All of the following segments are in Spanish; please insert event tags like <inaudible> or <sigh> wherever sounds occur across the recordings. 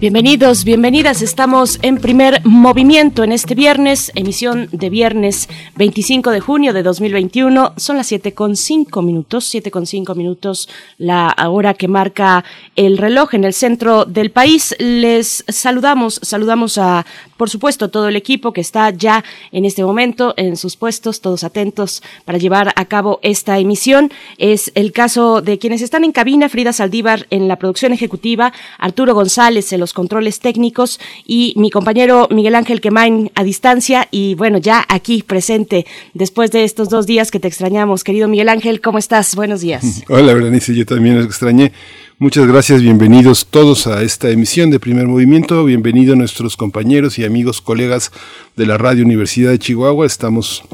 Bienvenidos, bienvenidas. Estamos en primer movimiento en este viernes, emisión de viernes 25 de junio de 2021. Son las siete con cinco minutos, siete con cinco minutos, la hora que marca el reloj en el centro del país. Les saludamos, saludamos a, por supuesto, todo el equipo que está ya en este momento en sus puestos, todos atentos para llevar a cabo esta emisión. Es el caso de quienes están en cabina, Frida Saldívar en la producción ejecutiva, Arturo González en los controles técnicos y mi compañero Miguel Ángel Quemain a distancia y bueno, ya aquí presente después de estos dos días que te extrañamos. Querido Miguel Ángel, ¿cómo estás? Buenos días. <laughs> Hola, Berenice, yo también los extrañé. Muchas gracias, bienvenidos todos a esta emisión de Primer Movimiento, bienvenidos nuestros compañeros y amigos, colegas de la Radio Universidad de Chihuahua. Estamos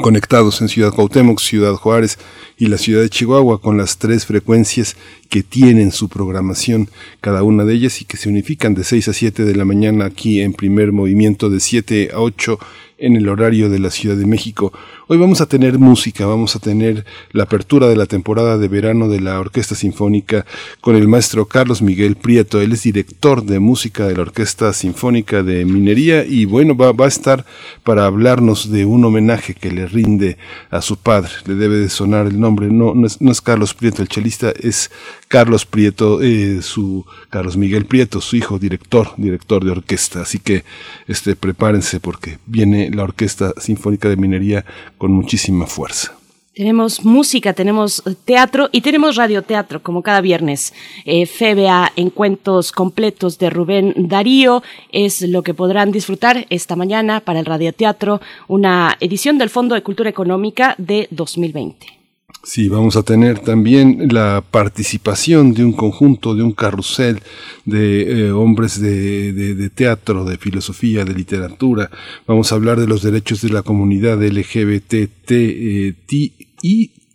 conectados en Ciudad Cuauhtémoc, Ciudad Juárez y la ciudad de Chihuahua con las tres frecuencias que tienen su programación cada una de ellas y que se unifican de 6 a 7 de la mañana aquí en primer movimiento de 7 a 8 en el horario de la Ciudad de México. Hoy vamos a tener música, vamos a tener la apertura de la temporada de verano de la Orquesta Sinfónica con el maestro Carlos Miguel Prieto. Él es director de música de la Orquesta Sinfónica de Minería y bueno, va, a estar para hablarnos de un homenaje que le rinde a su padre. Le debe de sonar el nombre, no, no, es, Carlos Prieto el chelista, es Carlos Prieto, eh, su Carlos Miguel Prieto, su hijo, director, director de orquesta. Así que este, prepárense porque viene la Orquesta Sinfónica de Minería muchísima fuerza. Tenemos música, tenemos teatro y tenemos radioteatro, como cada viernes. Eh, FBA en cuentos completos de Rubén Darío es lo que podrán disfrutar esta mañana para el radioteatro, una edición del Fondo de Cultura Económica de 2020. Sí, vamos a tener también la participación de un conjunto, de un carrusel de eh, hombres de, de, teatro, de filosofía, de literatura. Vamos a hablar de los derechos de la comunidad LGBTI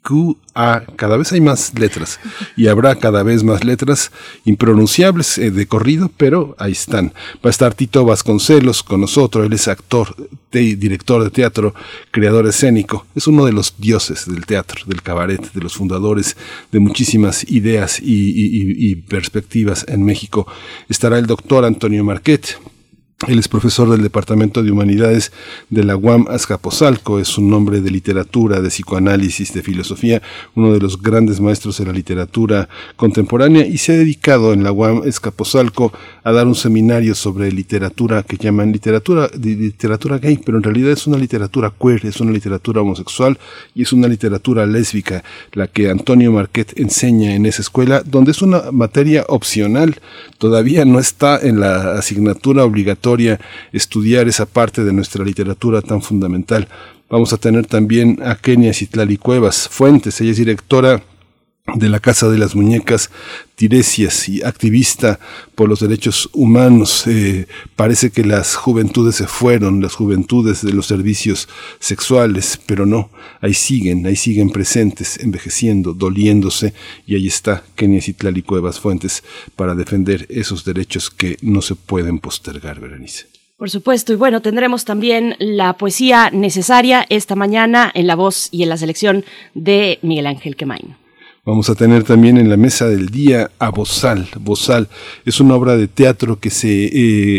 QA, cada vez hay más letras y habrá cada vez más letras impronunciables eh, de corrido, pero ahí están. Va a estar Tito Vasconcelos con nosotros, él es actor, director de teatro, creador escénico, es uno de los dioses del teatro, del cabaret, de los fundadores de muchísimas ideas y, y, y perspectivas en México. Estará el doctor Antonio Marquet, él es profesor del Departamento de Humanidades de la UAM Azcapotzalco, es un nombre de literatura, de psicoanálisis, de filosofía, uno de los grandes maestros de la literatura contemporánea y se ha dedicado en la UAM Azcapotzalco a dar un seminario sobre literatura que llaman literatura, literatura gay, pero en realidad es una literatura queer, es una literatura homosexual y es una literatura lésbica, la que Antonio Marquet enseña en esa escuela, donde es una materia opcional, todavía no está en la asignatura obligatoria estudiar esa parte de nuestra literatura tan fundamental. Vamos a tener también a Kenia Citlali Cuevas Fuentes, ella es directora de la Casa de las Muñecas, Tiresias y activista por los derechos humanos. Eh, parece que las juventudes se fueron, las juventudes de los servicios sexuales, pero no, ahí siguen, ahí siguen presentes, envejeciendo, doliéndose, y ahí está Kenia Citlali Cuevas Fuentes para defender esos derechos que no se pueden postergar, Berenice. Por supuesto, y bueno, tendremos también la poesía necesaria esta mañana en la voz y en la selección de Miguel Ángel Quemain. Vamos a tener también en la mesa del día a Bozal. Bozal es una obra de teatro que se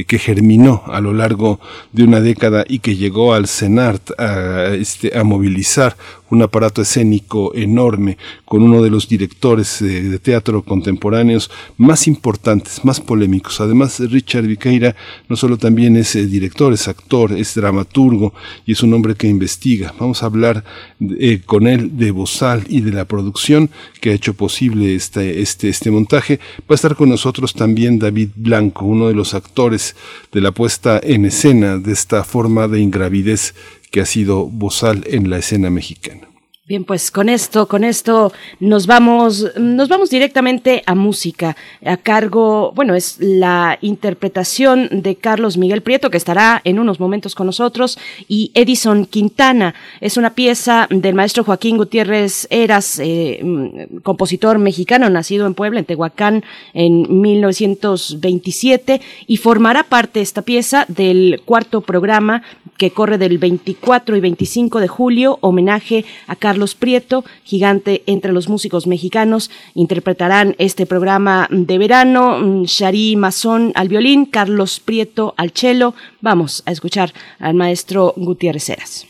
eh, que germinó a lo largo de una década y que llegó al CENART a, este, a movilizar un aparato escénico enorme con uno de los directores de, de teatro contemporáneos más importantes, más polémicos. Además, Richard Viqueira no solo también es eh, director, es actor, es dramaturgo y es un hombre que investiga. Vamos a hablar eh, con él de Bozal y de la producción que ha hecho posible este, este, este montaje. Va a estar con nosotros también David Blanco, uno de los actores de la puesta en escena de esta forma de ingravidez que ha sido Bozal en la escena mexicana. Bien, pues con esto, con esto nos vamos, nos vamos directamente a música, a cargo, bueno, es la interpretación de Carlos Miguel Prieto, que estará en unos momentos con nosotros, y Edison Quintana. Es una pieza del maestro Joaquín Gutiérrez Eras, eh, mm, compositor mexicano, nacido en Puebla, en Tehuacán, en 1927, y formará parte esta pieza del cuarto programa que corre del 24 y 25 de julio, homenaje a Carlos Carlos Prieto, gigante entre los músicos mexicanos, interpretarán este programa de verano, mm, Shari Mazón al violín, Carlos Prieto al cello. Vamos a escuchar al maestro Gutiérrez Heras.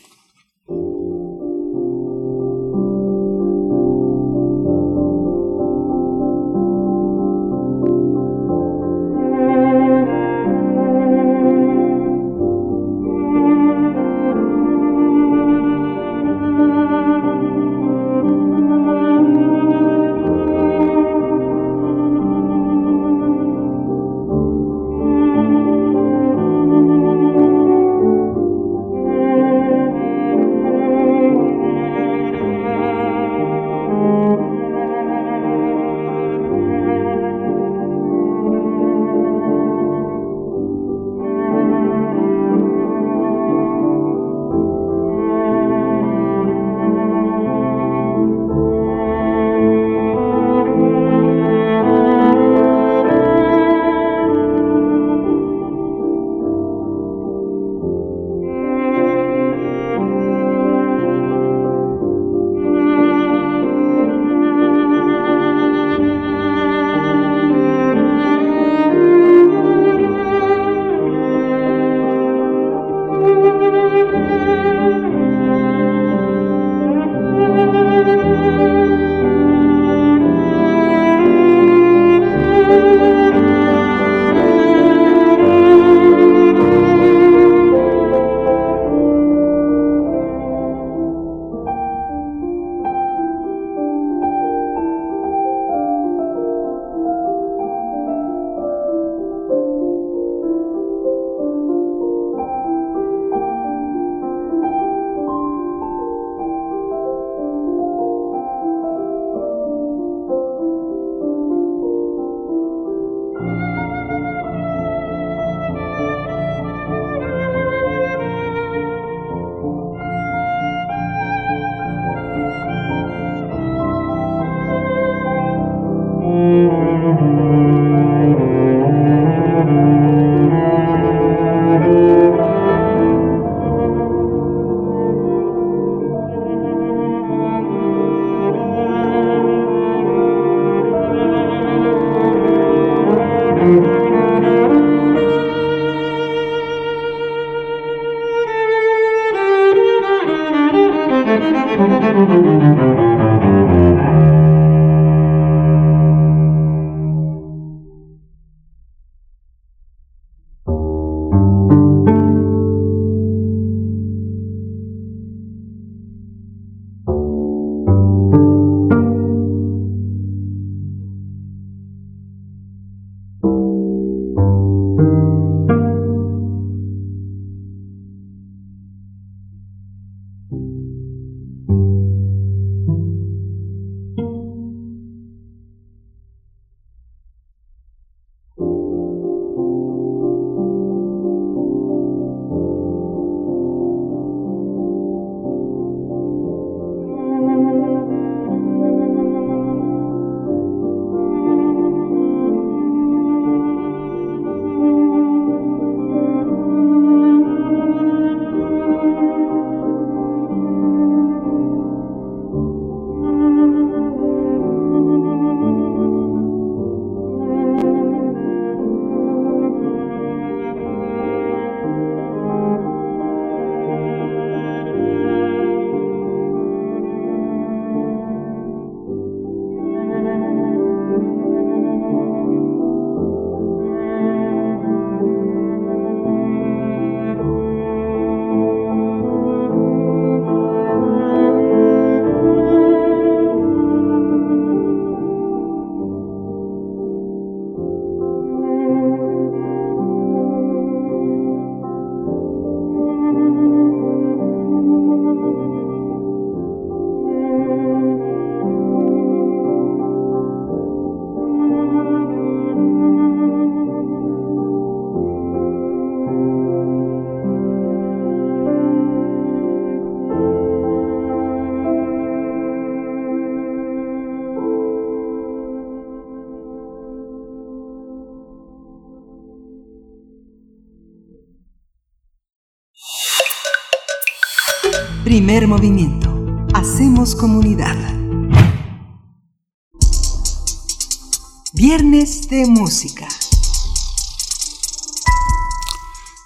Música.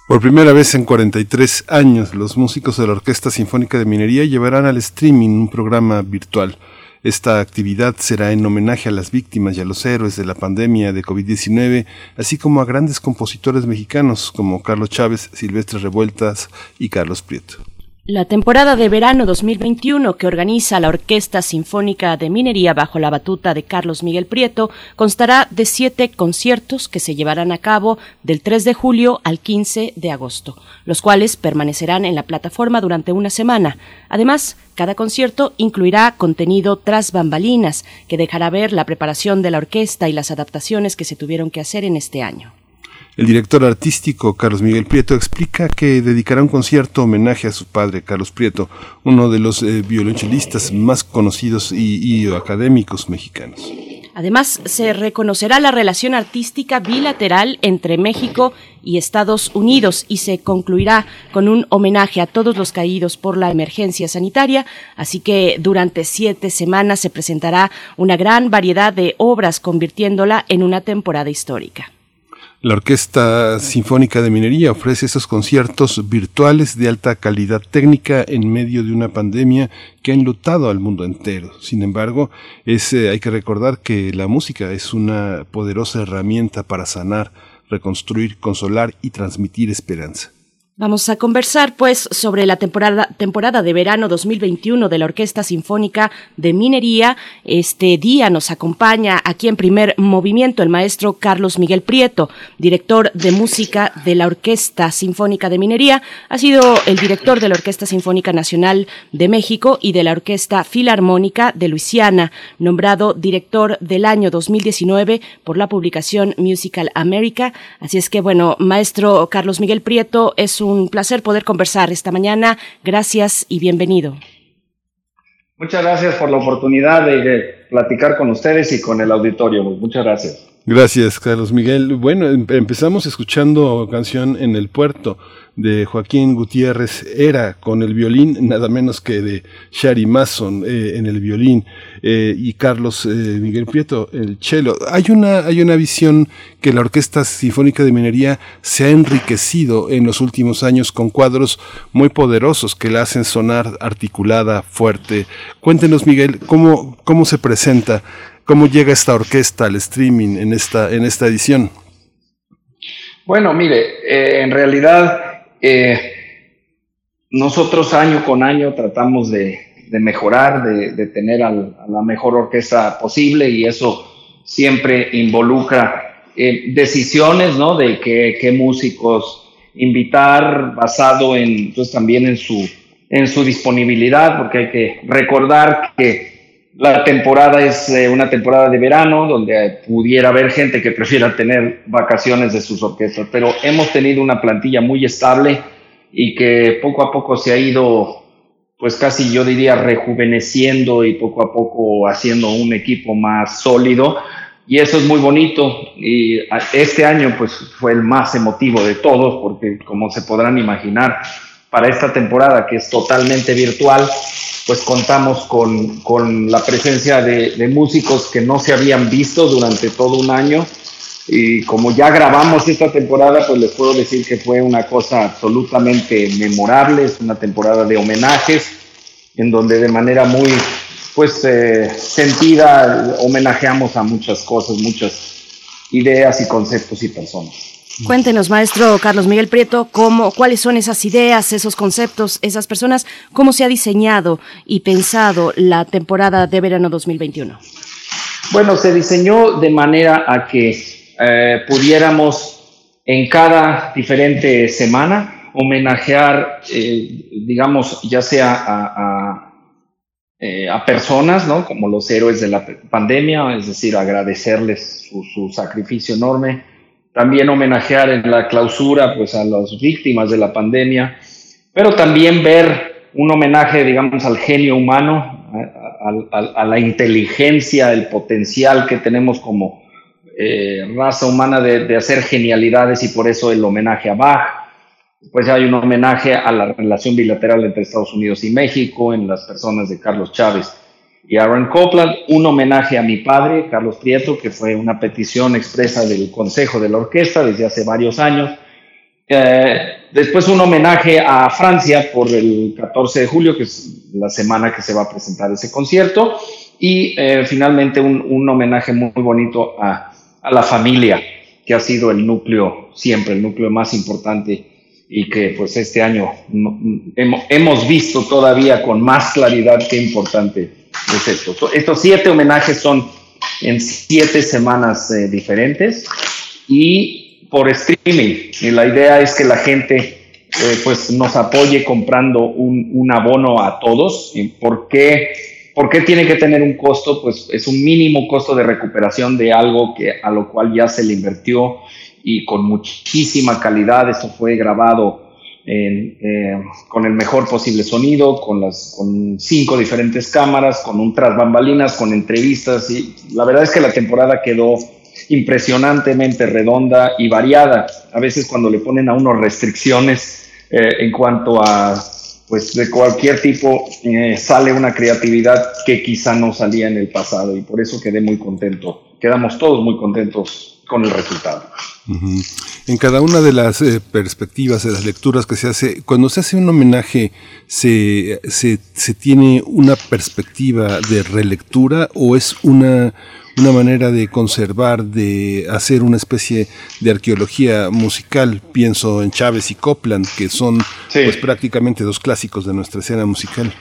Por primera vez en 43 años, los músicos de la Orquesta Sinfónica de Minería llevarán al streaming un programa virtual. Esta actividad será en homenaje a las víctimas y a los héroes de la pandemia de COVID-19, así como a grandes compositores mexicanos como Carlos Chávez, Silvestre Revueltas y Carlos Prieto. La temporada de verano 2021 que organiza la Orquesta Sinfónica de Minería bajo la batuta de Carlos Miguel Prieto constará de siete conciertos que se llevarán a cabo del 3 de julio al 15 de agosto, los cuales permanecerán en la plataforma durante una semana. Además, cada concierto incluirá contenido tras bambalinas que dejará ver la preparación de la orquesta y las adaptaciones que se tuvieron que hacer en este año. El director artístico Carlos Miguel Prieto explica que dedicará un concierto homenaje a su padre Carlos Prieto, uno de los eh, violonchelistas más conocidos y, académicos mexicanos. Además, se reconocerá la relación artística bilateral entre México y Estados Unidos y se concluirá con un homenaje a todos los caídos por la emergencia sanitaria. Así que durante siete semanas se presentará una gran variedad de obras, convirtiéndola en una temporada histórica. La Orquesta Sinfónica de Minería ofrece esos conciertos virtuales de alta calidad técnica en medio de una pandemia que ha enlutado al mundo entero. Sin embargo, es, eh, hay que recordar que la música es una poderosa herramienta para sanar, reconstruir, consolar y transmitir esperanza. Vamos a conversar pues sobre la temporada, temporada de verano 2021 de la Orquesta Sinfónica de Minería. Este día nos acompaña aquí en primer movimiento el maestro Carlos Miguel Prieto, director de música de la Orquesta Sinfónica de Minería. Ha sido el director de la Orquesta Sinfónica Nacional de México y de la Orquesta Filarmónica de Luisiana, nombrado director del año 2019 por la publicación Musical America. Así es que bueno, maestro Carlos Miguel Prieto es un placer poder conversar esta mañana. Gracias y bienvenido. Muchas gracias por la oportunidad de platicar con ustedes y con el auditorio. Muchas gracias. Gracias, Carlos Miguel. Bueno, em, empezamos escuchando canción en el puerto de Joaquín Gutiérrez era con el violín, <laughs> nada menos que de Shari Mason eh, en el violín eh, y Carlos eh, Miguel Prieto el cello. Hay una, hay una visión que la Orquesta Sinfónica de Minería se ha enriquecido en los últimos años con cuadros muy poderosos que la hacen sonar articulada, fuerte. Cuéntenos, Miguel, cómo, cómo se presenta, cómo llega esta orquesta al streaming en esta, en esta edición. Bueno, mire, en realidad eh, nosotros año con año tratamos de, mejorar, de, tener a la mejor orquesta posible y eso siempre involucra eh, decisiones, ¿no? De qué, músicos invitar basado en, pues también en su, en su disponibilidad, porque hay que recordar que la temporada es eh, una temporada de verano donde pudiera haber gente que prefiera tener vacaciones de sus orquestas, pero hemos tenido una plantilla muy estable y que poco a poco se ha ido, pues casi yo diría, rejuveneciendo y poco a poco haciendo un equipo más sólido. Y eso es muy bonito. Y este año pues fue el más emotivo de todos porque como se podrán imaginar, para esta temporada que es totalmente virtual, pues contamos con, con la presencia de, músicos que no se habían visto durante todo un año. Y como ya grabamos esta temporada, pues les puedo decir que fue una cosa absolutamente memorable, es una temporada de homenajes, en donde de manera muy pues eh, sentida homenajeamos a muchas cosas, muchas ideas y conceptos y personas. Cuéntenos, maestro Carlos Miguel Prieto, cómo, cuáles son esas ideas, esos conceptos, esas personas, cómo se ha diseñado y pensado la temporada de verano 2021. Bueno, se diseñó de manera a que eh, pudiéramos en cada diferente semana homenajear, eh, digamos, ya sea a, eh, a, personas, ¿no? Como los héroes de la pandemia, es decir, agradecerles su sacrificio enorme también homenajear en la clausura pues a las víctimas de la pandemia, pero también ver un homenaje, digamos, al genio humano, a, la inteligencia, el potencial que tenemos como eh, raza humana de, hacer genialidades y por eso el homenaje a Bach. pues hay un homenaje a la relación bilateral entre Estados Unidos y México en las personas de Carlos Chávez y Aaron Copland, un homenaje a mi padre, Carlos Prieto, que fue una petición expresa del Consejo de la Orquesta desde hace varios años. Eh, después un homenaje a Francia por el 14 de julio, que es la semana que se va a presentar ese concierto. Y eh, finalmente un, un, homenaje muy, bonito a, a la familia, que ha sido el núcleo siempre, el núcleo más importante y que pues este año hemos visto todavía con más claridad qué importante es esto. Estos siete homenajes son en siete semanas eh, diferentes y por streaming. Y la idea es que la gente eh, pues nos apoye comprando un, un abono a todos. ¿Por qué? ¿Por qué tiene que tener un costo? Pues es un mínimo costo de recuperación de algo que, a lo cual ya se le invirtió y con muchísima calidad. Esto fue grabado eh, con el mejor posible sonido, con, las, con cinco diferentes cámaras, con un tras bambalinas, con entrevistas. Y la verdad es que la temporada quedó impresionantemente redonda y variada. A veces cuando le ponen a uno restricciones eh, en cuanto a pues de cualquier tipo eh, sale una creatividad que quizá no salía en el pasado y por eso quedé muy contento. Quedamos todos muy contentos con el resultado. En cada una de las eh, perspectivas, de las lecturas que se hace, cuando se hace un homenaje, se, se, se, tiene una perspectiva de relectura o es una, una manera de conservar, de hacer una especie de arqueología musical. Pienso en Chávez y Copland, que son pues, prácticamente dos clásicos de nuestra escena musical.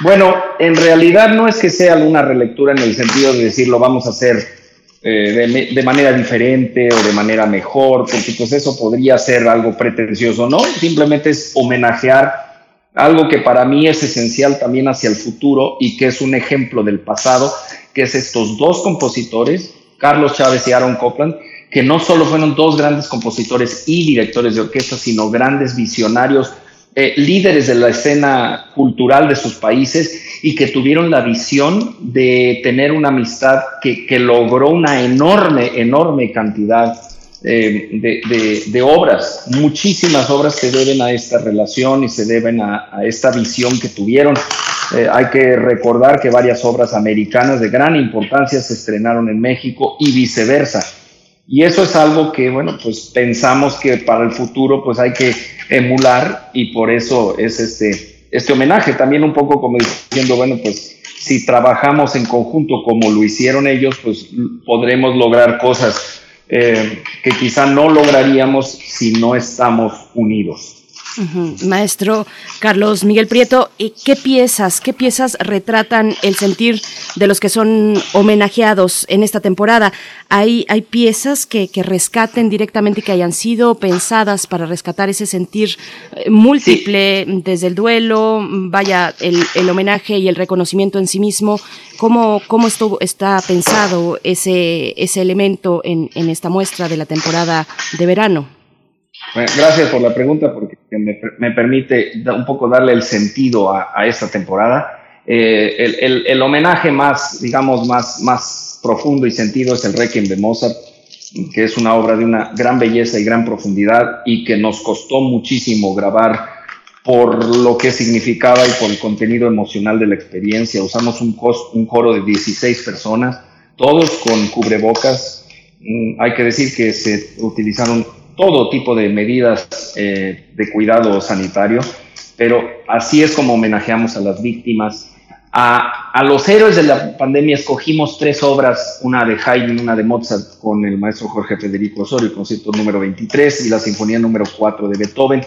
Bueno, en realidad no es que sea una relectura en el sentido de decir lo vamos a hacer eh, de, manera diferente o de manera mejor, porque pues eso podría ser algo pretencioso, ¿no? Simplemente es homenajear algo que para mí es esencial también hacia el futuro y que es un ejemplo del pasado, que es estos dos compositores, Carlos Chávez y Aaron Copland, que no solo fueron dos grandes compositores y directores de orquesta, sino grandes visionarios eh, líderes de la escena cultural de sus países y que tuvieron la visión de tener una amistad que, que logró una enorme, enorme cantidad eh, de, de, obras, muchísimas obras se deben a esta relación y se deben a, a esta visión que tuvieron. Eh, hay que recordar que varias obras americanas de gran importancia se estrenaron en México y viceversa. Y eso es algo que, bueno, pues pensamos que para el futuro pues hay que emular y por eso es este, este homenaje. También un poco como diciendo, bueno, pues si trabajamos en conjunto como lo hicieron ellos, pues podremos lograr cosas eh, que quizá no lograríamos si no estamos unidos. Maestro Carlos Miguel Prieto, ¿qué piezas, qué piezas retratan el sentir de los que son homenajeados en esta temporada? ¿Hay, hay piezas que, rescaten directamente, que hayan sido pensadas para rescatar ese sentir eh, múltiple desde el duelo, vaya, el, homenaje y el reconocimiento en sí mismo? ¿Cómo, cómo estuvo, está pensado ese, ese elemento en, en esta muestra de la temporada de verano? gracias por la pregunta porque me, permite un poco darle el sentido a, esta temporada. Eh, el, el, el, homenaje más, digamos, más, más profundo y sentido es el Requiem de Mozart, que es una obra de una gran belleza y gran profundidad y que nos costó muchísimo grabar por lo que significaba y por el contenido emocional de la experiencia. Usamos un, un coro de 16 personas, todos con cubrebocas. Mm, hay que decir que se utilizaron todo tipo de medidas eh, de cuidado sanitario, pero así es como homenajeamos a las víctimas. A, a, los héroes de la pandemia escogimos tres obras, una de Haydn, una de Mozart con el maestro Jorge Federico Osorio, el concierto número 23 y la sinfonía número 4 de Beethoven,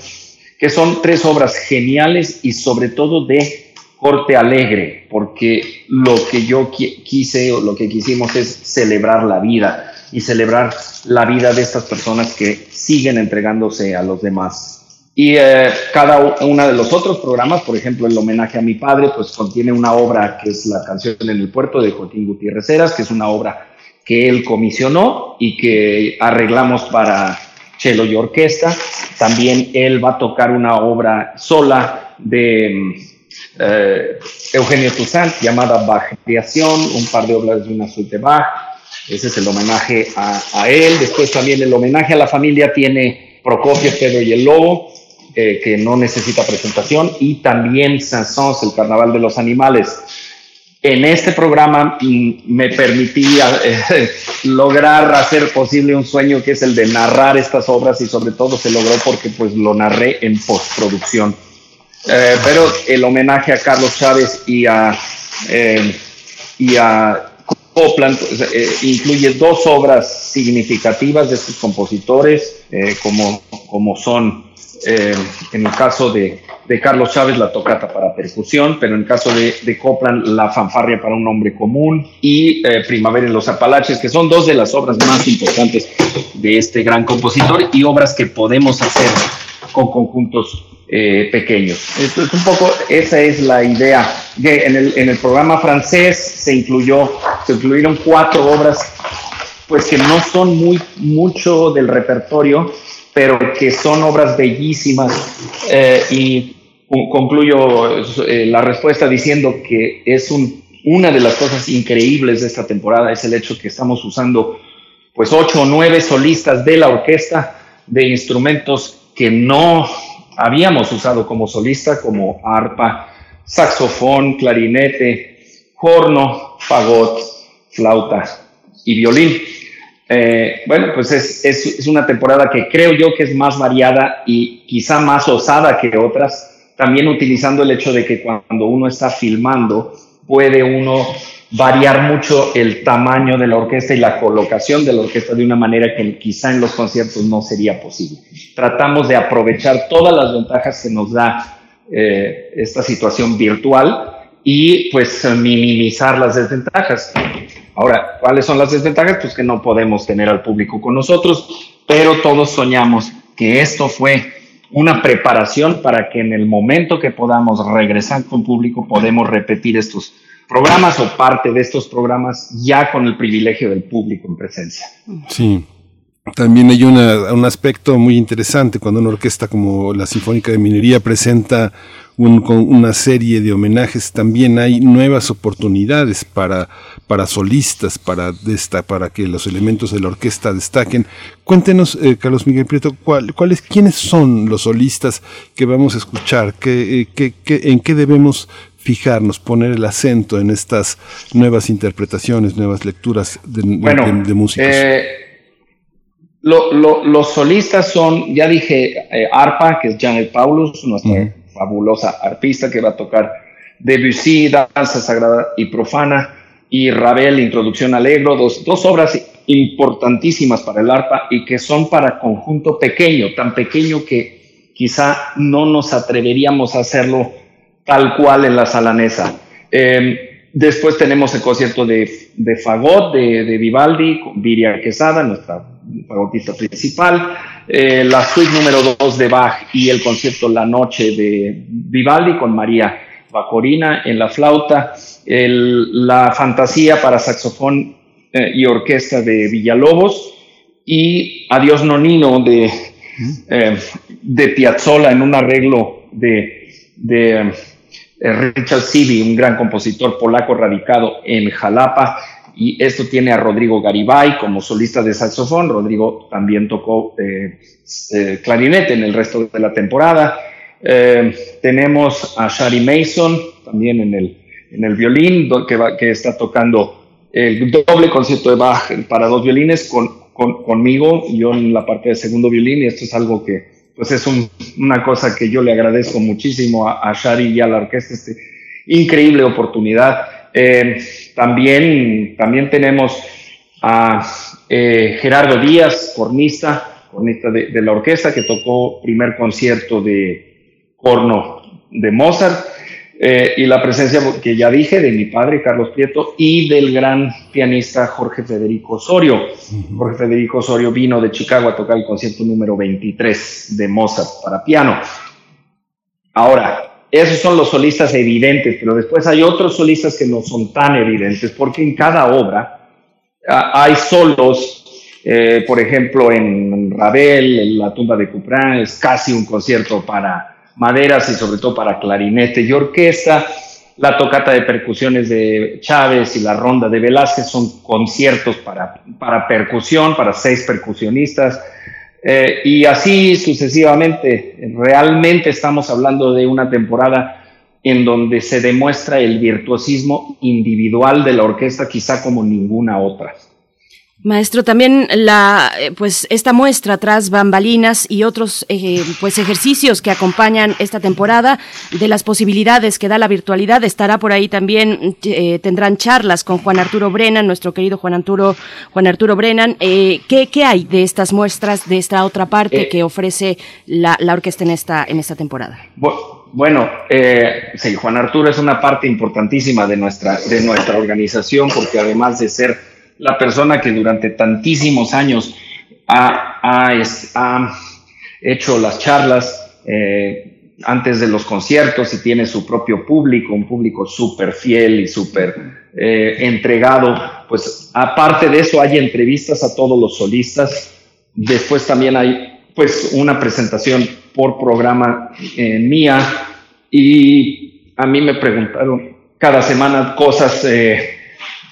que son tres obras geniales y sobre todo de corte alegre, porque lo que yo quise o lo que quisimos es celebrar la vida y celebrar la vida de estas personas que siguen entregándose a los demás. Y eh, cada uno de los otros programas, por ejemplo, el homenaje a mi padre, pues contiene una obra que es la canción en el puerto de Joaquín Gutiérrez Heras, que es una obra que él comisionó y que arreglamos para cello y orquesta. También él va a tocar una obra sola de eh, Eugenio Toussaint llamada Bach Creación, un par de obras de una suite Bach ese es el homenaje a, él. Después también el homenaje a la familia tiene Prokofiev, Pedro y el Lobo, eh, que no necesita presentación, y también Sansons, el Carnaval de los Animales. En este programa mm, me permitía <laughs> eh, lograr hacer posible un sueño que es el de narrar estas obras y sobre todo se logró porque pues lo narré en postproducción. Eh, pero el homenaje a Carlos Chávez y a, y a Copland pues, incluye dos obras significativas de estos compositores, como, como son eh, en el caso de, Carlos Chávez, la tocata para percusión, pero en el caso de, Copland, la fanfarria para un hombre común y eh, Primavera en los Apalaches, que son dos de las obras más importantes de este gran compositor y obras que podemos hacer con conjuntos eh, pequeños. Esto es un poco, esa es la idea. en, el, en el programa francés se incluyó, se incluyeron cuatro obras, pues que no son muy mucho del repertorio, pero que son obras bellísimas. Eh, y concluyo eh, la respuesta diciendo que es un, una de las cosas increíbles de esta temporada, es el hecho que estamos usando pues ocho o nueve solistas de la orquesta de instrumentos que no habíamos usado como solista, como arpa, saxofón, clarinete, corno, fagot, flauta y violín. Eh, bueno, pues es, es, una temporada que creo yo que es más variada y quizá más osada que otras, también utilizando el hecho de que cuando uno está filmando puede uno variar mucho el tamaño de la orquesta y la colocación de la orquesta de una manera que quizá en los conciertos no sería posible. Tratamos de aprovechar todas las ventajas que nos da eh, esta situación virtual y pues minimizar las desventajas. Ahora, ¿cuáles son las desventajas? Pues que no podemos tener al público con nosotros, pero todos soñamos que esto fue una preparación para que en el momento que podamos regresar con público podemos repetir estos programas o parte de estos programas ya con el privilegio del público en presencia. Sí. También hay un aspecto muy interesante cuando una orquesta como la Sinfónica de Minería presenta con una serie de homenajes, también hay nuevas oportunidades para, para solistas, para, para que los elementos de la orquesta destaquen. Cuéntenos, eh, Carlos Miguel Prieto, ¿cuál, cuáles, ¿quiénes son los solistas que vamos a escuchar? ¿Qué, eh, en qué debemos fijarnos, poner el acento en estas nuevas interpretaciones, nuevas lecturas de, de, músicos? Eh, los solistas son, ya dije, Arpa, que es Janet Paulus, nuestra fabulosa artista que va a tocar Debussy, Danza Sagrada y Profana, y Ravel, Introducción Alegro, dos, dos obras importantísimas para el arpa y que son para conjunto pequeño, tan pequeño que quizá no nos atreveríamos a hacerlo tal cual en la salanesa. Em, después tenemos el concierto de, de Fagot de, de, Vivaldi, con Viria Quesada, nuestra fagotista principal. Eh, la suite número 2 de Bach y el concierto La Noche de Vivaldi con María Bacorina en la flauta, la fantasía para saxofón eh, y orquesta de Villalobos y Adiós Nonino de, eh, de Piazzolla en un arreglo de, de Richard Sibi, un gran compositor polaco radicado en Jalapa y esto tiene a Rodrigo Garibay como solista de saxofón. Rodrigo también tocó eh, eh, clarinete en el resto de la temporada. Eh, tenemos a Shari Mason también en el, en el violín, que, que está tocando el doble concierto de Bach para dos violines con, conmigo, yo en la parte de segundo violín, y esto es algo que pues es una cosa que yo le agradezco muchísimo a, Shari y a la orquesta, esta increíble oportunidad. Eh, también, también tenemos a eh, Gerardo Díaz, cornista, cornista de, la orquesta, que tocó primer concierto de corno de Mozart, eh, y la presencia que ya dije de mi padre, Carlos Prieto, y del gran pianista Jorge Federico Osorio. Jorge Federico Osorio vino de Chicago a tocar el concierto número 23 de Mozart para piano. Ahora, esos son los solistas evidentes, pero después hay otros solistas que no son tan evidentes, porque en cada obra hay solos, eh, por ejemplo, en Ravel, en la tumba de Couperin, es casi un concierto para maderas y sobre todo para clarinete y orquesta. La tocata de percusiones de Chávez y la ronda de Velázquez son conciertos para, para percusión, para seis percusionistas. Eh, y así sucesivamente, realmente estamos hablando de una temporada en donde se demuestra el virtuosismo individual de la orquesta quizá como ninguna otra. Maestro, también la, eh, pues esta muestra tras bambalinas y otros eh, pues ejercicios que acompañan esta temporada de las posibilidades que da la virtualidad estará por ahí también eh, tendrán charlas con Juan Arturo Brennan, nuestro querido Juan Arturo Juan Arturo Brennan. ¿qué, ¿qué, hay de estas muestras de esta otra parte que ofrece la, la, orquesta en esta en esta temporada? Bueno, sí, Juan Arturo es una parte importantísima de nuestra de nuestra organización porque además de ser la persona que durante tantísimos años ha, hecho las charlas eh, antes de los conciertos y tiene su propio público, un público súper fiel y súper eh, entregado. Pues aparte de eso hay entrevistas a todos los solistas. Después también hay pues una presentación por programa eh, mía y a mí me preguntaron cada semana cosas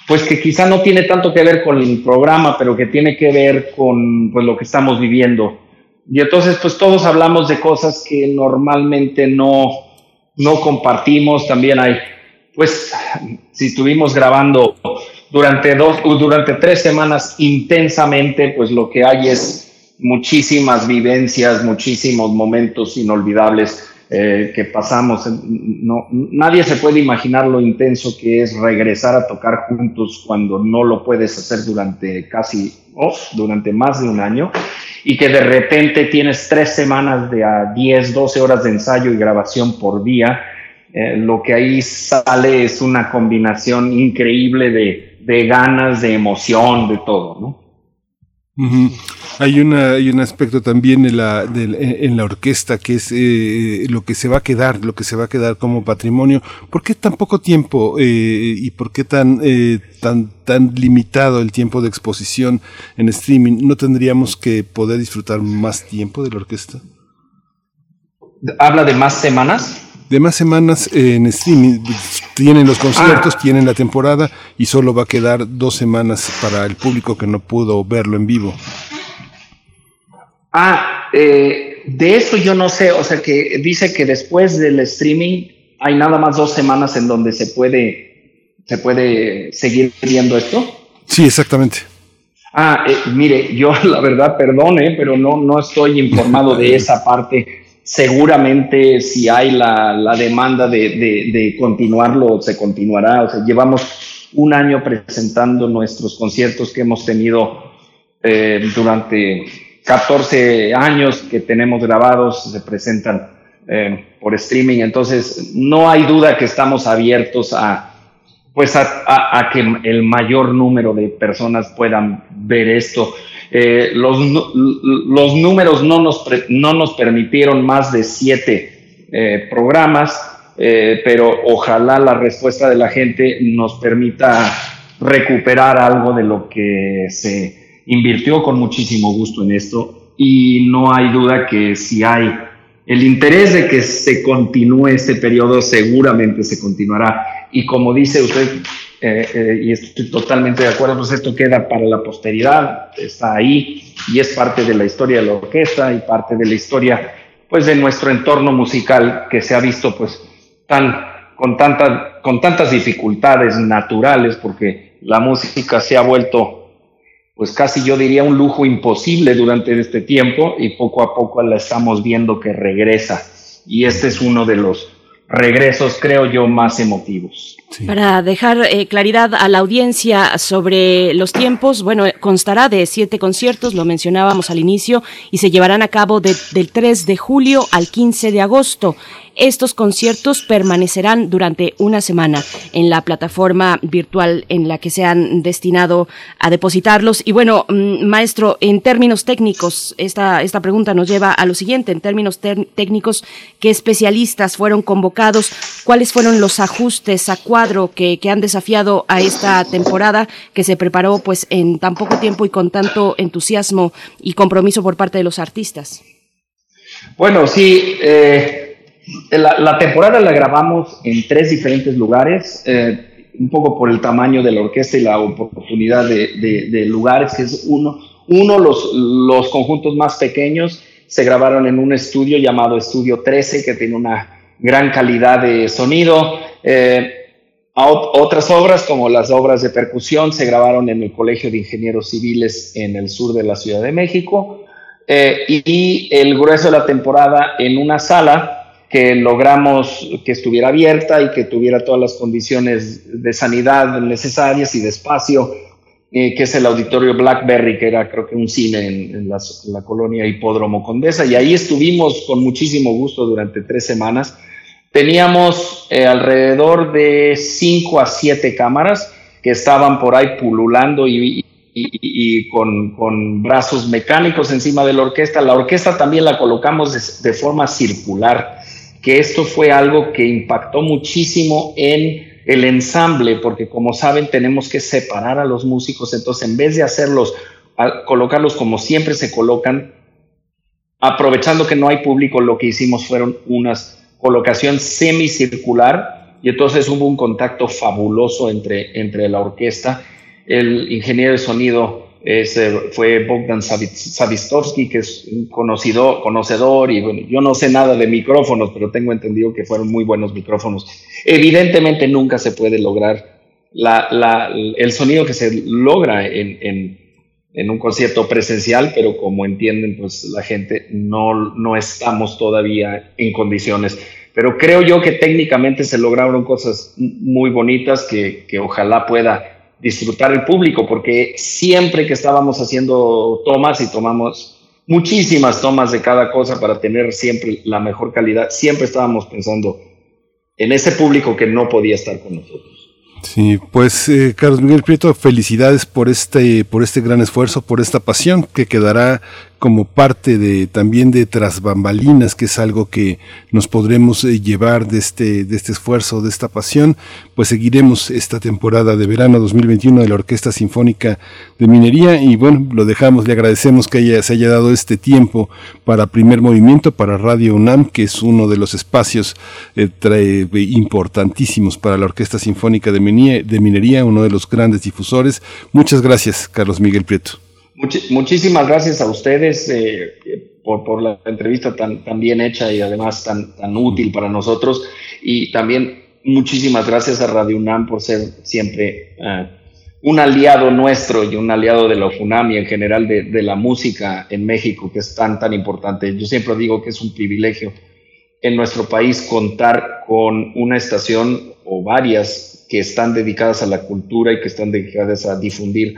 pues que quizá no tiene tanto que ver con el programa, pero que tiene que ver con pues, lo que estamos viviendo. Y entonces, pues todos hablamos de cosas que normalmente no, no compartimos. También hay, pues, si estuvimos grabando durante dos, durante tres semanas intensamente, pues lo que hay es muchísimas vivencias, muchísimos momentos inolvidables eh, que pasamos. No, nadie se puede imaginar lo intenso que es regresar a tocar juntos cuando no lo puedes hacer durante casi, oh, durante más de un año y que de repente tienes tres semanas de a 10, 12 horas de ensayo y grabación por día. Eh, lo que ahí sale es una combinación increíble de, de ganas, de emoción, de todo, ¿no? Hay, una, hay un aspecto también en la, en la orquesta que es eh, lo que se va a quedar, lo que se va a quedar como patrimonio. ¿Por qué tan poco tiempo eh, y por qué tan, eh, tan, tan limitado el tiempo de exposición en streaming? ¿No tendríamos que poder disfrutar más tiempo de la orquesta? ¿Habla de más semanas? De más semanas en streaming. Tienen los conciertos, ah. tienen la temporada y solo va a quedar dos semanas para el público que no pudo verlo en vivo. Ah, eh, de esto yo no sé, o sea que dice que después del streaming hay nada más dos semanas en donde se puede, se puede seguir viendo esto. Sí, exactamente. Ah, eh, mire, yo <laughs> la verdad, perdone, pero no, no estoy informado de <laughs> esa parte seguramente si hay la, la demanda de, de, continuarlo, se continuará. Llevamos un año presentando nuestros conciertos que hemos tenido eh, durante 14 años que tenemos grabados, se presentan eh, por streaming. Entonces, no hay duda que estamos abiertos a, pues a, que el mayor número de personas puedan ver esto. Eh, los, los, números no nos, no nos permitieron más de siete eh, programas, eh, pero ojalá la respuesta de la gente nos permita recuperar algo de lo que se invirtió con muchísimo gusto en esto. Y no hay duda que si hay el interés de que se continúe este periodo, seguramente se continuará. Y como dice usted, eh, eh, y estoy totalmente de acuerdo, pues esto queda para la posteridad, está ahí y es parte de la historia de la orquesta y parte de la historia pues de nuestro entorno musical que se ha visto pues tan con, tanta, con tantas dificultades naturales porque la música se ha vuelto pues casi yo diría un lujo imposible durante este tiempo y poco a poco la estamos viendo que regresa y este es uno de los regresos, creo yo, más emotivos. Para dejar eh, claridad a la audiencia sobre los tiempos, bueno, constará de siete conciertos, lo mencionábamos al inicio, y se llevarán a cabo del 3 de julio al 15 de agosto. Estos conciertos permanecerán durante una semana en la plataforma virtual en la que se han destinado a depositarlos. Y bueno, mm, maestro, en términos técnicos, esta, esta pregunta nos lleva a lo siguiente, en términos técnicos, ¿qué especialistas fueron convocados? ¿Cuáles fueron los ajustes a cuadro que, que han desafiado a esta temporada que se preparó pues en tan poco tiempo y con tanto entusiasmo y compromiso por parte de los artistas? Bueno, sí, eh, la, temporada la grabamos en tres diferentes lugares, eh, un poco por el tamaño de la orquesta y la oportunidad de, lugares, que es uno, Uno, los, los conjuntos más pequeños se grabaron en un estudio llamado Estudio 13, que tiene una gran calidad de sonido. Eh, otras obras, como las obras de percusión, se grabaron en el Colegio de Ingenieros Civiles en el sur de la Ciudad de México. Eh, y el grueso de la temporada en una sala que logramos que estuviera abierta y que tuviera todas las condiciones de sanidad necesarias y de espacio, eh, que es el auditorio Blackberry, que era creo que un cine en, la, colonia Hipódromo Condesa, y ahí estuvimos con muchísimo gusto durante tres semanas. Teníamos eh, alrededor de cinco a siete cámaras que estaban por ahí pululando y, y, con, con, brazos mecánicos encima de la orquesta. La orquesta también la colocamos de, forma circular, que esto fue algo que impactó muchísimo en el ensamble, porque como saben tenemos que separar a los músicos, entonces en vez de hacerlos, colocarlos como siempre se colocan, aprovechando que no hay público, lo que hicimos fueron unas colocación semicircular y entonces hubo un contacto fabuloso entre, entre la orquesta. El ingeniero de sonido fue Bogdan Savistorsky, que es un conocido, conocedor, y bueno, yo no sé nada de micrófonos, pero tengo entendido que fueron muy buenos micrófonos. Evidentemente nunca se puede lograr la, el sonido que se logra en, en, en, un concierto presencial, pero como entienden, pues la gente no, no estamos todavía en condiciones. Pero creo yo que técnicamente se lograron cosas muy bonitas que, que ojalá pueda disfrutar el público, porque siempre que estábamos haciendo tomas y tomamos muchísimas tomas de cada cosa para tener siempre la mejor calidad, siempre estábamos pensando en ese público que no podía estar con nosotros. Sí, pues eh, Carlos Miguel Prieto, felicidades por este, por este gran esfuerzo, por esta pasión que quedará como parte de también de tras bambalinas, que es algo que nos podremos eh, llevar de este, de este esfuerzo, de esta pasión, pues seguiremos esta temporada de verano 2021 de la Orquesta Sinfónica de Minería y bueno, lo dejamos, le agradecemos que haya, se haya dado este tiempo para primer movimiento, para Radio UNAM, que es uno de los espacios eh, importantísimos para la Orquesta Sinfónica de de Minería, uno de los grandes difusores. Muchas gracias, Carlos Miguel Prieto muchísimas gracias a ustedes eh, por, la entrevista tan, bien hecha y además tan, tan útil para nosotros. Y también muchísimas gracias a Radio UNAM por ser siempre eh, un aliado nuestro y un aliado de la UNAM y en general de, de, la música en México, que es tan, tan importante. Yo siempre digo que es un privilegio en nuestro país contar con una estación o varias que están dedicadas a la cultura y que están dedicadas a difundir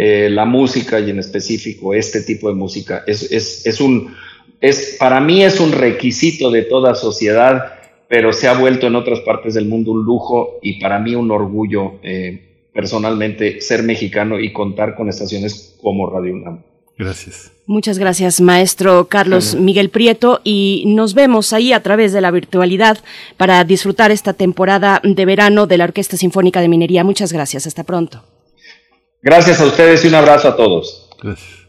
eh, la música y en específico este tipo de música es, es, es, un, es, para mí es un requisito de toda sociedad, pero se ha vuelto en otras partes del mundo un lujo y para mí un orgullo eh, personalmente ser mexicano y contar con estaciones como Radio UNAM. Gracias. Muchas gracias, maestro Carlos Miguel Prieto, y nos vemos ahí a través de la virtualidad para disfrutar esta temporada de verano de la Orquesta Sinfónica de Minería. Muchas gracias, hasta pronto. Gracias a ustedes y un abrazo a todos.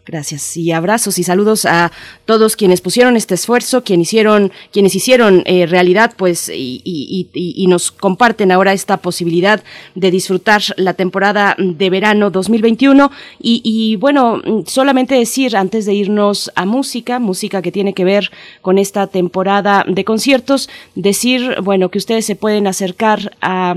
Gracias. y abrazos y saludos a todos quienes pusieron este esfuerzo, quienes hicieron, quienes hicieron eh, realidad, pues, y, nos comparten ahora esta posibilidad de disfrutar la temporada de verano 2021. Y, bueno, solamente decir antes de irnos a música, música que tiene que ver con esta temporada de conciertos, decir, bueno, que ustedes se pueden acercar a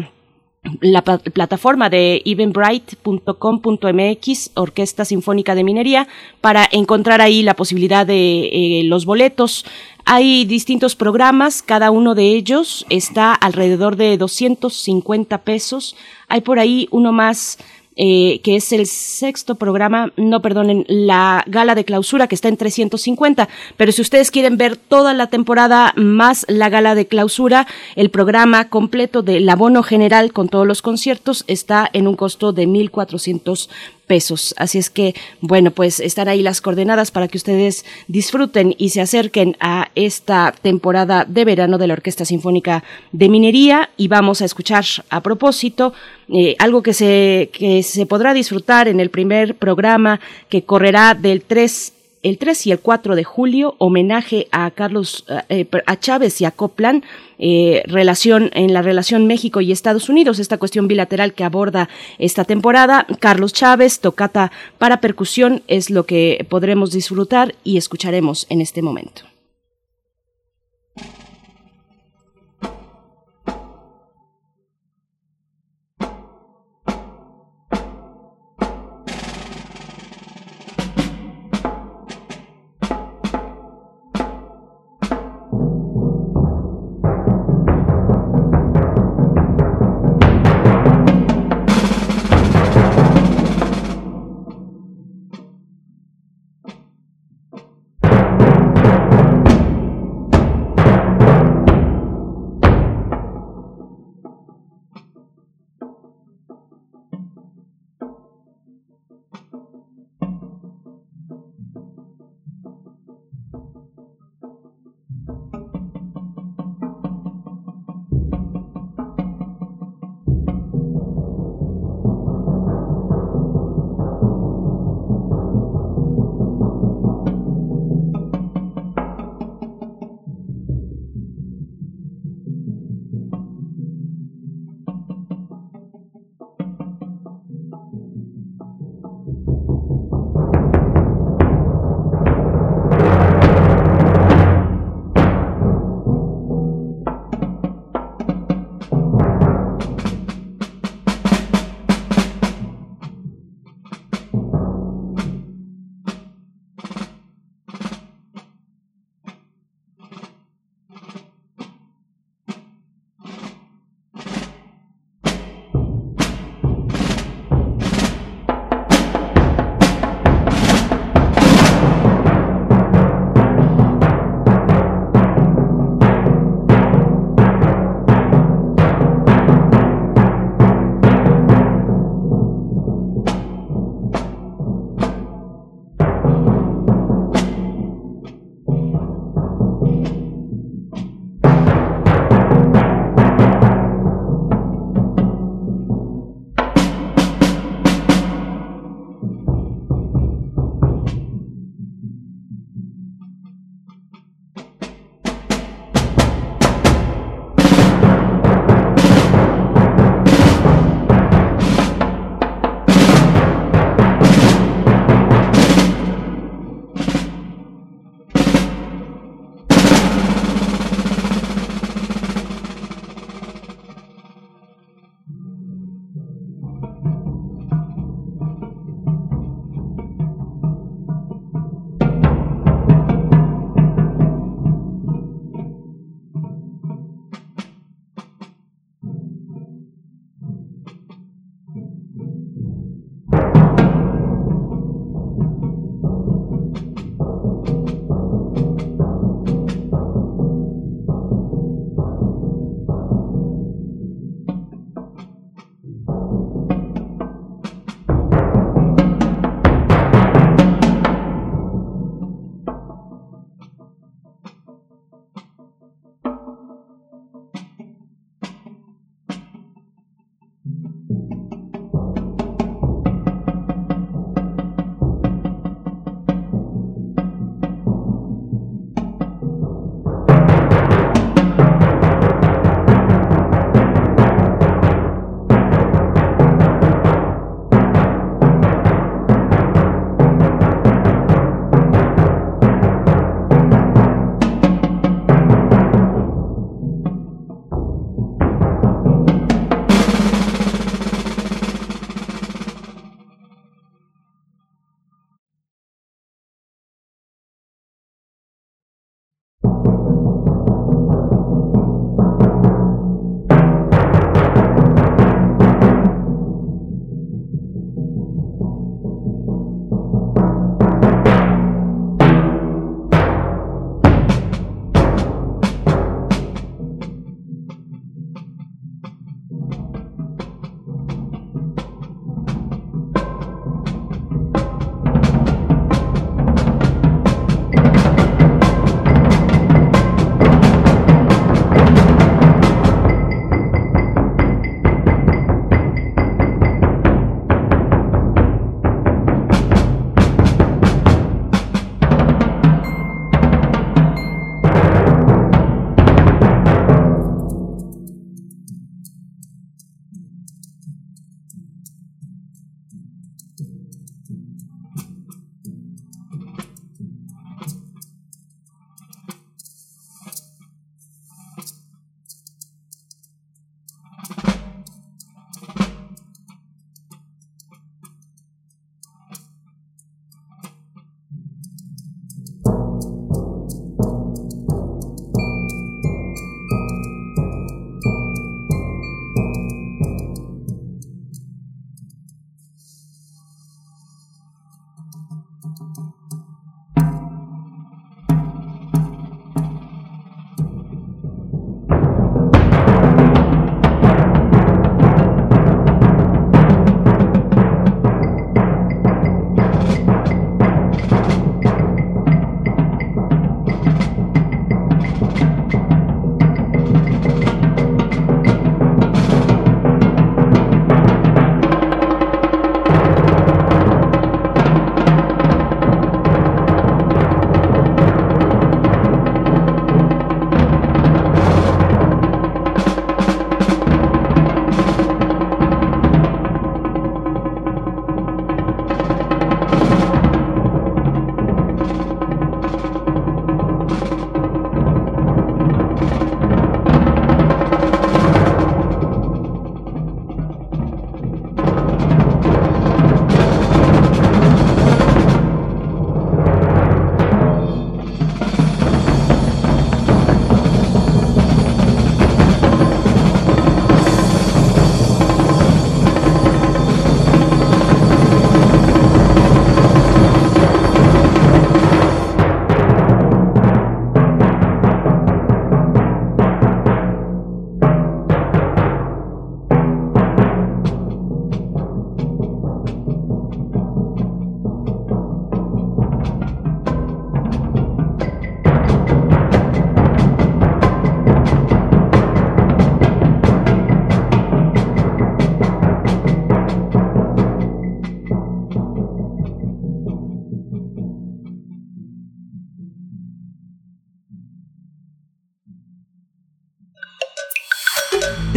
la plataforma de evenbright.com.mx, Orquesta Sinfónica de Minería, para encontrar ahí la posibilidad de eh, los boletos. Hay distintos programas, cada uno de ellos está alrededor de 250 pesos. Hay por ahí uno más eh, que es el sexto programa, no perdonen, la gala de clausura que está en 350, pero si ustedes quieren ver toda la temporada más la gala de clausura, el programa completo del abono general con todos los conciertos está en un costo de 1.400 pesos. Así es que, bueno, pues están ahí las coordenadas para que ustedes disfruten y se acerquen a esta temporada de verano de la Orquesta Sinfónica de Minería y vamos a escuchar a propósito eh, algo que se, que se podrá disfrutar en el primer programa que correrá del 3 el 3 y el 4 de julio, homenaje a Carlos, eh, a Chávez y a Coplan, eh, relación, en la relación México y Estados Unidos, esta cuestión bilateral que aborda esta temporada. Carlos Chávez, tocata para percusión, es lo que podremos disfrutar y escucharemos en este momento.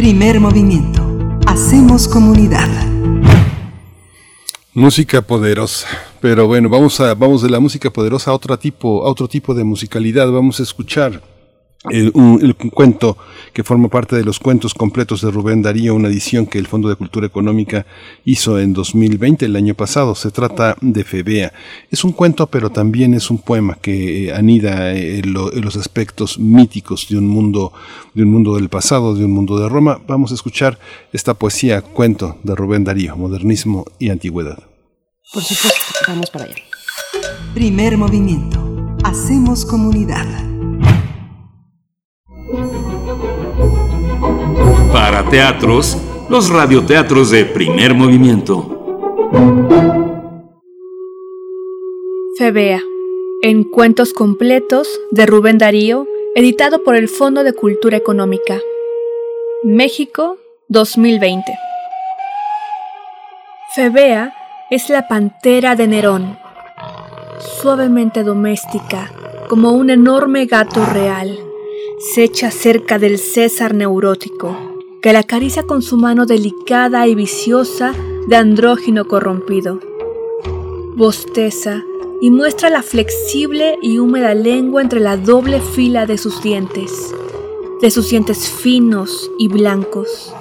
Primer movimiento. Hacemos comunidad. Música poderosa. Pero bueno, vamos a vamos de la música poderosa a otro tipo a otro tipo de musicalidad. Vamos a escuchar el, un, el, cuento que forma parte de los cuentos completos de Rubén Darío, una edición que el Fondo de Cultura Económica hizo en 2020, el año pasado. Se trata de Febea. Es un cuento, pero también es un poema que anida en, lo, en los aspectos míticos de un mundo, de un mundo del pasado, de un mundo de Roma. Vamos a escuchar esta poesía, cuento de Rubén Darío, modernismo y antigüedad. Por supuesto, vamos para allá. Primer movimiento. Hacemos comunidad. Para teatros, los radioteatros de primer movimiento. Febea, en cuentos completos de Rubén Darío, editado por el Fondo de Cultura Económica. México, 2020. Febea es la pantera de Nerón, suavemente doméstica, como un enorme gato real se echa cerca del César neurótico, que la acaricia con su mano delicada y viciosa de andrógino corrompido. Bosteza y muestra la flexible y húmeda lengua entre la doble fila de sus dientes, de sus dientes finos y blancos.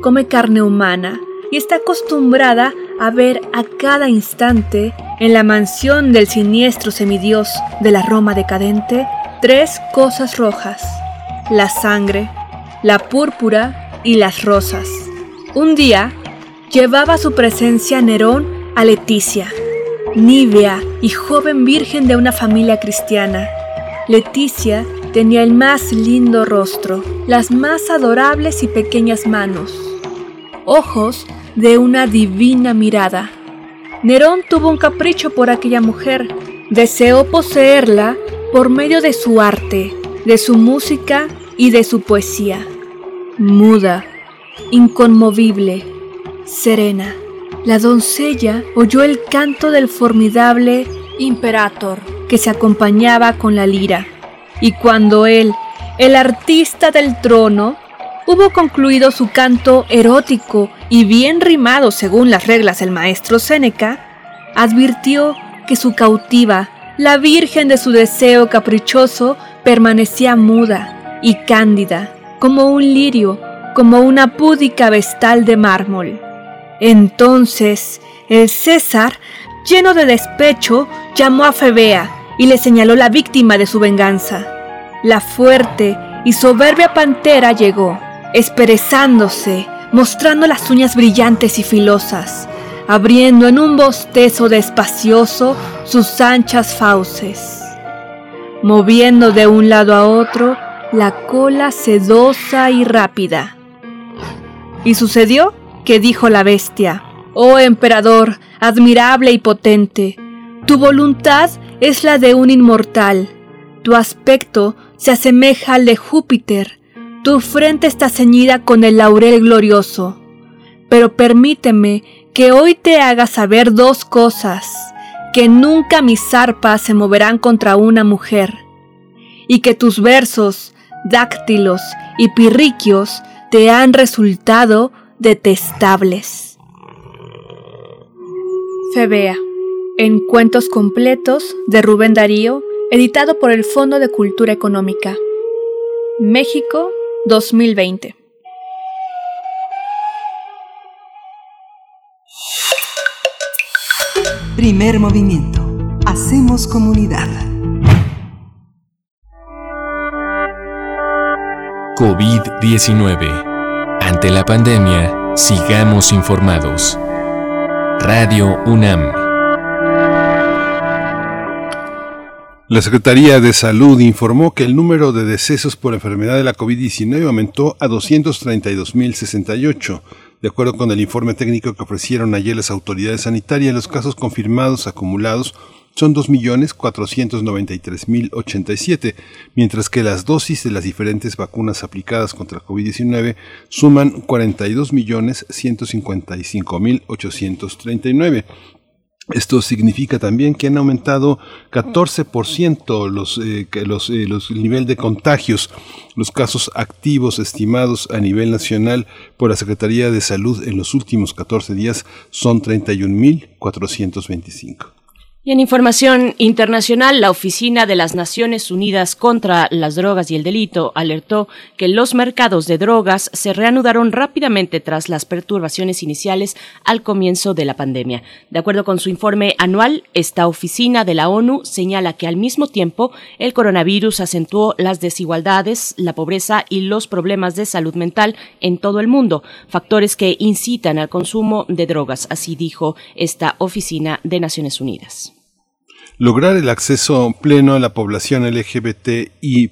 Come carne humana y está acostumbrada a ver a cada instante en la mansión del siniestro semidios de la Roma decadente tres cosas rojas, la sangre, la púrpura y las rosas. Un día llevaba su presencia Nerón a Leticia, nívea y joven virgen de una familia cristiana. Leticia tenía el más lindo rostro, las más adorables y pequeñas manos, ojos de una divina mirada. Nerón tuvo un capricho por aquella mujer, deseó poseerla por medio de su arte, de su música y de su poesía. Muda, inconmovible, serena, la doncella oyó el canto del formidable imperator que se acompañaba con la lira. Y cuando él, el artista del trono, hubo concluido su canto erótico y bien rimado según las reglas del maestro Séneca, advirtió que su cautiva la virgen de su deseo caprichoso permanecía muda y cándida, como un lirio, como una púdica vestal de mármol. Entonces el César, lleno de despecho, llamó a Febea y le señaló la víctima de su venganza. La fuerte y soberbia pantera llegó, esperezándose, mostrando las uñas brillantes y filosas, abriendo en un bostezo despacioso sus anchas fauces, moviendo de un lado a otro la cola sedosa y rápida. Y sucedió que dijo la bestia, Oh emperador, admirable y potente, tu voluntad es la de un inmortal, tu aspecto se asemeja al de Júpiter, tu frente está ceñida con el laurel glorioso. Pero permíteme que hoy te haga saber dos cosas, que nunca mis zarpas se moverán contra una mujer, y que tus versos, dáctilos y pirriquios te han resultado detestables. Febea, en Cuentos Completos de Rubén Darío, editado por el Fondo de Cultura Económica. México, 2020. Primer movimiento. Hacemos comunidad. COVID-19. Ante la pandemia, sigamos informados. Radio UNAM. La Secretaría de Salud informó que el número de decesos por enfermedad de la COVID-19 aumentó a 232.068 de acuerdo con el informe técnico que ofrecieron ayer las autoridades sanitarias, los casos confirmados acumulados son 2.493.087, mientras que las dosis de las diferentes vacunas aplicadas contra COVID-19 suman 42.155.839. Esto significa también que han aumentado 14% los, eh, los, eh, el nivel de contagios, los casos activos estimados a nivel nacional por la Secretaría de Salud en los últimos 14 días son 31.425. En información internacional, la Oficina de las Naciones Unidas contra las Drogas y el Delito alertó que los mercados de drogas se reanudaron rápidamente tras las perturbaciones iniciales al comienzo de la pandemia. De acuerdo con su informe anual, esta oficina de la ONU señala que al mismo tiempo el coronavirus acentuó las desigualdades, la pobreza y los problemas de salud mental en todo el mundo, factores que incitan al consumo de drogas, así dijo esta oficina de Naciones Unidas lograr el acceso pleno a la población LGBTI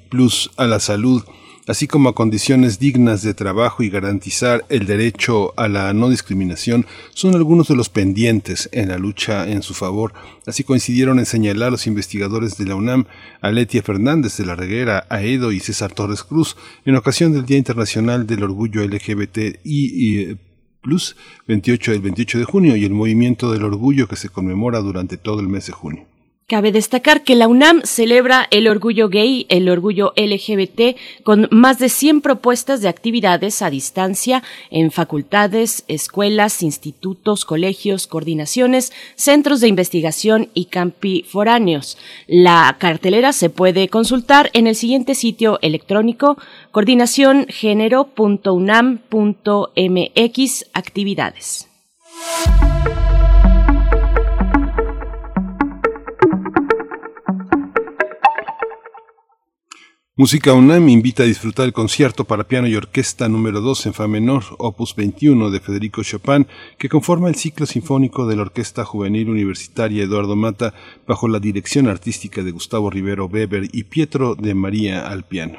a la salud, así como a condiciones dignas de trabajo y garantizar el derecho a la no discriminación, son algunos de los pendientes en la lucha en su favor. Así coincidieron en señalar los investigadores de la UNAM, Aletia Fernández de la Reguera, Aedo y César Torres Cruz, en ocasión del Día Internacional del Orgullo LGBTI Plus, 28, el 28 de junio, y el Movimiento del Orgullo que se conmemora durante todo el mes de junio. Cabe destacar que la UNAM celebra el orgullo gay, el orgullo LGBT, con más de 100 propuestas de actividades a distancia en facultades, escuelas, institutos, colegios, coordinaciones, centros de investigación y campi foráneos. La cartelera se puede consultar en el siguiente sitio electrónico coordinaciongénero.unam.mx actividades. Música UNAM invita a disfrutar el concierto para piano y orquesta número 2 en Fa menor, opus 21 de Federico Chopin, que conforma el ciclo sinfónico de la Orquesta Juvenil Universitaria Eduardo Mata bajo la dirección artística de Gustavo Rivero Weber y Pietro de María al piano.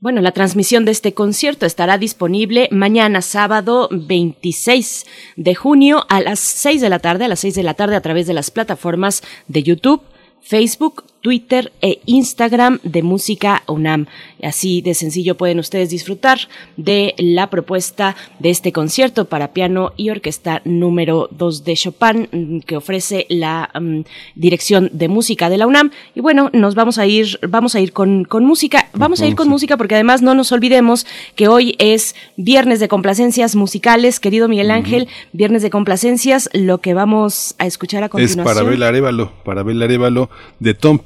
Bueno, la transmisión de este concierto estará disponible mañana sábado 26 de junio a las 6 de la tarde, a las 6 de la tarde a través de las plataformas de YouTube, Facebook, Twitter e Instagram de Música UNAM. Así de sencillo pueden ustedes disfrutar de la propuesta de este concierto para piano y orquesta número 2 de Chopin mm, que ofrece la mm, Dirección de Música de la UNAM. Y bueno, nos vamos a ir, vamos a ir con, con música. Vamos a ir con música porque además no nos olvidemos que hoy es viernes de complacencias musicales, querido Miguel Ángel, viernes de complacencias, lo que vamos a escuchar a continuación. Es para Bel Arevalo, para Bel Arevalo de Tom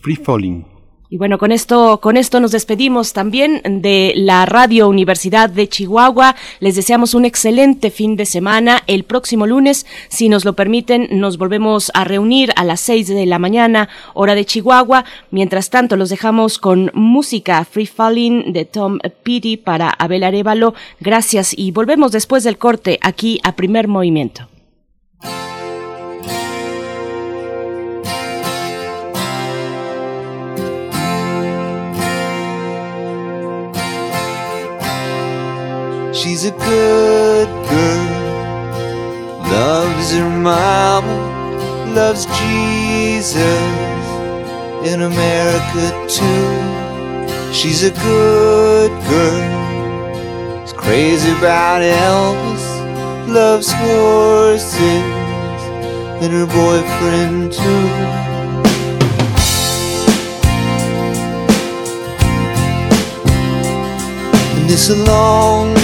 Free Falling. Y bueno, con esto, con esto nos despedimos también de la Radio Universidad de Chihuahua. Les deseamos un excelente fin de semana. El próximo lunes, si nos lo permiten, nos volvemos a reunir a las seis de la mañana, hora de Chihuahua. Mientras tanto, los dejamos con música Free Falling de Tom Petty para Abel Arevalo. Gracias y volvemos después del corte aquí a Primer Movimiento. She's a good girl, loves her mama, loves Jesus in America too. She's a good girl, is crazy about Elvis, loves horses and her boyfriend too. And it's a long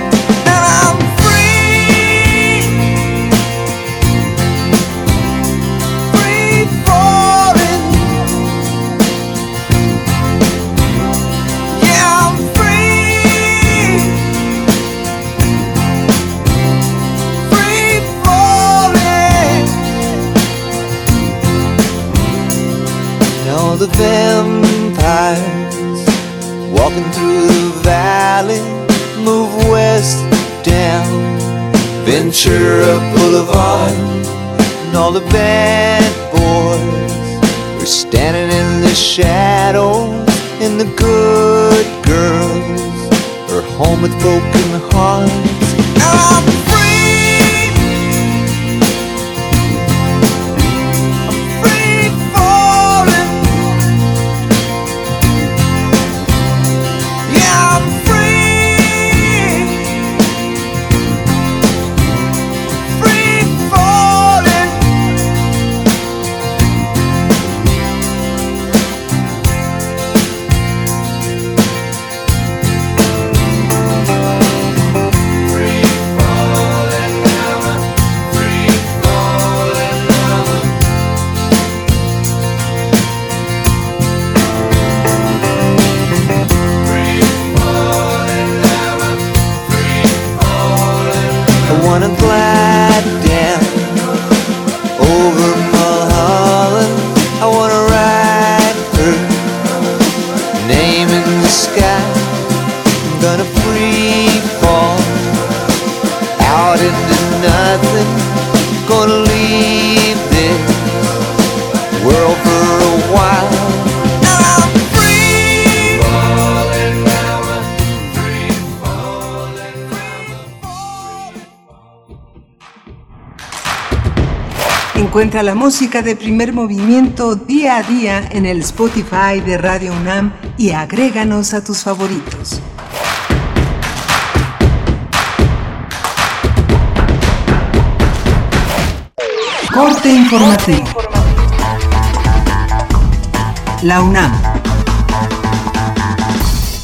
the vampires walking through the valley move west down Ventura Boulevard and all the bad boys are standing in the shadows and the good girls are home with broken hearts. Now I'm free. Encuentra la música de primer movimiento día a día en el Spotify de Radio UNAM y agréganos a tus favoritos. Corte informativo. La UNAM.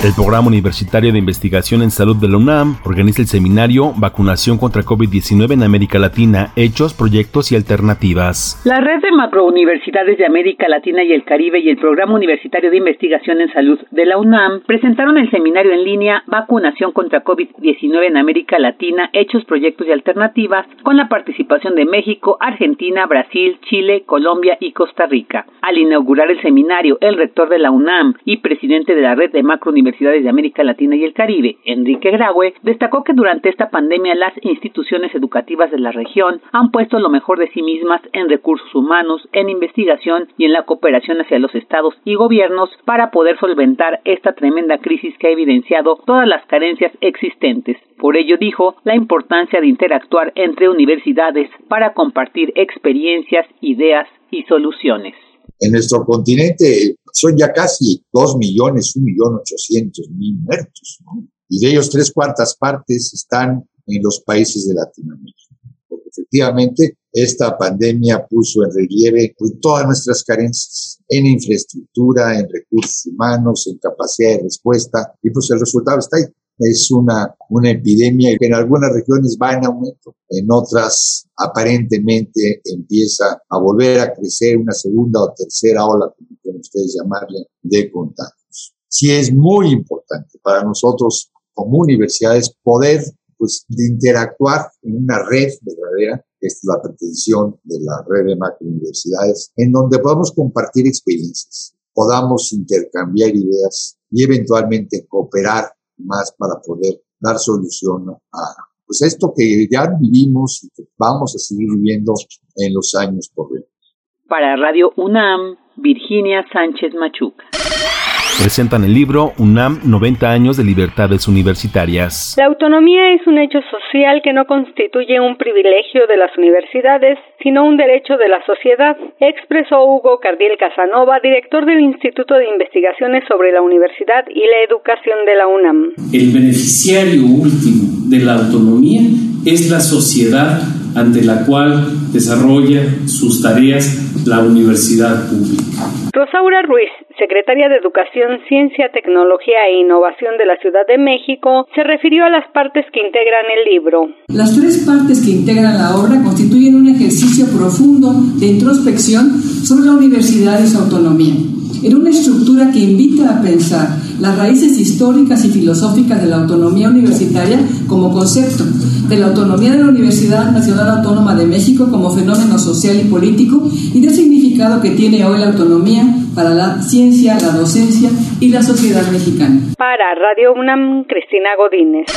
El Programa Universitario de Investigación en Salud de la UNAM organiza el seminario Vacunación contra COVID-19 en América Latina, Hechos, Proyectos y Alternativas. La red de macrouniversidades de América Latina y el Caribe y el Programa Universitario de Investigación en Salud de la UNAM presentaron el seminario en línea Vacunación contra COVID-19 en América Latina, Hechos, Proyectos y Alternativas, con la participación de México, Argentina, Brasil, Chile, Colombia y Costa Rica. Al inaugurar el seminario, el rector de la UNAM y presidente de la red de macrouniversidades de América Latina y el Caribe, Enrique Graue, destacó que durante esta pandemia las instituciones educativas de la región han puesto lo mejor de sí mismas en recursos humanos, en investigación y en la cooperación hacia los estados y gobiernos para poder solventar esta tremenda crisis que ha evidenciado todas las carencias existentes. Por ello dijo la importancia de interactuar entre universidades para compartir experiencias, ideas y soluciones. En nuestro continente son ya casi dos millones, un millón ochocientos mil muertos, ¿no? y de ellos tres cuartas partes están en los países de Latinoamérica. Porque efectivamente esta pandemia puso en relieve pues, todas nuestras carencias en infraestructura, en recursos humanos, en capacidad de respuesta, y pues el resultado está ahí. Es una, una epidemia que en algunas regiones va en aumento, en otras aparentemente empieza a volver a crecer una segunda o tercera ola, como quieren ustedes llamarle, de contagios. Sí es muy importante para nosotros como universidades poder pues, interactuar en una red verdadera, que es la pretensión de la red de macrouniversidades, en donde podamos compartir experiencias, podamos intercambiar ideas y eventualmente cooperar más para poder dar solución a pues esto que ya vivimos y que vamos a seguir viviendo en los años por venir. Para Radio UNAM, Virginia Sánchez Machuca. Presentan el libro UNAM 90 años de libertades universitarias. La autonomía es un hecho social que no constituye un privilegio de las universidades, sino un derecho de la sociedad, expresó Hugo Cardiel Casanova, director del Instituto de Investigaciones sobre la Universidad y la Educación de la UNAM. El beneficiario último de la autonomía es la sociedad ante la cual desarrolla sus tareas la universidad pública. Rosaura Ruiz, secretaria de Educación, Ciencia, Tecnología e Innovación de la Ciudad de México, se refirió a las partes que integran el libro. Las tres partes que integran la obra constituyen un ejercicio profundo de introspección sobre la universidad y su autonomía, en una estructura que invita a pensar las raíces históricas y filosóficas de la autonomía universitaria como concepto, de la autonomía de la Universidad Nacional Autónoma de México como fenómeno social y político y del significado que tiene hoy la autonomía para la ciencia, la docencia y la sociedad mexicana. Para Radio UNAM, Cristina Godínez.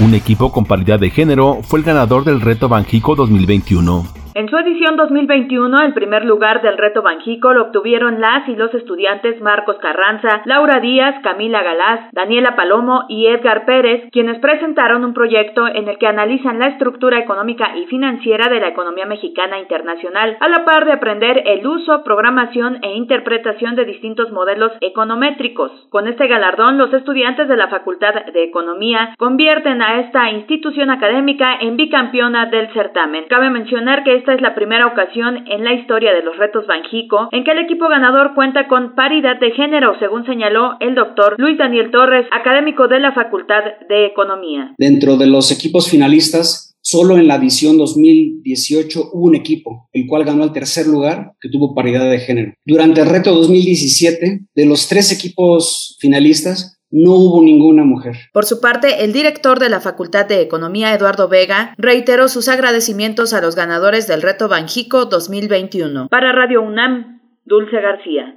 Un equipo con paridad de género fue el ganador del reto Banjico 2021. En su edición 2021, el primer lugar del reto Banjico lo obtuvieron las y los estudiantes Marcos Carranza, Laura Díaz, Camila Galás, Daniela Palomo y Edgar Pérez, quienes presentaron un proyecto en el que analizan la estructura económica y financiera de la economía mexicana internacional, a la par de aprender el uso, programación e interpretación de distintos modelos econométricos. Con este galardón, los estudiantes de la Facultad de Economía convierten a esta institución académica en bicampeona del certamen. Cabe mencionar que esta es la primera ocasión en la historia de los retos Banjico en que el equipo ganador cuenta con paridad de género, según señaló el doctor Luis Daniel Torres, académico de la Facultad de Economía. Dentro de los equipos finalistas, Solo en la edición 2018 hubo un equipo, el cual ganó el tercer lugar, que tuvo paridad de género. Durante el reto 2017, de los tres equipos finalistas, no hubo ninguna mujer. Por su parte, el director de la Facultad de Economía, Eduardo Vega, reiteró sus agradecimientos a los ganadores del reto Banjico 2021. Para Radio UNAM, Dulce García.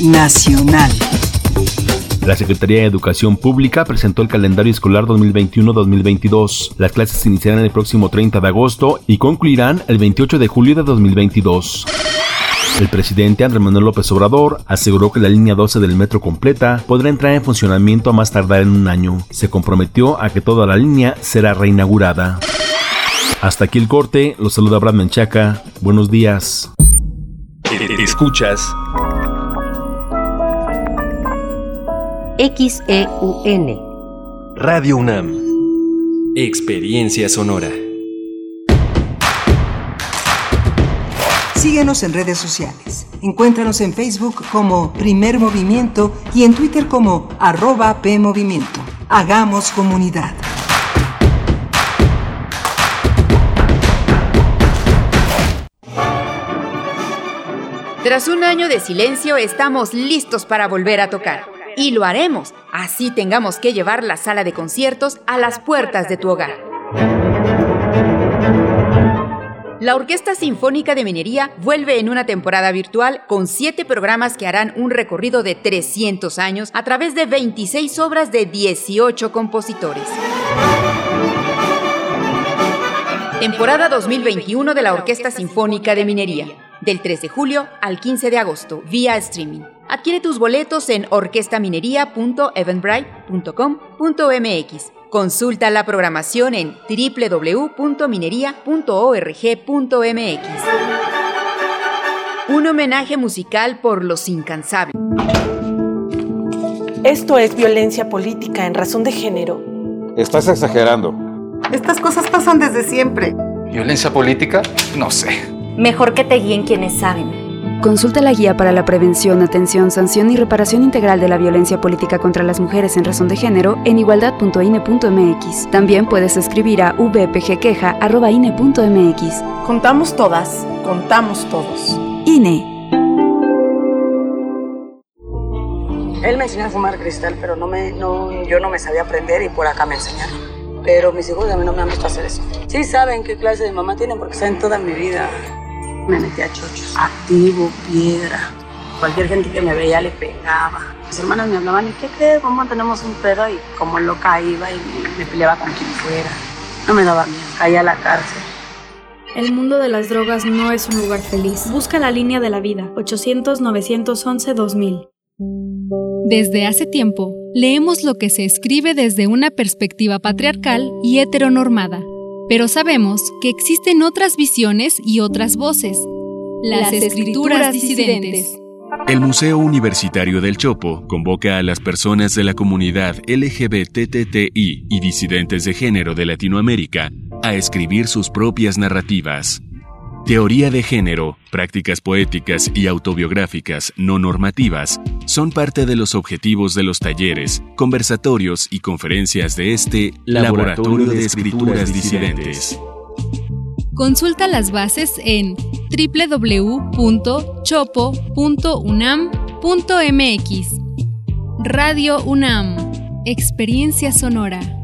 Nacional. La Secretaría de Educación Pública presentó el calendario escolar 2021-2022. Las clases iniciarán el próximo 30 de agosto y concluirán el 28 de julio de 2022. El presidente Andrés Manuel López Obrador aseguró que la línea 12 del metro completa podrá entrar en funcionamiento a más tardar en un año. Se comprometió a que toda la línea será reinaugurada. Hasta aquí el corte, los saluda Brad Menchaca. Buenos días. Escuchas XEUN. Radio UNAM. Experiencia sonora. Síguenos en redes sociales. Encuéntranos en Facebook como Primer Movimiento y en Twitter como arroba PMovimiento. Hagamos comunidad. Tras un año de silencio, estamos listos para volver a tocar. Y lo haremos, así tengamos que llevar la sala de conciertos a las puertas de tu hogar. La Orquesta Sinfónica de Minería vuelve en una temporada virtual con siete programas que harán un recorrido de 300 años a través de 26 obras de 18 compositores. Temporada 2021 de la Orquesta Sinfónica de Minería, del 3 de julio al 15 de agosto, vía streaming. Adquiere tus boletos en orquestaminería.eventbrite.com.mx. Consulta la programación en www.minería.org.mx. Un homenaje musical por los incansables. Esto es violencia política en razón de género. Estás exagerando. Estas cosas pasan desde siempre. ¿Violencia política? No sé. Mejor que te guíen quienes saben. Consulta la guía para la prevención, atención, sanción y reparación integral de la violencia política contra las mujeres en razón de género en igualdad.ine.mx. También puedes escribir a vpgqueja.ine.mx. Contamos todas, contamos todos. INE. Él me enseñó a fumar cristal, pero no me, no, yo no me sabía aprender y por acá me enseñaron. Pero mis hijos a mí no me han visto hacer eso. Sí saben qué clase de mamá tienen porque saben toda mi vida. Me metí a chochos. Activo, piedra. Cualquier gente que me veía le pegaba. Mis hermanas me hablaban, ¿y qué crees? Mamá, tenemos un pedo. Y como loca iba y me, me peleaba con quien fuera. No me daba miedo. Caía a la cárcel. El mundo de las drogas no es un lugar feliz. Busca la línea de la vida. 800-911-2000. Desde hace tiempo, leemos lo que se escribe desde una perspectiva patriarcal y heteronormada pero sabemos que existen otras visiones y otras voces. Las, escrituras disidentes. El Museo Universitario del Chopo convoca a las personas de la comunidad LGBTTI y disidentes de género de Latinoamérica a escribir sus propias narrativas. Teoría de género, prácticas poéticas y autobiográficas no normativas son parte de los objetivos de los talleres, conversatorios y conferencias de este Laboratorio de Escrituras Disidentes. Consulta las bases en www.chopo.unam.mx. Radio UNAM, Experiencia Sonora.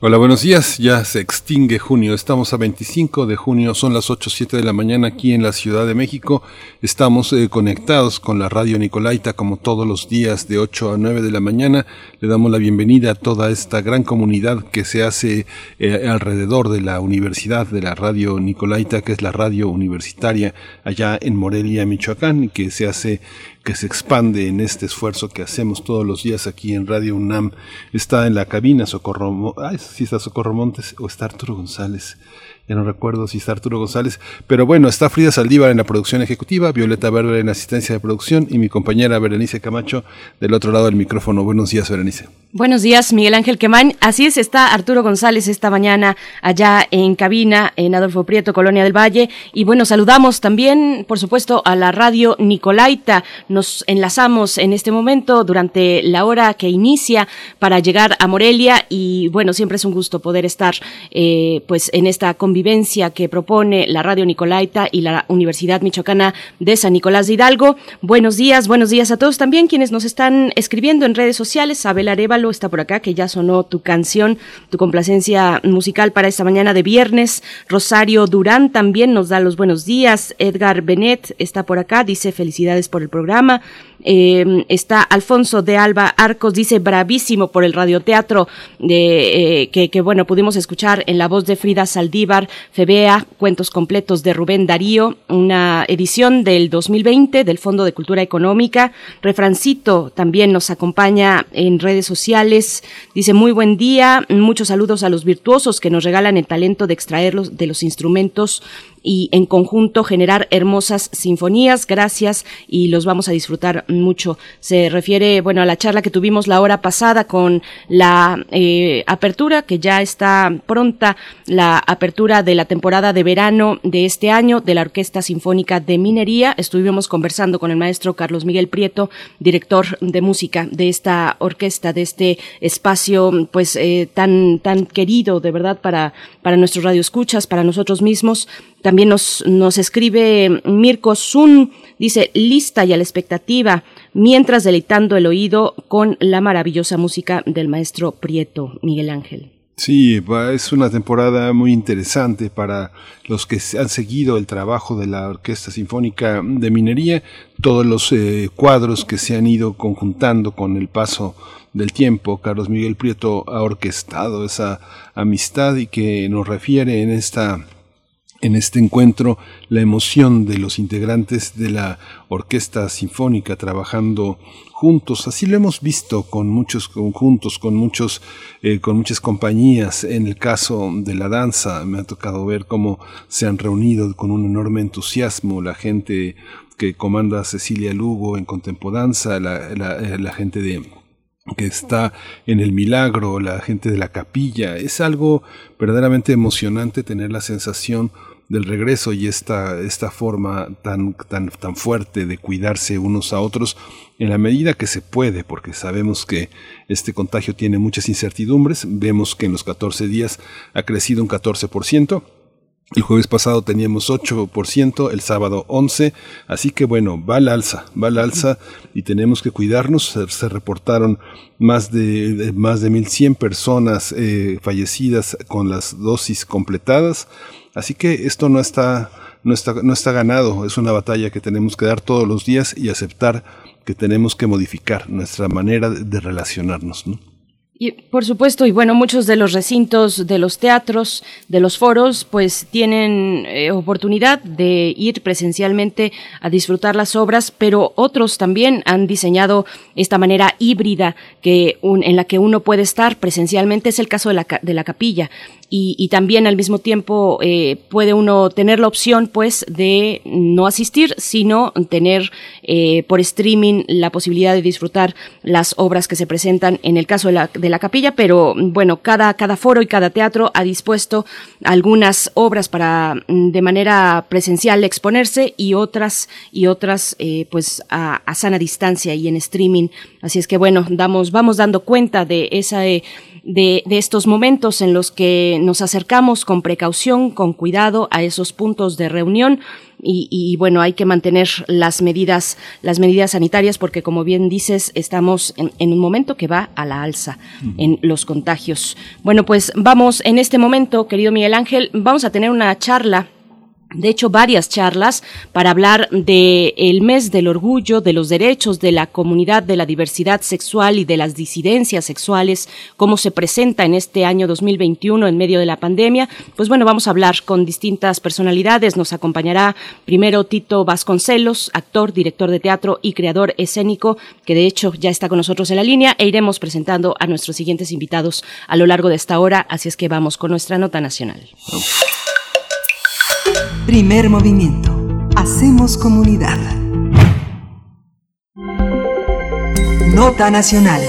Hola, buenos días. Ya se extingue junio. Estamos a 25 de junio. Son las 8, 7 de la mañana aquí en la Ciudad de México. Estamos eh, conectados con la radio Nicolaita como todos los días de 8 a 9 de la mañana. Le damos la bienvenida a toda esta gran comunidad que se hace eh, alrededor de la universidad de la radio Nicolaita, que es la radio universitaria allá en Morelia, Michoacán, y que se hace que se expande en este esfuerzo que hacemos todos los días aquí en Radio UNAM. Está en la cabina Socorro, ay, sí está Socorro Montes o está Arturo González ya no recuerdo si está Arturo González, pero bueno, está Frida Saldívar en la producción ejecutiva, Violeta Verde en asistencia de producción y mi compañera Berenice Camacho del otro lado del micrófono. Buenos días, Berenice. Buenos días, Miguel Ángel Quemán. Así es, está Arturo González esta mañana allá en cabina en Adolfo Prieto, Colonia del Valle. Y bueno, saludamos también, por supuesto, a la radio Nicolaita. Nos enlazamos en este momento durante la hora que inicia para llegar a Morelia y bueno, siempre es un gusto poder estar eh, pues en esta convivencia vivencia que propone la Radio Nicolaita y la Universidad Michoacana de San Nicolás de Hidalgo. Buenos días, buenos días a todos también quienes nos están escribiendo en redes sociales. Abel Arevalo está por acá, que ya sonó tu canción, tu complacencia musical para esta mañana de viernes. Rosario Durán también nos da los buenos días. Edgar Benet está por acá, dice felicidades por el programa. Eh, está Alfonso de Alba Arcos, dice bravísimo por el radioteatro de, eh, que, que, bueno, pudimos escuchar en la voz de Frida Saldívar, Febea, cuentos completos de Rubén Darío, una edición del 2020 del Fondo de Cultura Económica. Refrancito también nos acompaña en redes sociales, dice muy buen día, muchos saludos a los virtuosos que nos regalan el talento de extraerlos de los instrumentos y en conjunto generar hermosas sinfonías. Gracias y los vamos a disfrutar mucho. Se refiere, bueno, a la charla que tuvimos la hora pasada con la eh, apertura, que ya está pronta, la apertura de la temporada de verano de este año de la Orquesta Sinfónica de Minería. Estuvimos conversando con el maestro Carlos Miguel Prieto, director de música de esta orquesta, de este espacio, pues eh, tan, tan querido, de verdad, para, para nuestros radioescuchas, para nosotros mismos. También nos, nos escribe Mirko Sun, dice, lista y a la expectativa, mientras deleitando el oído con la maravillosa música del maestro Prieto, Miguel Ángel. Sí, es una temporada muy interesante para los que han seguido el trabajo de la Orquesta Sinfónica de Minería, todos los eh, cuadros que se han ido conjuntando con el paso del tiempo. Carlos Miguel Prieto ha orquestado esa amistad y que nos refiere en esta en este encuentro la emoción de los integrantes de la orquesta sinfónica trabajando juntos así lo hemos visto con muchos conjuntos con muchos eh, con muchas compañías en el caso de la danza me ha tocado ver cómo se han reunido con un enorme entusiasmo la gente que comanda Cecilia Lugo en Contempodanza la, la, eh, la gente de que está en el milagro, la gente de la capilla. Es algo verdaderamente emocionante tener la sensación del regreso y esta, esta forma tan, tan, tan fuerte de cuidarse unos a otros en la medida que se puede, porque sabemos que este contagio tiene muchas incertidumbres. Vemos que en los 14 días ha crecido un 14%. El jueves pasado teníamos 8%, el sábado 11%, así que bueno, va al alza, va al alza y tenemos que cuidarnos. Se, reportaron más de, más de 1.100 personas eh, fallecidas con las dosis completadas. Así que esto no está, no está, no está ganado, es una batalla que tenemos que dar todos los días y aceptar que tenemos que modificar nuestra manera de relacionarnos. ¿no? Y por supuesto, y bueno, muchos de los recintos de los teatros, de los foros, pues tienen eh, oportunidad de ir presencialmente a disfrutar las obras, pero otros también han diseñado esta manera híbrida que en la que uno puede estar presencialmente. Es el caso de la, de la capilla y, también al mismo tiempo eh, puede uno tener la opción pues de no asistir sino tener eh, por streaming la posibilidad de disfrutar las obras que se presentan en el caso de la, de la capilla. Pero bueno cada cada foro y cada teatro ha dispuesto algunas obras para mm, de manera presencial exponerse y otras y otras eh, pues a, a, sana distancia y en streaming. Así es que bueno damos vamos dando cuenta de esa de, de estos momentos en los que nos acercamos con precaución, con cuidado a esos puntos de reunión y, bueno, hay que mantener las medidas, las medidas sanitarias porque como bien dices, estamos en, en un momento que va a la alza en los contagios. Bueno, pues vamos en este momento, querido Miguel Ángel, vamos a tener una charla de hecho, varias charlas para hablar del el mes del orgullo, de los derechos de la comunidad, de la diversidad sexual y de las disidencias sexuales, cómo se presenta en este año 2021 en medio de la pandemia. Pues bueno, vamos a hablar con distintas personalidades. Nos acompañará primero Tito Vasconcelos, actor, director de teatro y creador escénico, que de hecho ya está con nosotros en la línea e iremos presentando a nuestros siguientes invitados a lo largo de esta hora. Así es que vamos con nuestra nota nacional. Primer movimiento. Hacemos comunidad. Nota nacional.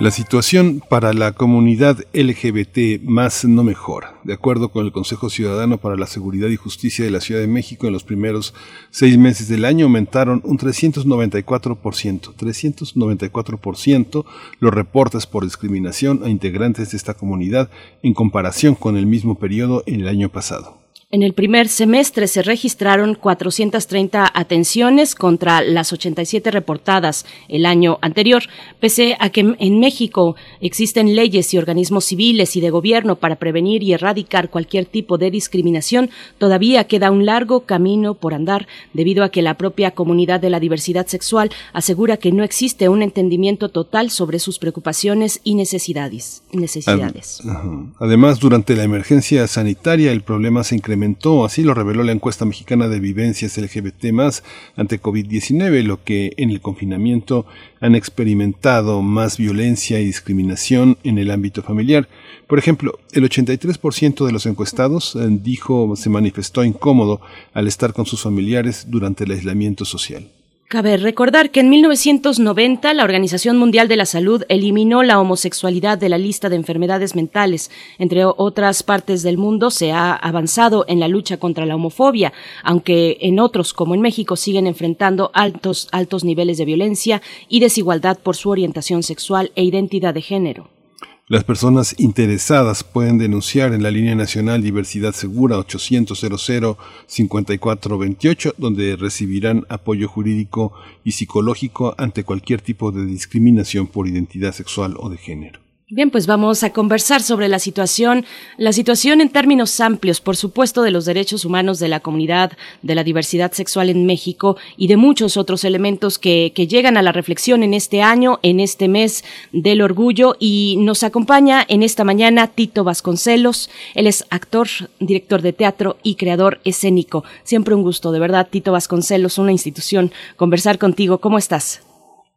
La situación para la comunidad LGBT más no mejora. De acuerdo con el Consejo Ciudadano para la Seguridad y Justicia de la Ciudad de México, en los primeros seis meses del año aumentaron un 394%. 394% los reportes por discriminación a integrantes de esta comunidad en comparación con el mismo periodo en el año pasado. En el primer semestre se registraron 430 atenciones contra las 87 reportadas el año anterior, pese a que en México existen leyes y organismos civiles y de gobierno para prevenir y erradicar cualquier tipo de discriminación, todavía queda un largo camino por andar debido a que la propia comunidad de la diversidad sexual asegura que no existe un entendimiento total sobre sus preocupaciones y necesidades. necesidades. Además, durante la emergencia sanitaria el problema se incrementó así lo reveló la encuesta mexicana de vivencias LGBT ante COVID-19, lo que en el confinamiento han experimentado más violencia y discriminación en el ámbito familiar. Por ejemplo, el 83% de los encuestados eh, dijo se manifestó incómodo al estar con sus familiares durante el aislamiento social. Cabe recordar que en 1990 la Organización Mundial de la Salud eliminó la homosexualidad de la lista de enfermedades mentales. Entre otras partes del mundo se ha avanzado en la lucha contra la homofobia, aunque en otros, como en México, siguen enfrentando altos, altos niveles de violencia y desigualdad por su orientación sexual e identidad de género. Las personas interesadas pueden denunciar en la línea nacional Diversidad Segura 800 5428 donde recibirán apoyo jurídico y psicológico ante cualquier tipo de discriminación por identidad sexual o de género. Bien, pues vamos a conversar sobre la situación, la situación en términos amplios, por supuesto, de los derechos humanos de la comunidad, de la diversidad sexual en México y de muchos otros elementos que, que llegan a la reflexión en este año, en este mes del orgullo. Y nos acompaña en esta mañana Tito Vasconcelos. Él es actor, director de teatro y creador escénico. Siempre un gusto, de verdad, Tito Vasconcelos, una institución, conversar contigo. ¿Cómo estás?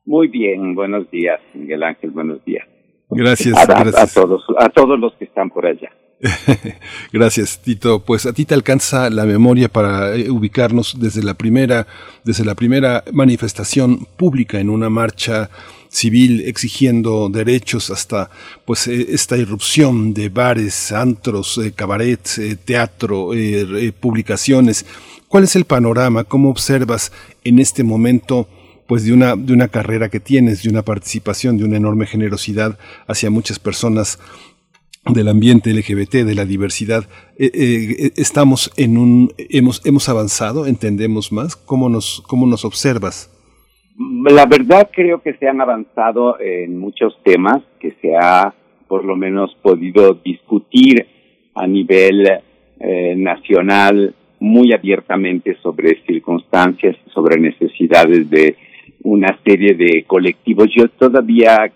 Muy bien, buenos días, Miguel Ángel, buenos días. Gracias, a, gracias. A todos, a todos los que están por allá. <laughs> gracias, Tito. Pues a ti te alcanza la memoria para eh, ubicarnos desde la primera, desde la primera manifestación pública en una marcha civil exigiendo derechos hasta pues eh, esta irrupción de bares, antros, eh, cabarets, teatro, publicaciones. ¿Cuál es el panorama? ¿Cómo observas en este momento? Pues de una, de una carrera que tienes, de una participación, de una enorme generosidad hacia muchas personas del ambiente LGBT, de la diversidad, eh, eh, estamos en un, hemos, hemos avanzado, entendemos más, ¿cómo nos, cómo nos observas? La verdad creo que se han avanzado en muchos temas que se ha por lo menos podido discutir a nivel eh, nacional muy abiertamente sobre circunstancias, sobre necesidades de una serie de colectivos. Yo todavía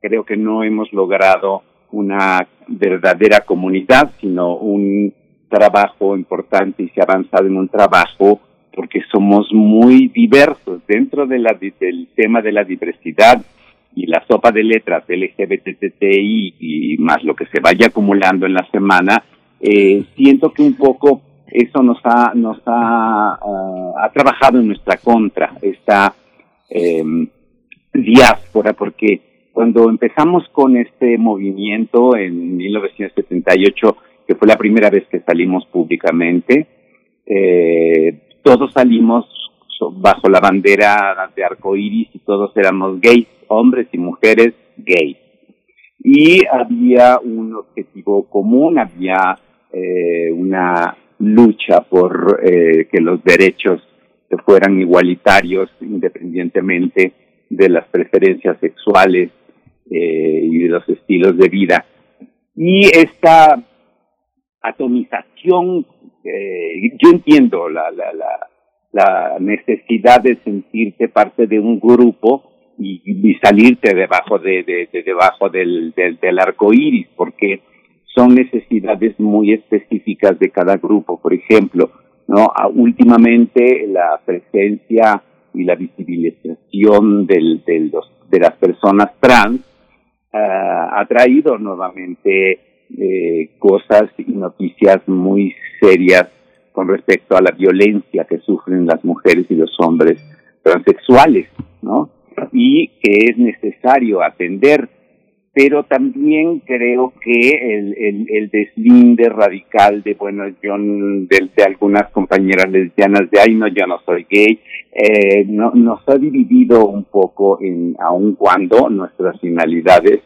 creo que no hemos logrado una verdadera comunidad, sino un trabajo importante y se ha avanzado en un trabajo porque somos muy diversos dentro de la, del tema de la diversidad y la sopa de letras LGBTTI y más lo que se vaya acumulando en la semana, eh, siento que un poco eso nos ha, nos ha, ah, ha trabajado en nuestra contra, esta eh, diáspora, porque cuando empezamos con este movimiento en 1978, que fue la primera vez que salimos públicamente, eh, todos salimos bajo la bandera de arco iris y todos éramos gays, hombres y mujeres gays. y había un objetivo común, había eh, una lucha por eh, que los derechos fueran igualitarios independientemente de las preferencias sexuales eh, y de los estilos de vida. Y esta atomización, eh, yo entiendo la, la, la, la, necesidad de sentirte parte de un grupo y, salirte debajo de, de, de debajo del, del arco iris, porque son necesidades muy específicas de cada grupo. Por ejemplo, ¿no? Ah, últimamente la presencia y la visibilización del, del, de las personas trans uh, ha traído nuevamente eh, cosas y noticias muy serias con respecto a la violencia que sufren las mujeres y los hombres transexuales, ¿no? Y que es necesario atender pero también creo que el, el, deslinde radical de, bueno, yo, de, de, algunas compañeras lesbianas de, ay, no, yo no soy gay, eh, no, nos ha dividido un poco en, aun cuando nuestras finalidades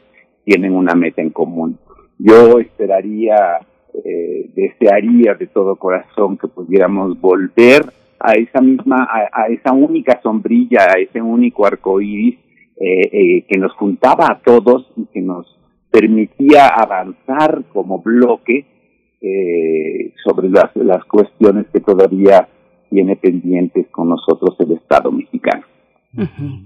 tienen una meta en común. Yo esperaría, eh, desearía de todo corazón que pudiéramos volver a esa misma, a esa única sombrilla, a ese único arco iris eh, eh, que nos juntaba a todos y que nos permitía avanzar como bloque eh, sobre las, las cuestiones que todavía tiene pendientes con nosotros el Estado mexicano.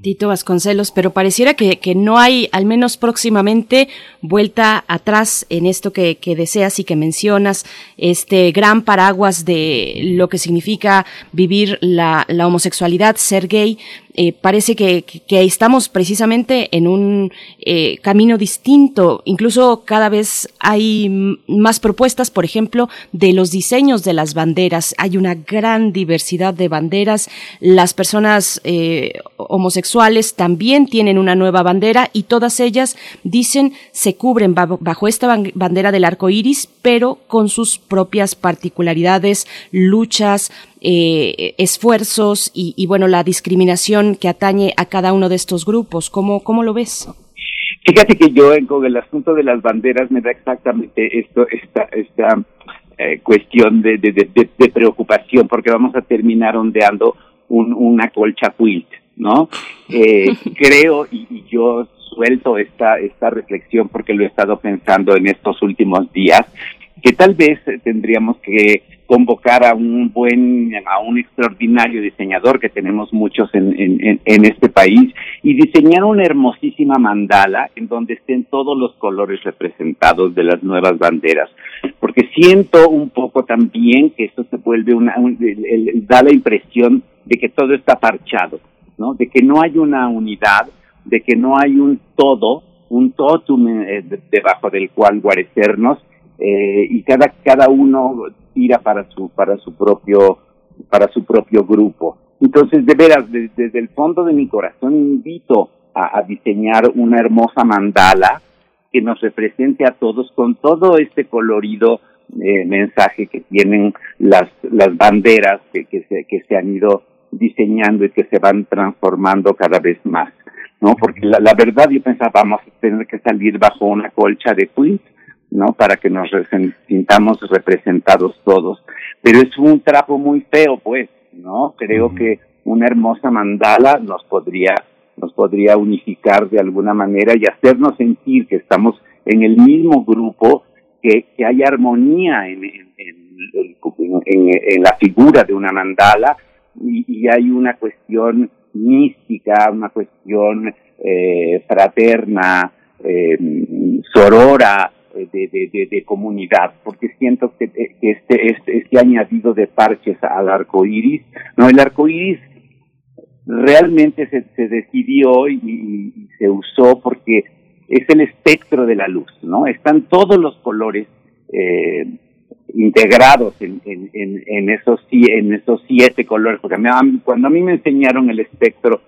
Tito Vasconcelos, pero pareciera que, que, no hay, al menos próximamente, vuelta atrás en esto que, que, deseas y que mencionas, este gran paraguas de lo que significa vivir la, la homosexualidad, ser gay, eh, parece que, que, estamos precisamente en un eh, camino distinto. Incluso cada vez hay más propuestas, por ejemplo, de los diseños de las banderas. Hay una gran diversidad de banderas. Las personas eh, homosexuales también tienen una nueva bandera y todas ellas dicen se cubren bajo esta bandera del arco iris, pero con sus propias particularidades, luchas, eh, esfuerzos y, y, bueno, la discriminación que atañe a cada uno de estos grupos. ¿Cómo, cómo lo ves? Fíjate que yo con el asunto de las banderas me da exactamente esto, esta, esta eh, cuestión de, de, de, de, preocupación, porque vamos a terminar ondeando un, una colcha quilt, ¿no? Eh, <laughs> creo, y, y yo suelto esta, esta reflexión porque lo he estado pensando en estos últimos días, que tal vez tendríamos que convocar a un buen, a un extraordinario diseñador que tenemos muchos en, en, este país y diseñar una hermosísima mandala en donde estén todos los colores representados de las nuevas banderas. Porque siento un poco también que esto se vuelve una, un, el, da la impresión de que todo está parchado, ¿no? De que no hay una unidad, de que no hay un todo, un totum eh, debajo del cual guarecernos eh, y cada cada uno para su para su propio para su propio grupo. Entonces de veras de, desde el fondo de mi corazón invito a, diseñar una hermosa mandala que nos represente a todos con todo este colorido eh, mensaje que tienen las las banderas que, que se que se han ido diseñando y que se van transformando cada vez más no porque la, la verdad yo pensaba vamos a tener que salir bajo una colcha de queens ¿no? Para que nos sintamos representados todos. Pero es un trapo muy feo, pues, ¿no? Creo que una hermosa mandala nos podría, nos podría unificar de alguna manera y hacernos sentir que estamos en el mismo grupo, que, que hay armonía en, en, en, en, la figura de una mandala y, y hay una cuestión mística, una cuestión eh, fraterna, eh, sorora, de, de, de, de, comunidad, porque siento que, que este, este, este añadido de parches al arco iris, no, el arco iris realmente se, se decidió y, se usó porque es el espectro de la luz, ¿no? Están todos los colores eh, integrados en, en, en, en, esos, en esos siete colores, porque cuando a mí me enseñaron el espectro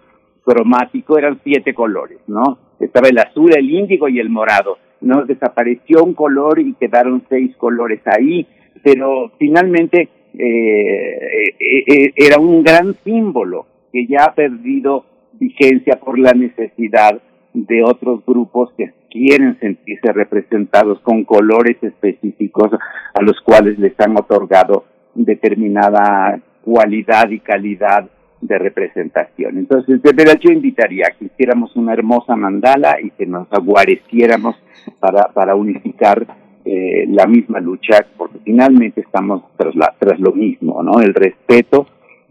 cromático eran siete colores, ¿no? Estaba el azul, el índigo y el morado no desapareció un color y quedaron seis colores ahí, pero finalmente eh, eh, eh, era un gran símbolo que ya ha perdido vigencia por la necesidad de otros grupos que, quieren sentirse representados con colores específicos a los cuales les han otorgado determinada cualidad y calidad de representación. Entonces, de verdad yo invitaría a que hiciéramos una hermosa mandala y que nos aguareciéramos para, para unificar eh, la misma lucha, porque finalmente estamos tras, la, tras lo mismo, ¿no? El respeto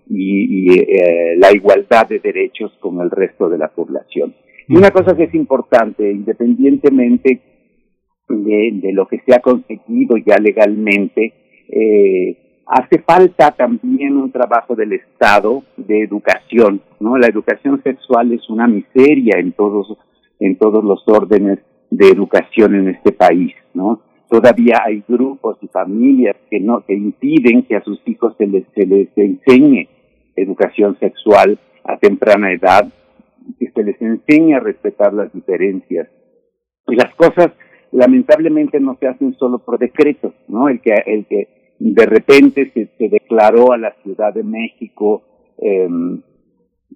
y, y eh, la igualdad de derechos con el resto de la población. Y una cosa que es importante, independientemente de, de lo que se ha conseguido ya legalmente, eh, hace falta también un trabajo del Estado de educación, ¿no? La educación sexual es una miseria en todos, en todos los órdenes de educación en este país, ¿no? Todavía hay grupos y familias que no, que impiden que a sus hijos se les, se les enseñe educación sexual a temprana edad, que se les enseñe a respetar las diferencias. Y las cosas lamentablemente no se hacen solo por decreto, ¿no? El que, el que de repente se, se declaró a la Ciudad de México eh,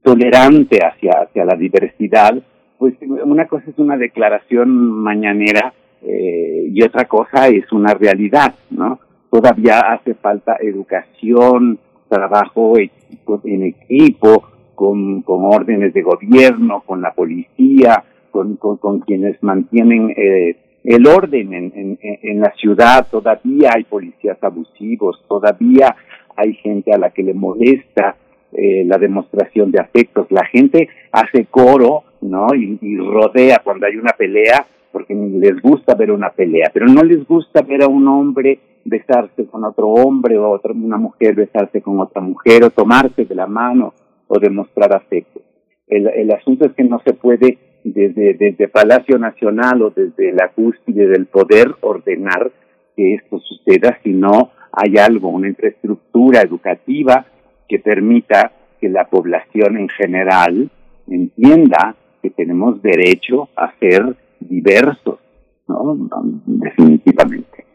tolerante hacia, hacia la diversidad, pues una cosa es una declaración mañanera eh, y otra cosa es una realidad, ¿no? Todavía hace falta educación, trabajo en equipo, con, con órdenes de gobierno, con la policía, con, con, con quienes mantienen eh, el orden en, en, en, la ciudad, todavía hay policías abusivos, todavía hay gente a la que le molesta eh, la demostración de afectos. La gente hace coro, ¿no? Y, rodea cuando hay una pelea, porque les gusta ver una pelea, pero no les gusta ver a un hombre besarse con otro hombre o otra, una mujer besarse con otra mujer o tomarse de la mano o demostrar afecto. El, el asunto es que no se puede desde, desde Palacio Nacional o desde la cúspide del poder ordenar que esto suceda si no hay algo, una infraestructura educativa que permita que la población en general entienda que tenemos derecho a ser diversos, ¿no? Definitivamente.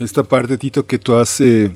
Esta parte, Tito, que tú has eh,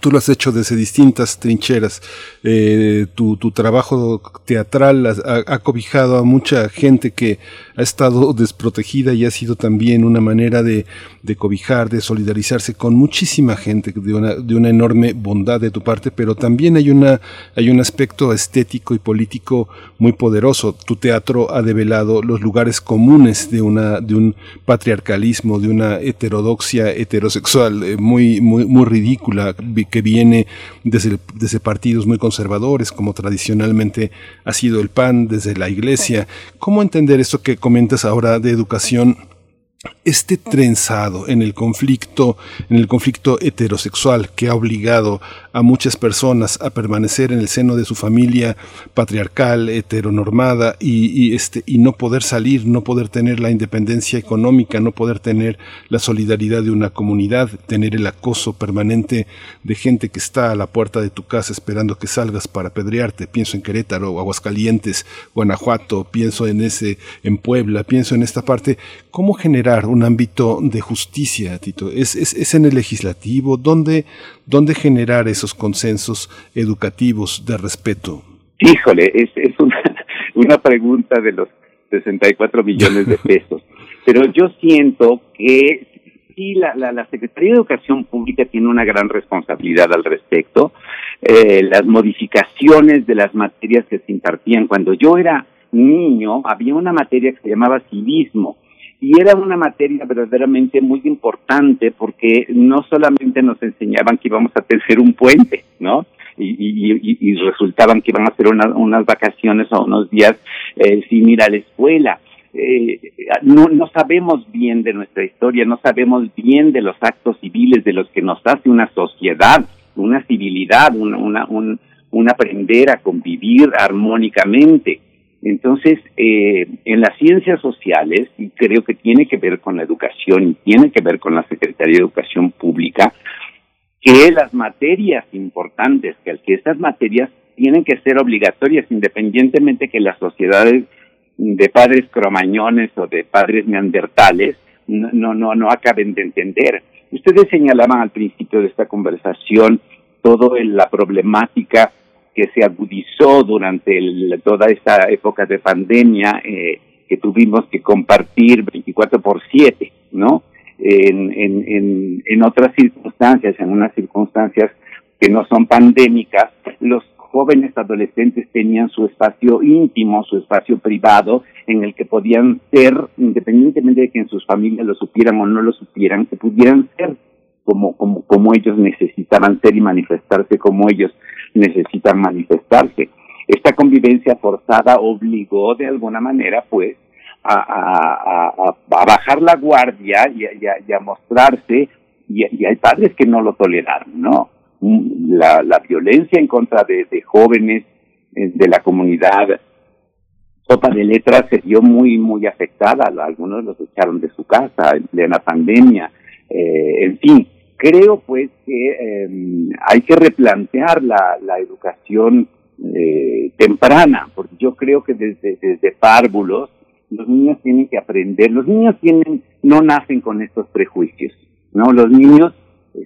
Tú lo has hecho desde distintas trincheras. Eh, tu, trabajo teatral ha, cobijado a mucha gente que ha estado desprotegida y ha sido también una manera de, de cobijar, de solidarizarse con muchísima gente, de una, de una enorme bondad de tu parte, pero también hay, una, hay un aspecto estético y político muy poderoso. Tu teatro ha develado los lugares comunes de, una, de un patriarcalismo, de una heterodoxia heterosexual eh, muy, muy, muy ridícula que viene desde, desde partidos muy conservadores, como tradicionalmente ha sido el PAN, desde la Iglesia. ¿Cómo entender esto que comentas ahora de educación? este trenzado en el conflicto, en el conflicto heterosexual que ha obligado a muchas personas a permanecer en el seno de su familia patriarcal, heteronormada y, este, y no poder salir, no poder tener la independencia económica, no poder tener la solidaridad de una comunidad, tener el acoso permanente de gente que está a la puerta de tu casa esperando que salgas para apedrearte. Pienso en Querétaro, Aguascalientes, Guanajuato, pienso en ese, en Puebla, pienso en esta parte. ¿Cómo generar un ámbito de justicia, Tito? ¿Es, es, es en el legislativo? ¿Dónde, ¿Dónde generar consensos educativos de respeto? Híjole, es, es una, <laughs> una pregunta de los 64 millones de <laughs> pesos. Pero yo siento que sí, la, la, la, Secretaría de Educación Pública tiene una gran responsabilidad al respecto. Eh, las modificaciones de las materias que se impartían. Cuando yo era niño, había una materia que se llamaba civismo y era una materia verdaderamente muy importante porque no solamente nos enseñaban que íbamos a tener un puente, ¿no? Y, resultaban que iban a hacer una, unas vacaciones o unos días eh, sin ir a la escuela. Eh, no, no sabemos bien de nuestra historia, no sabemos bien de los actos civiles de los que nos hace una sociedad, una civilidad, una, una, un, un aprender a convivir armónicamente. Entonces, eh, en las ciencias sociales, y creo que tiene que ver con la educación y tiene que ver con la Secretaría de Educación Pública, que las materias importantes, que, que estas materias tienen que ser obligatorias independientemente que las sociedades de padres cromañones o de padres neandertales no, no, no acaben de entender. Ustedes señalaban al principio de esta conversación toda la problemática que se agudizó durante el, toda esta época de pandemia eh, que tuvimos que compartir 24 por 7, ¿no? En, en, en, en otras circunstancias, en unas circunstancias que no son pandémicas, los jóvenes adolescentes tenían su espacio íntimo, su espacio privado, en el que podían ser, independientemente de que en sus familias lo supieran o no lo supieran, que pudieran ser como, como, como ellos necesitaban ser y manifestarse como ellos necesitan manifestarse. Esta convivencia forzada obligó de alguna manera, pues, a, a, bajar la guardia y a, y a mostrarse, y, y hay padres que no lo toleraron, ¿no? la, la violencia en contra de, de jóvenes eh, de la comunidad Sopa de Letras se vio muy, muy afectada. Algunos los echaron de su casa en plena pandemia. Eh, en fin, creo pues que eh, hay que replantear la, la educación eh, temprana, porque yo creo que desde, desde párvulos los niños tienen que aprender. Los niños tienen, no nacen con estos prejuicios, ¿no? Los niños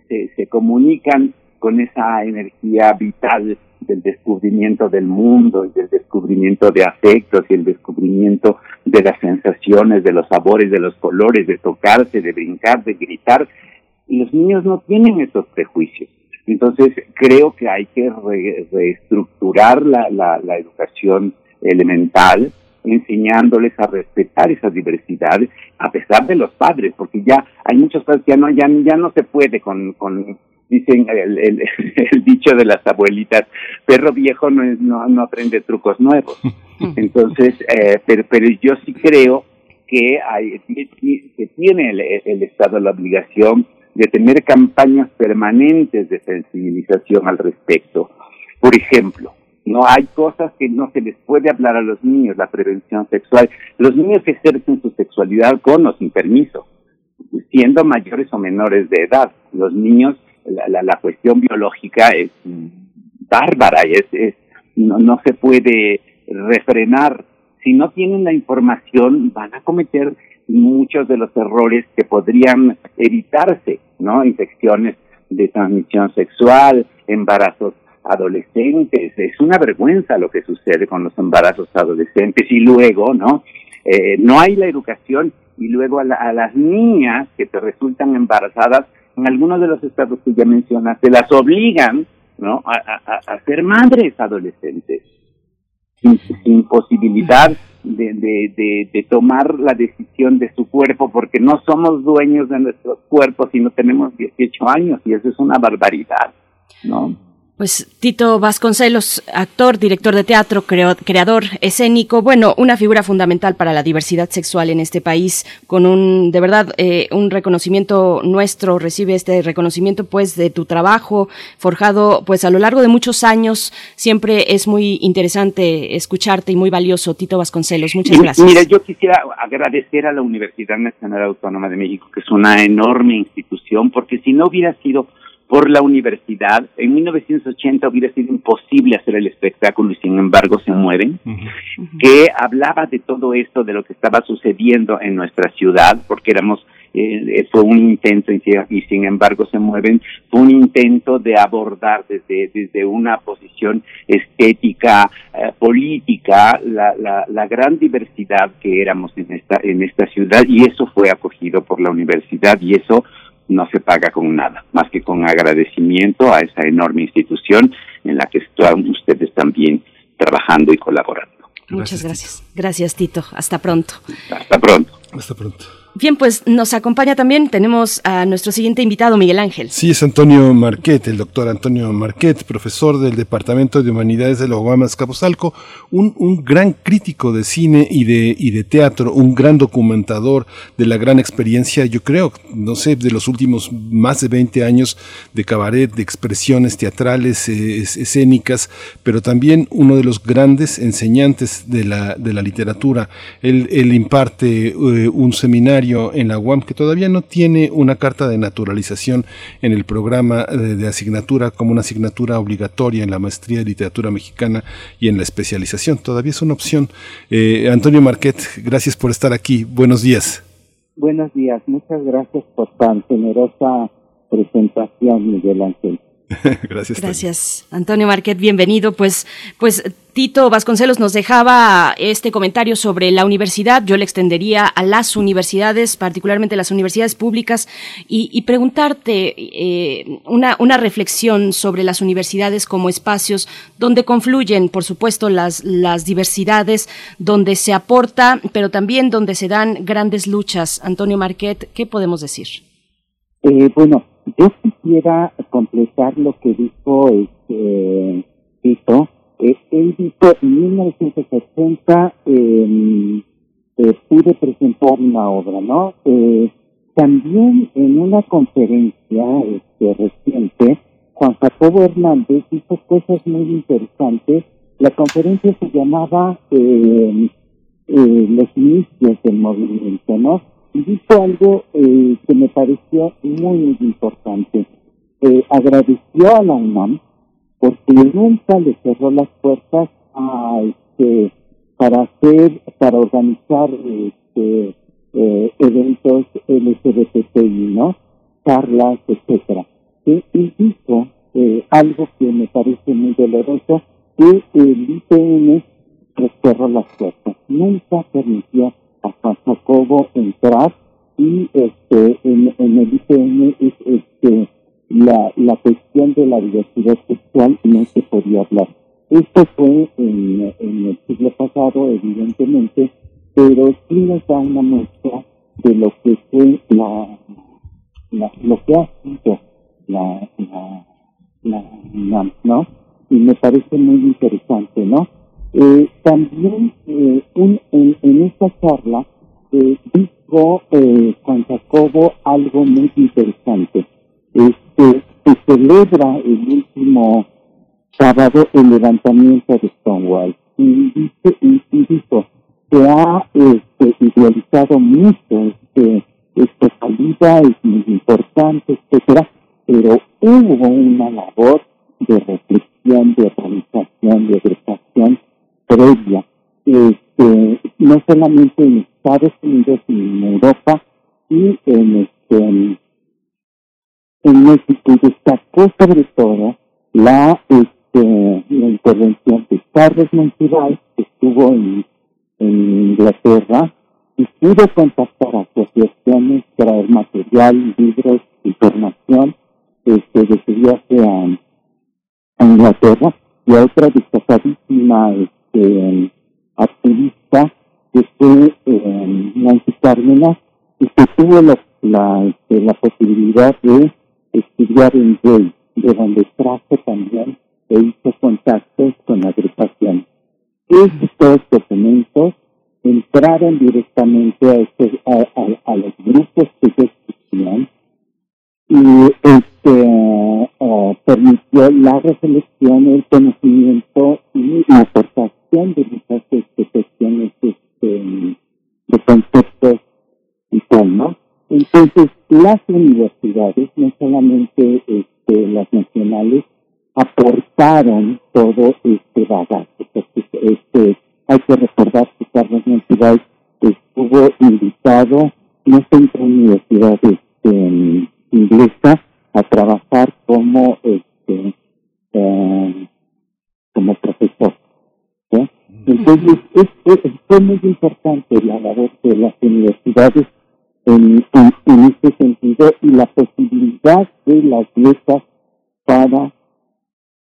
se, se comunican con esa energía vital del descubrimiento del mundo y del descubrimiento de afectos y el descubrimiento de las sensaciones, de los sabores, de los colores, de tocarse, de brincar, de gritar. Y los niños no tienen esos prejuicios. Entonces, creo que hay que reestructurar la, la, la educación elemental, enseñándoles a respetar esa diversidad a pesar de los padres, porque ya hay muchos padres que ya no, ya, ya no se puede con, con dicen el, el, el, <laughs> dicho de las abuelitas, perro viejo no, es, no, no aprende trucos nuevos. <laughs> Entonces, eh, pero, pero yo sí creo que, hay, que tiene el, el Estado la obligación de tener campañas permanentes de sensibilización al respecto. Por ejemplo, no hay cosas que no se les puede hablar a los niños, la prevención sexual. Los niños ejercen su sexualidad con o sin permiso, siendo mayores o menores de edad. Los niños la, la, la cuestión biológica es bárbara, es, es no, no se puede refrenar. Si no tienen la información, van a cometer muchos de los errores que podrían evitarse, ¿no? Infecciones de transmisión sexual, embarazos adolescentes. Es una vergüenza lo que sucede con los embarazos adolescentes y luego, ¿no? Eh, no hay la educación y luego a, la, a las niñas que te resultan embarazadas en algunos de los estados que ya mencionaste, las obligan ¿no? a, a, a ser madres adolescentes, sin, posibilidad de, de, de, de, tomar la decisión de su cuerpo, porque no somos dueños de nuestros cuerpos y no tenemos 18 años, y eso es una barbaridad, ¿no? Pues Tito Vasconcelos, actor, director de teatro, creador escénico, bueno, una figura fundamental para la diversidad sexual en este país, con un, de verdad, eh, un reconocimiento nuestro, recibe este reconocimiento pues de tu trabajo forjado pues a lo largo de muchos años. Siempre es muy interesante escucharte y muy valioso, Tito Vasconcelos. Muchas gracias. Mira, yo quisiera agradecer a la Universidad Nacional Autónoma de México, que es una enorme institución, porque si no hubiera sido por la universidad. En 1980 hubiera sido imposible hacer el espectáculo y sin embargo se mueren, uh -huh. que hablaba de todo esto, de lo que estaba sucediendo en nuestra ciudad, porque éramos, eh, fue un intento y sin embargo se mueven, fue un intento de abordar desde, desde una posición estética, eh, política, la, la, la gran diversidad que éramos en esta, en esta ciudad y eso fue acogido por la universidad y eso no se paga con nada, más que con agradecimiento a esa enorme institución en la que están ustedes también trabajando y colaborando. Muchas gracias. Gracias, Tito. Hasta pronto. Hasta pronto. Hasta pronto. Bien, pues nos acompaña también, tenemos a nuestro siguiente invitado, Miguel Ángel. Sí, es Antonio Marquet, el doctor Antonio Marquet, profesor del Departamento de Humanidades de la UAM Escapuzalco, un, un gran crítico de cine y de, y de teatro, un gran documentador de la gran experiencia, yo creo, no sé, de los últimos más de 20 años de cabaret, de expresiones teatrales, eh, escénicas, pero también uno de los grandes enseñantes de la, de la literatura. Él, él imparte eh, un seminario en la UAM que todavía no tiene una carta de naturalización en el programa de, de, asignatura como una asignatura obligatoria en la maestría de literatura mexicana y en la especialización. Todavía es una opción. Eh, Antonio Marquet, gracias por estar aquí. Buenos días. Buenos días. Muchas gracias por tan generosa presentación, Miguel Ángel. <laughs> Gracias. Gracias, Antonio Marquet, bienvenido. Pues, pues Tito Vasconcelos nos dejaba este comentario sobre la universidad, yo le extendería a las universidades, particularmente las universidades públicas, y, preguntarte eh, una, una reflexión sobre las universidades como espacios donde confluyen, por supuesto, las, las diversidades, donde se aporta, pero también donde se dan grandes luchas. Antonio Marquet, ¿qué podemos decir? Eh, bueno, yo quisiera completar lo que dijo este, Tito él dijo, en 1980 eh, pude presentar una obra, ¿no? Eh, también en una conferencia este, reciente, Juan Jacobo Hernández hizo cosas muy interesantes. La conferencia se llamaba eh, eh, Los inicios del movimiento, ¿no? Y dijo algo eh, que me pareció muy, muy importante. agradeció a la UNAM porque nunca le cerró las puertas a este para hacer para organizar este eh, eventos LGBTI, ¿no? Charlas, etcétera. Y, dijo eh, algo que me parece muy doloroso, que el IPN cerró las puertas. Nunca permitió a Juan Jacobo entrar y este en, en el IPN este la, la cuestión de la diversidad sexual no se podía hablar. Esto fue en, en el siglo pasado, evidentemente, pero sí nos da una muestra de lo que fue la, la lo que ha sido la, la, la, ¿no? Y me parece muy interesante, ¿no? Eh, también eh, un, en, esta charla eh, dijo eh, Juan Jacobo algo muy interesante este, se celebra el último sábado el levantamiento de Stonewall. Y dice y, dijo se ha este, idealizado mucho este esta salida es muy importante etcétera pero hubo una labor de reflexión de organización de educación previa este no solamente en Estados Unidos sino en Europa y en este en México destacó sobre todo la, este, intervención de Carlos Monsiváis, que estuvo en, en Inglaterra, y pudo contactar a asociaciones, traer material, libros, información este, de su viaje a, Inglaterra, y a otra destacadísima este, activista que fue eh, Nancy Cárdenas, y que tuvo la, la, este, la posibilidad de estudiar en Yale, de donde trajo también e hizo contactos con agrupaciones. Estos documentos entraron directamente a, este, a, los grupos que existían y este uh, permitió la reflexión, el conocimiento y la aportación de muchas este, cuestiones este, de conceptos y temas entonces, las universidades, no solamente este, las nacionales, aportaron todo este bagaje. Este, hay que recordar que Carlos Monsiváis estuvo invitado no centro universidad este, inglesa a trabajar como este eh, como profesor. Entonces, es, es, fue muy importante la labor de las universidades en, en, este sentido y la posibilidad de las dietas para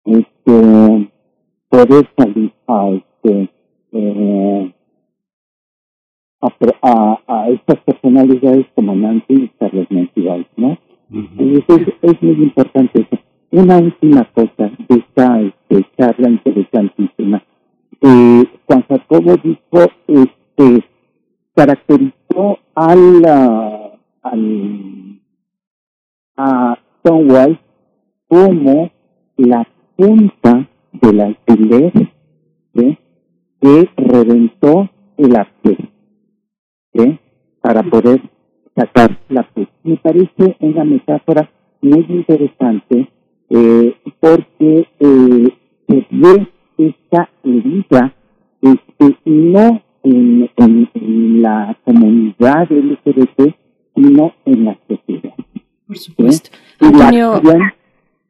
este poder salir a este eh, a, a, estas personalidades como Nancy y Carlos Monsiváis, ¿no? Entonces es, muy importante eso. Una última cosa de esta este, charla interesantísima. Eh, Juan Jacobo dijo, este, caracterizó al, al a Stonewall como la punta del alfiler que reventó el arte para poder sacar la puz. Me parece una metáfora muy interesante eh, porque eh, se ve esta herida este, no en, en, la comunidad LGBT, sino en la sociedad. Por supuesto. Antonio,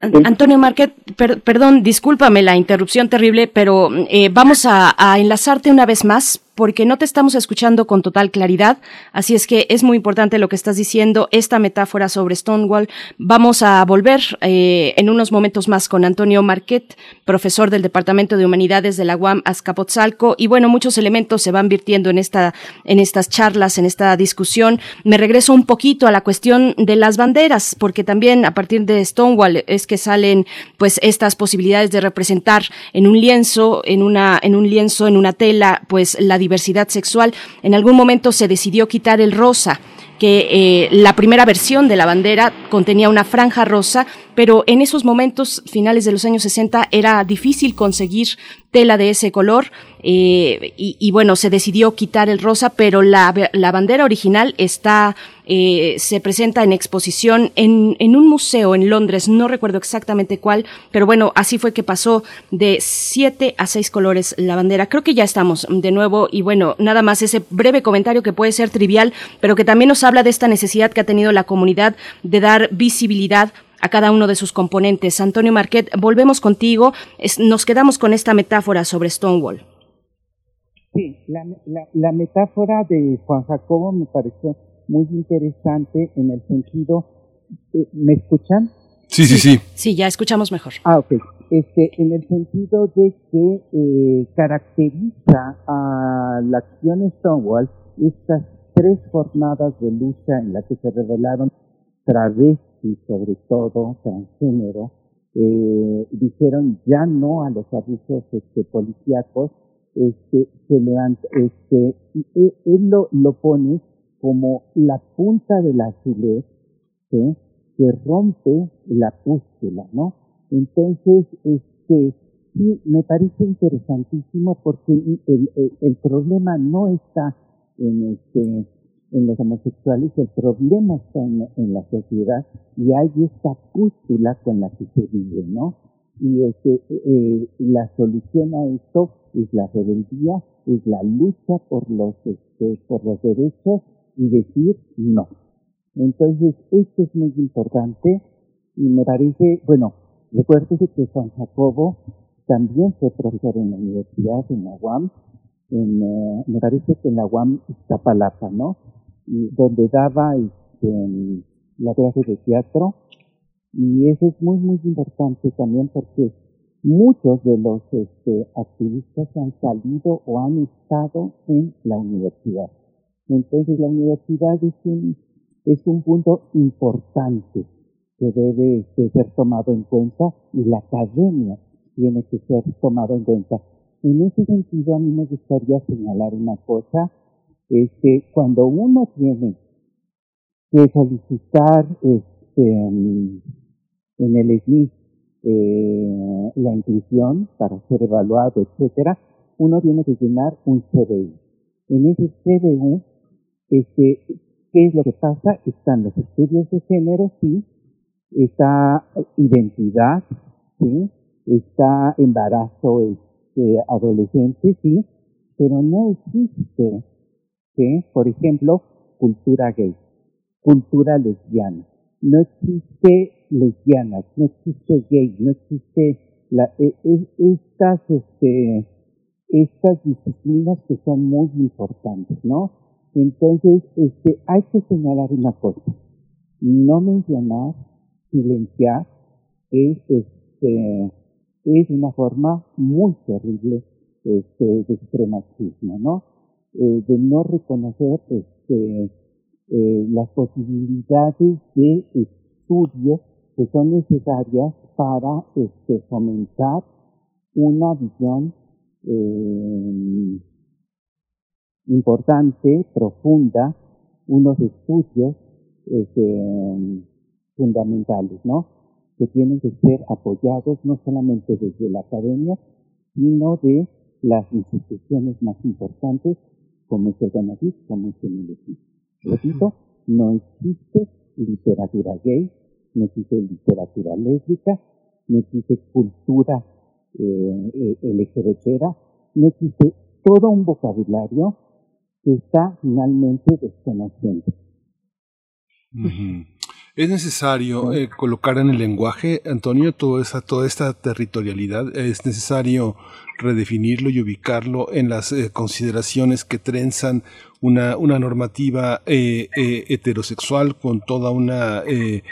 Antonio Marquet, perdón, discúlpame la interrupción terrible, pero eh, vamos a, a, enlazarte una vez más porque no te estamos escuchando con total claridad, así es que es muy importante lo que estás diciendo, esta metáfora sobre Stonewall. Vamos a volver eh, en unos momentos más con Antonio Marquet, profesor del Departamento de Humanidades de la UAM Azcapotzalco, y bueno, muchos elementos se van virtiendo en esta, en estas charlas, en esta discusión. Me regreso un poquito a la cuestión de las banderas, porque también a partir de Stonewall es que salen pues estas posibilidades de representar en un lienzo, en una, en un lienzo, en una tela, pues la diversidad sexual. En algún momento se decidió quitar el rosa que eh, la primera versión de la bandera contenía una franja rosa, pero en esos momentos, finales de los años 60, era difícil conseguir tela de ese color eh, y, bueno, se decidió quitar el rosa, pero la, la bandera original está, eh, se presenta en exposición en, en, un museo en Londres, no recuerdo exactamente cuál, pero bueno, así fue que pasó de siete a seis colores la bandera. Creo que ya estamos de nuevo y bueno, nada más ese breve comentario que puede ser trivial, pero que también nos habla de esta necesidad que ha tenido la comunidad de dar visibilidad a cada uno de sus componentes. Antonio Marquet, volvemos contigo. nos quedamos con esta metáfora sobre Stonewall. Sí, la, la, metáfora de Juan Jacobo me pareció muy interesante en el sentido, eh, ¿me escuchan? Sí, sí, sí. Sí, ya escuchamos mejor. Ah, ok. Este, en el sentido de que eh, caracteriza a la acción Stonewall estas tres jornadas de lucha en las que se revelaron travestis, sobre todo transgénero, eh, dijeron ya no a los abusos este, policíacos, este, se levanta, este, e, él, lo, lo, pone como la punta del alfiler, ¿sí? que rompe la pústula, ¿no? Entonces, este, sí, me parece interesantísimo porque el, el, el problema no está en este, en los homosexuales, el problema está en, la sociedad y hay esta cústula con la que se vive, ¿no? Y este, eh, la solución a esto es la rebeldía, es la lucha por los, este, por los derechos y decir no. Entonces, esto es muy importante y me parece, bueno, recuérdese que Juan Jacobo también fue profesor en la universidad, en la UAM, en, eh, me parece que en la UAM Iztapalapa, ¿no? Donde daba este, la clase de teatro y eso es muy muy importante también porque muchos de los este, activistas han salido o han estado en la universidad. Entonces la universidad es un, es un punto importante que debe este, ser tomado en cuenta y la academia tiene que ser tomado en cuenta. En ese sentido a mí me gustaría señalar una cosa este, cuando uno tiene que solicitar este, en el SNI eh, la inscripción para ser evaluado, etcétera, uno tiene que llenar un CBU. En ese CBU, este, ¿qué es lo que pasa? Están los estudios de género, sí, está identidad, sí, está embarazo este, adolescente, sí, pero no existe por ejemplo, cultura gay, cultura lesbiana. No existe lesbianas, no existe gay, no existe la, e, e, estas, este, estas disciplinas que son muy importantes, ¿no? Entonces, este, hay que señalar una cosa. No mencionar, silenciar, es, este, es una forma muy terrible este, de supremacismo, ¿no? Eh, de no reconocer este, eh, las posibilidades de estudio que son necesarias para este, fomentar una visión eh, importante, profunda, unos estudios este, fundamentales, ¿no? Que tienen que ser apoyados no solamente desde la academia, sino de las instituciones más importantes como es el Ganadí, como es el Repito, no existe literatura gay, no existe literatura lésbica, no existe cultura eh, eh LGBT, no existe todo un vocabulario que está finalmente desconociendo. Es necesario eh, colocar en el lenguaje, Antonio, toda esa, toda esta territorialidad. Es necesario redefinirlo y ubicarlo en las eh, consideraciones que trenzan una, una normativa eh, eh, heterosexual con toda una eh,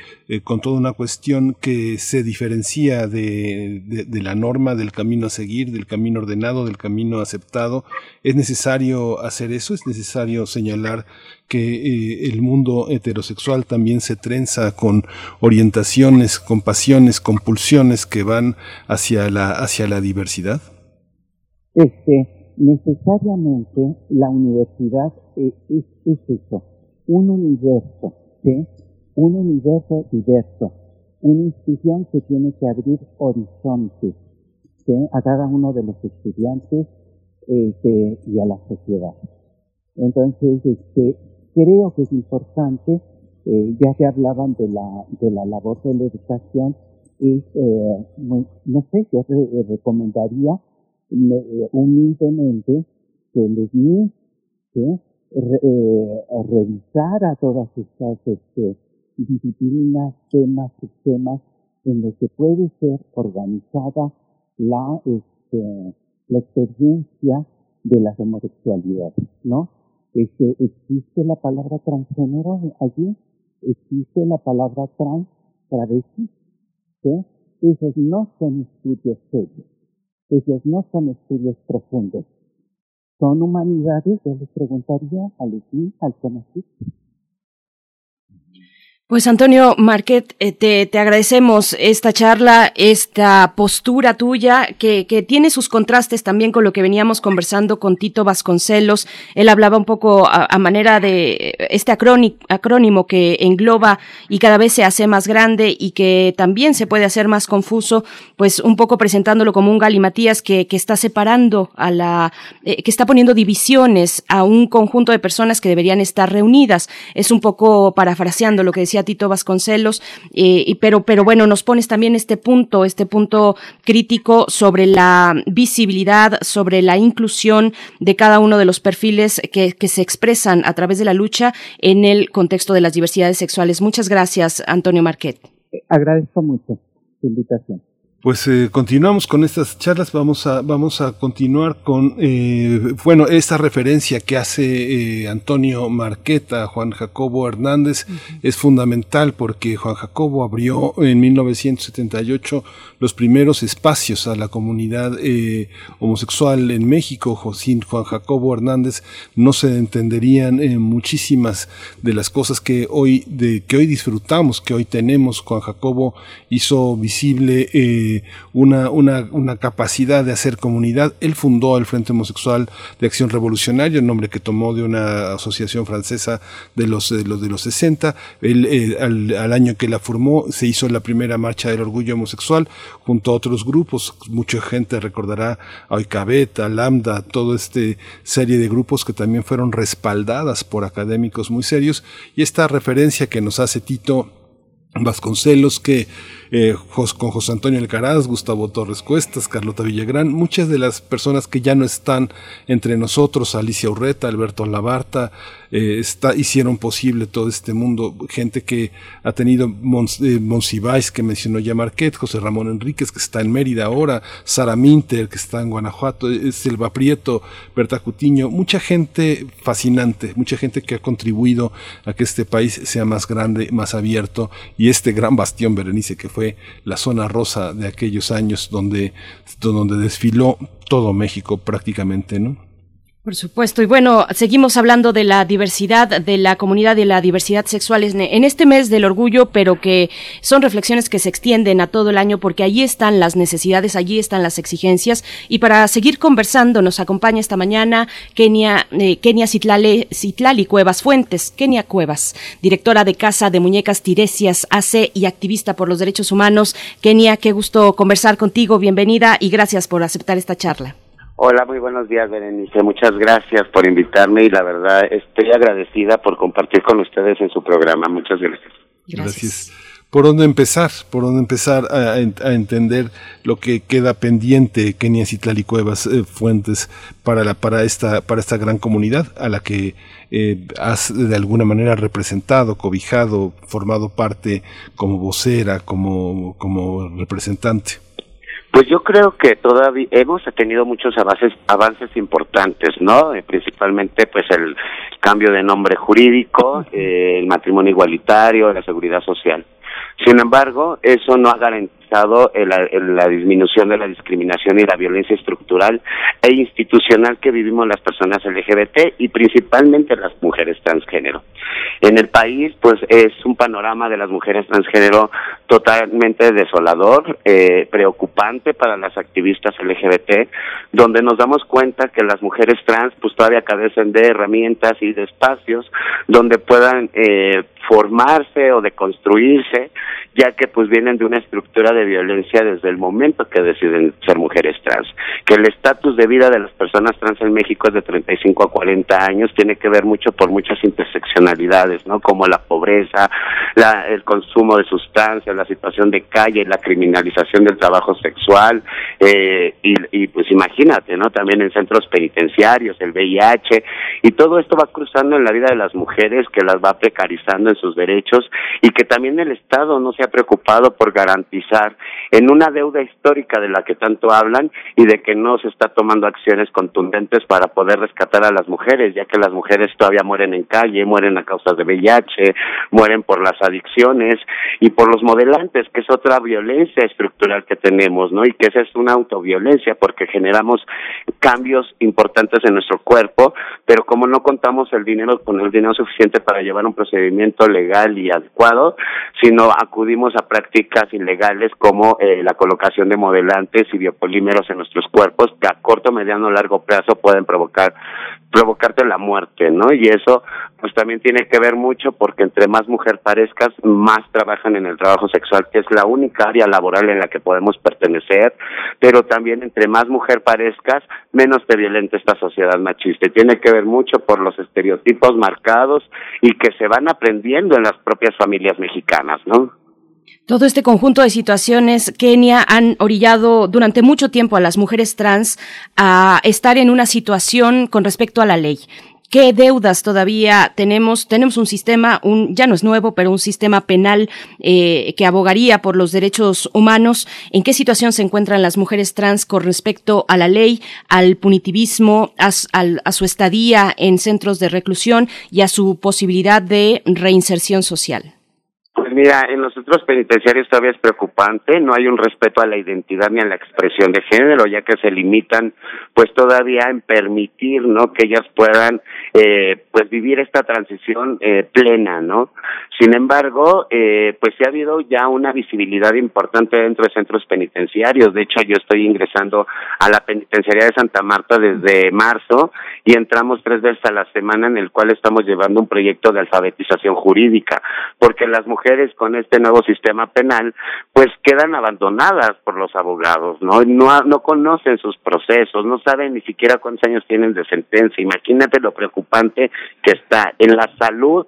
con toda una cuestión que se diferencia de, de, la norma del camino a seguir del camino ordenado del camino aceptado. Es necesario hacer eso es necesario señalar que el mundo heterosexual también se trenza con orientaciones con pasiones con pulsiones que van hacia la hacia la diversidad este necesariamente la universidad es, es, eso, un universo, ¿sí? Un universo diverso, una institución que tiene que abrir horizontes, ¿sí? A cada uno de los estudiantes este, y a la sociedad. Entonces, este, creo que es importante, eh, ya que hablaban de la, de la labor de la educación, es, eh, no, sé, yo recomendaría humildemente que les ¿sí? eh, revisar a todas estas este, disciplinas, temas, sistemas en los que puede ser organizada la, este, la experiencia de las homosexualidades, ¿no? Este, existe la palabra transgénero allí, existe la palabra trans, travesti, ¿sí? Esos no son estudios serios ellos no son estudios profundos. Son humanidades, yo les preguntaría al al conocido. Pues Antonio Marquet, eh, te, te, agradecemos esta charla, esta postura tuya, que, que, tiene sus contrastes también con lo que veníamos conversando con Tito Vasconcelos. Él hablaba un poco a, manera de este acrónimo que engloba y cada vez se hace más grande y que también se puede hacer más confuso, pues un poco presentándolo como un galimatías que, que está separando a la, eh, que está poniendo divisiones a un conjunto de personas que deberían estar reunidas. Es un poco parafraseando lo que decía a Tito Vasconcelos, eh, y, pero, pero bueno, nos pones también este punto, este punto crítico sobre la visibilidad, sobre la inclusión de cada uno de los perfiles que, que se expresan a través de la lucha en el contexto de las diversidades sexuales. Muchas gracias, Antonio Marquet. Agradezco mucho su invitación. Pues eh, continuamos con estas charlas, vamos a, vamos a continuar con, eh, bueno, esta referencia que hace eh, Antonio Marqueta, Juan Jacobo Hernández, es fundamental porque Juan Jacobo abrió en 1978 los primeros espacios a la comunidad homosexual en México. Sin Juan Jacobo Hernández no se entenderían muchísimas de las cosas que hoy, de, que hoy disfrutamos, que hoy tenemos. Juan Jacobo hizo visible una, una, capacidad de hacer comunidad. Él fundó el Frente Homosexual de Acción Revolucionaria, el nombre que tomó de una asociación francesa de los, de los, de los 60. Él, eh, al, año que la formó, se hizo la primera marcha del orgullo homosexual junto a otros grupos. Mucha gente recordará a Oikabet, a Lambda, toda esta serie de grupos que también fueron respaldadas por académicos muy serios. Y esta referencia que nos hace Tito Vasconcelos, que eh, con José Antonio Alcaraz, Gustavo Torres Cuestas, Carlota Villagrán, muchas de las personas que ya no están entre nosotros, Alicia Urreta, Alberto Labarta, eh, hicieron posible todo este mundo, gente que ha tenido eh, Monsiváis, que mencionó ya Marquet, José Ramón Enríquez, que está en Mérida ahora, Sara Minter, que está en Guanajuato, Silva Prieto, Berta Cutiño, mucha gente fascinante, mucha gente que ha contribuido a que este país sea más grande, más abierto, y este gran bastión, Berenice, que fue la zona rosa de aquellos años donde, donde desfiló todo México prácticamente, ¿no? Por supuesto. Y bueno, seguimos hablando de la diversidad, de la comunidad y la diversidad sexual en este mes del orgullo, pero que son reflexiones que se extienden a todo el año porque allí están las necesidades, allí están las exigencias. Y para seguir conversando, nos acompaña esta mañana Kenia, eh, Kenia Citlale, Citlali Cuevas Fuentes, Kenia Cuevas, directora de Casa de Muñecas Tiresias AC y activista por los derechos humanos. Kenia, qué gusto conversar contigo. Bienvenida y gracias por aceptar esta charla. Hola, muy buenos días, Berenice. Muchas gracias por invitarme y la verdad estoy agradecida por compartir con ustedes en su programa. Muchas gracias. Gracias. por dónde empezar, por dónde empezar a, entender lo que queda pendiente, Kenia Citlali Cuevas eh, Fuentes, para, la, para, esta, para esta gran comunidad a la que eh, has de alguna manera representado, cobijado, formado parte como vocera, como, como representante. Pues yo creo que todavía hemos tenido muchos avances, avances importantes, ¿no? Eh, principalmente, pues el cambio de nombre jurídico, eh, el matrimonio igualitario, la seguridad social. Sin embargo, eso no ha garantizado la disminución de la discriminación y la violencia estructural e institucional que vivimos las personas LGBT y principalmente las mujeres transgénero. En el país, pues es un panorama de las mujeres transgénero totalmente desolador, eh, preocupante para las activistas LGBT, donde nos damos cuenta que las mujeres trans pues todavía carecen de herramientas y de espacios donde puedan eh, formarse o de construirse, ya que pues vienen de una estructura de violencia desde el momento que deciden ser mujeres trans. Que el estatus de vida de las personas trans en México es de 35 a 40 años, tiene que ver mucho por muchas interseccionalidades, ¿no? Como la pobreza, la, el consumo de sustancias, la situación de calle, la criminalización del trabajo sexual, eh, y, pues imagínate, ¿no? También en centros penitenciarios, el VIH, y todo esto va cruzando en la vida de las mujeres que las va precarizando sus derechos y que también el Estado no se ha preocupado por garantizar en una deuda histórica de la que tanto hablan y de que no se está tomando acciones contundentes para poder rescatar a las mujeres, ya que las mujeres todavía mueren en calle, mueren a causa de VIH, mueren por las adicciones y por los modelantes, que es otra violencia estructural que tenemos, ¿no? Y que esa es una autoviolencia porque generamos cambios importantes en nuestro cuerpo, pero como no contamos el dinero con el dinero suficiente para llevar un procedimiento legal y adecuado, sino acudimos a prácticas ilegales como eh, la colocación de modelantes y biopolímeros en nuestros cuerpos que a corto, mediano, largo plazo pueden provocar provocarte la muerte, ¿no? Y eso pues también tiene que ver mucho porque entre más mujer parezcas, más trabajan en el trabajo sexual, que es la única área laboral en la que podemos pertenecer, pero también entre más mujer parezcas, menos te violenta esta sociedad machista. Y tiene que ver mucho por los estereotipos marcados y que se van aprendiendo en las propias familias mexicanas, ¿no? Todo este conjunto de situaciones, Kenia, han orillado durante mucho tiempo a las mujeres trans a estar en una situación con respecto a la ley. ¿Qué deudas todavía tenemos? Tenemos un sistema, un, ya no es nuevo, pero un sistema penal eh, que abogaría por los derechos humanos. ¿En qué situación se encuentran las mujeres trans con respecto a la ley, al punitivismo, a, a su estadía en centros de reclusión y a su posibilidad de reinserción social? Mira, en los centros penitenciarios todavía es preocupante, no hay un respeto a la identidad ni a la expresión de género, ya que se limitan pues todavía en permitir, ¿no? Que ellas puedan eh, pues vivir esta transición eh, plena, ¿no? Sin embargo, eh, pues sí ha habido ya una visibilidad importante dentro de centros penitenciarios, de hecho yo estoy ingresando a la penitenciaría de Santa Marta desde marzo y entramos tres veces a la semana en el cual estamos llevando un proyecto de alfabetización jurídica, porque las mujeres con este nuevo sistema penal, pues quedan abandonadas por los abogados, ¿no? No, no conocen sus procesos, no saben ni siquiera cuántos años tienen de sentencia. Imagínate lo preocupante que está en la salud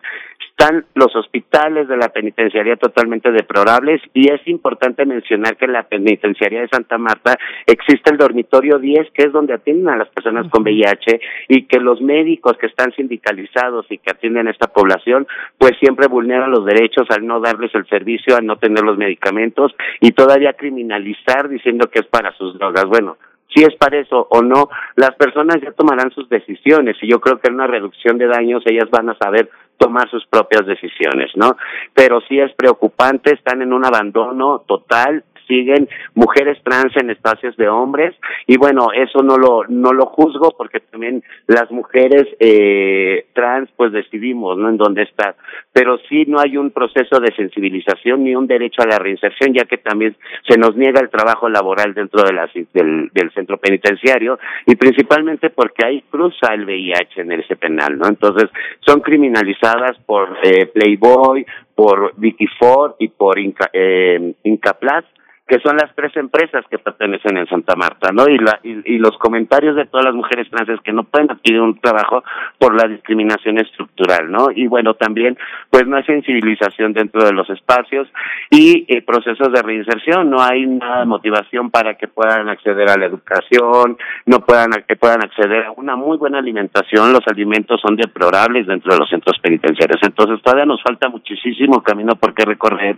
están los hospitales de la penitenciaría totalmente deplorables y es importante mencionar que en la penitenciaría de Santa Marta existe el dormitorio 10 que es donde atienden a las personas con VIH y que los médicos que están sindicalizados y que atienden a esta población pues siempre vulneran los derechos al no darles el servicio, al no tener los medicamentos y todavía criminalizar diciendo que es para sus drogas. Bueno, si es para eso o no, las personas ya tomarán sus decisiones y yo creo que en una reducción de daños ellas van a saber tomar sus propias decisiones, ¿no? Pero sí es preocupante, están en un abandono total, siguen mujeres trans en espacios de hombres. Y bueno eso no lo no lo juzgo porque también las mujeres eh, trans pues decidimos no en dónde estar. Pero sí no hay un proceso de sensibilización ni un derecho a la reinserción ya que también se nos niega el trabajo laboral dentro de la, del, centro penitenciario. Y principalpalmente porque ahí cruza el VIH en ese penal no entonces son criminalizadas por eh, Playboy por Vicky Ford y por Inca, eh, que son las tres empresas que pertenecen en Santa Marta, ¿no? Y, la, y, y, los comentarios de todas las mujeres trans que no pueden adquirir un trabajo por la discriminación estructural, ¿no? Y bueno, también, pues no hay sensibilización dentro de los espacios y eh, procesos de reinserción, no hay nada de motivación para que puedan acceder a la educación, no puedan que puedan acceder a una muy buena alimentación, los alimentos son deplorables dentro de los centros penitenciarios, entonces todavía nos falta muchísimo camino por qué recorrer.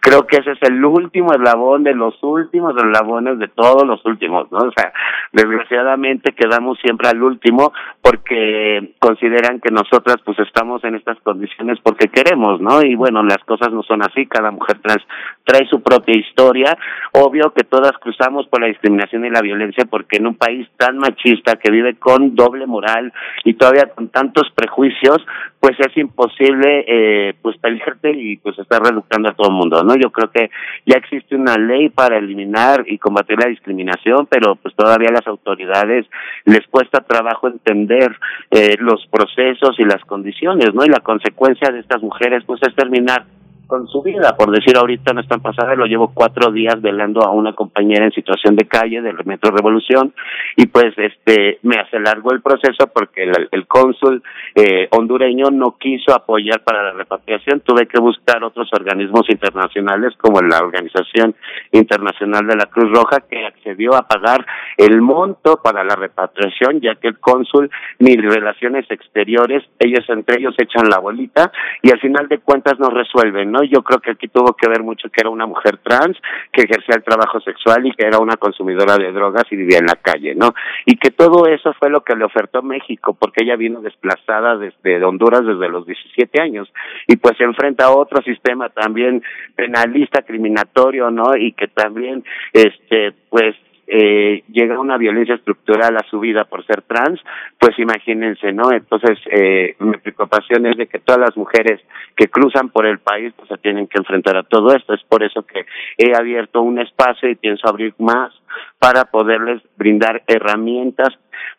Creo que ese es el último eslabón de los últimos eslabones de todos los últimos, ¿no? O sea, desgraciadamente quedamos siempre al último porque consideran que nosotras pues estamos en estas condiciones porque queremos, ¿no? Y bueno, las cosas no son así, cada mujer trans trae su propia historia, obvio que todas cruzamos por la discriminación y la violencia porque en un país tan machista que vive con doble moral y todavía con tantos prejuicios, pues es imposible eh, pues pelearte y pues estar reductando a todo el mundo, ¿no? Yo creo que ya existe una ley para eliminar y combatir la discriminación, pero pues todavía las autoridades les cuesta trabajo entender eh, los procesos y las condiciones, ¿no? Y la consecuencia de estas mujeres pues es terminar con su vida. Por decir, ahorita no están pasadas, lo llevo cuatro días velando a una compañera en situación de calle del Metro Revolución y pues este me hace largo el proceso porque el, el cónsul eh, hondureño no quiso apoyar para la repatriación. Tuve que buscar otros organismos internacionales como la Organización Internacional de la Cruz Roja que accedió a pagar el monto para la repatriación ya que el cónsul ni relaciones exteriores, ellos entre ellos echan la bolita y al final de cuentas no resuelven, ¿no? Yo creo que aquí tuvo que ver mucho que era una mujer trans, que ejercía el trabajo sexual y que era una consumidora de drogas y vivía en la calle, ¿no? Y que todo eso fue lo que le ofertó México, porque ella vino desplazada desde Honduras desde los 17 años y pues se enfrenta a otro sistema también penalista, criminatorio, ¿no? Y que también, este, pues eh, llega una violencia estructural a su vida por ser trans, pues imagínense, ¿no? Entonces, eh, mi preocupación es de que todas las mujeres que cruzan por el país pues se tienen que enfrentar a todo esto. Es por eso que he abierto un espacio y pienso abrir más para poderles brindar herramientas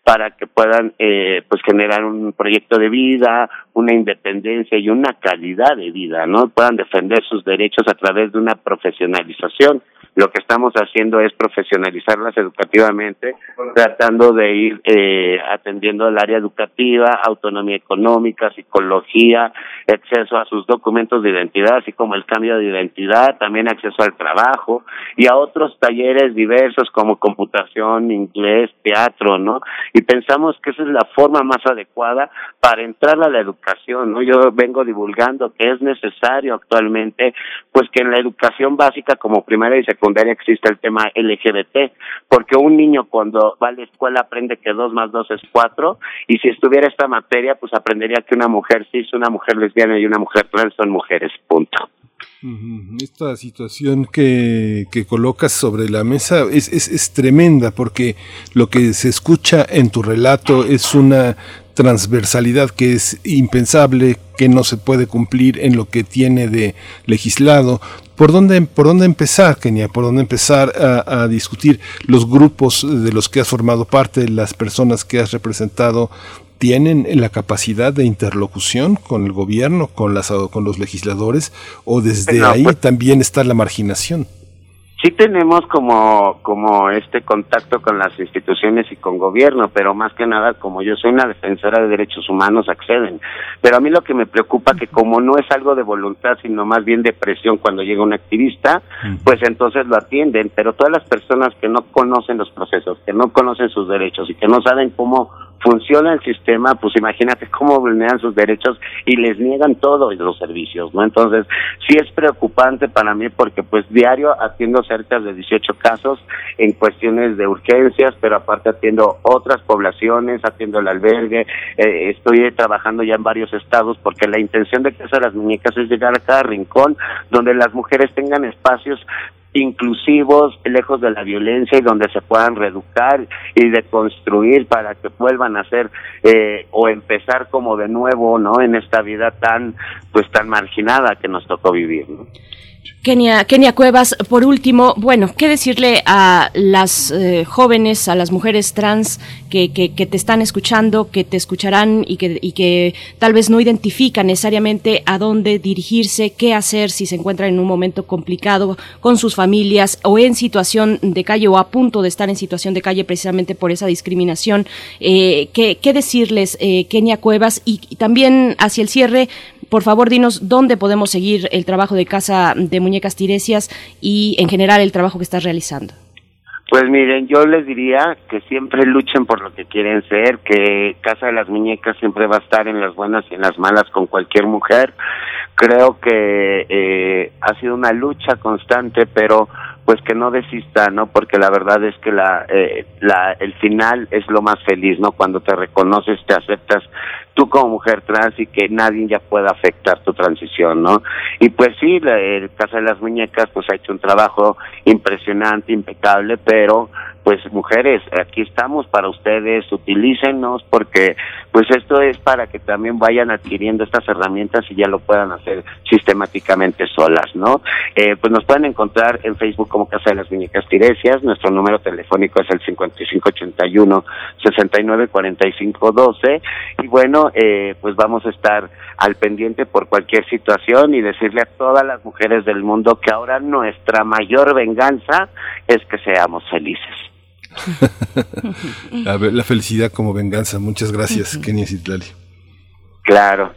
para que puedan eh, pues generar un proyecto de vida, una independencia y una calidad de vida, ¿no? Puedan defender sus derechos a través de una profesionalización. Lo que estamos haciendo es profesionalizarlas educativamente, tratando de ir eh, atendiendo el área educativa, autonomía económica, psicología, acceso a sus documentos de identidad, así como el cambio de identidad, también acceso al trabajo y a otros talleres diversos como computación, inglés, teatro, ¿no? Y pensamos que esa es la forma más adecuada para entrar a la educación, ¿no? Yo vengo divulgando que es necesario actualmente, pues que en la educación básica como primaria y secundaria exista el tema LGBT, porque un niño cuando va a la escuela aprende que dos más dos es cuatro, y si estuviera esta materia, pues aprendería que una mujer cis, una mujer lesbiana y una mujer trans son mujeres, punto. Esta situación que, que colocas sobre la mesa es, es, es, tremenda porque lo que se escucha en tu relato es una transversalidad que es impensable, que no se puede cumplir en lo que tiene de legislado. ¿Por dónde, por dónde empezar, Kenia? ¿Por dónde empezar a, a discutir los grupos de los que has formado parte, las personas que has representado tienen la capacidad de interlocución con el gobierno, con, las, con los legisladores, o desde no, ahí pues, también está la marginación? Sí tenemos como, como este contacto con las instituciones y con gobierno, pero más que nada, como yo soy una defensora de derechos humanos, acceden. Pero a mí lo que me preocupa que como no es algo de voluntad, sino más bien de presión cuando llega un activista, pues entonces lo atienden. Pero todas las personas que no conocen los procesos, que no conocen sus derechos y que no saben cómo funciona el sistema, pues imagínate cómo vulneran sus derechos y les niegan todos los servicios, ¿no? Entonces, sí es preocupante para mí porque pues diario atiendo cerca de 18 casos en cuestiones de urgencias, pero aparte atiendo otras poblaciones, atiendo el albergue, eh, estoy trabajando ya en varios estados porque la intención de que las muñecas es llegar a cada rincón donde las mujeres tengan espacios inclusivos, lejos de la violencia y donde se puedan reeducar y deconstruir para que vuelvan a ser eh, o empezar como de nuevo, ¿no? En esta vida tan, pues tan marginada que nos tocó vivir, ¿no? Kenia, Kenia Cuevas, por último, bueno, ¿qué decirle a las eh, jóvenes, a las mujeres trans que, que, te están escuchando, que te escucharán y que, y que tal vez no identifican necesariamente a dónde dirigirse, qué hacer si se encuentran en un momento complicado con sus familias o en situación de calle o a punto de estar en situación de calle precisamente por esa discriminación? Eh, ¿qué, ¿qué, decirles, eh, Kenia Cuevas? Y también hacia el cierre, por favor, dinos dónde podemos seguir el trabajo de Casa de Muñecas Tiresias y en general el trabajo que estás realizando. Pues miren, yo les diría que siempre luchen por lo que quieren ser, que Casa de las Muñecas siempre va a estar en las buenas y en las malas con cualquier mujer. Creo que eh, ha sido una lucha constante, pero pues que no desista, ¿no? Porque la verdad es que la, eh, la, el final es lo más feliz, ¿no? Cuando te reconoces, te aceptas tú como mujer trans y que nadie ya pueda afectar tu transición, ¿no? Y pues sí, la, el Casa de las Muñecas pues ha hecho un trabajo impresionante, impecable, pero pues mujeres, aquí estamos para ustedes, utilícennos porque pues esto es para que también vayan adquiriendo estas herramientas y ya lo puedan hacer sistemáticamente solas, ¿no? Eh, pues nos pueden encontrar en Facebook como Casa de las Muñecas Tiresias, nuestro número telefónico es el 5581 694512 y bueno, eh, pues vamos a estar al pendiente por cualquier situación y decirle a todas las mujeres del mundo que ahora nuestra mayor venganza es que seamos felices. <laughs> la, felicidad como venganza. Muchas gracias, Kenia Citlali. Claro.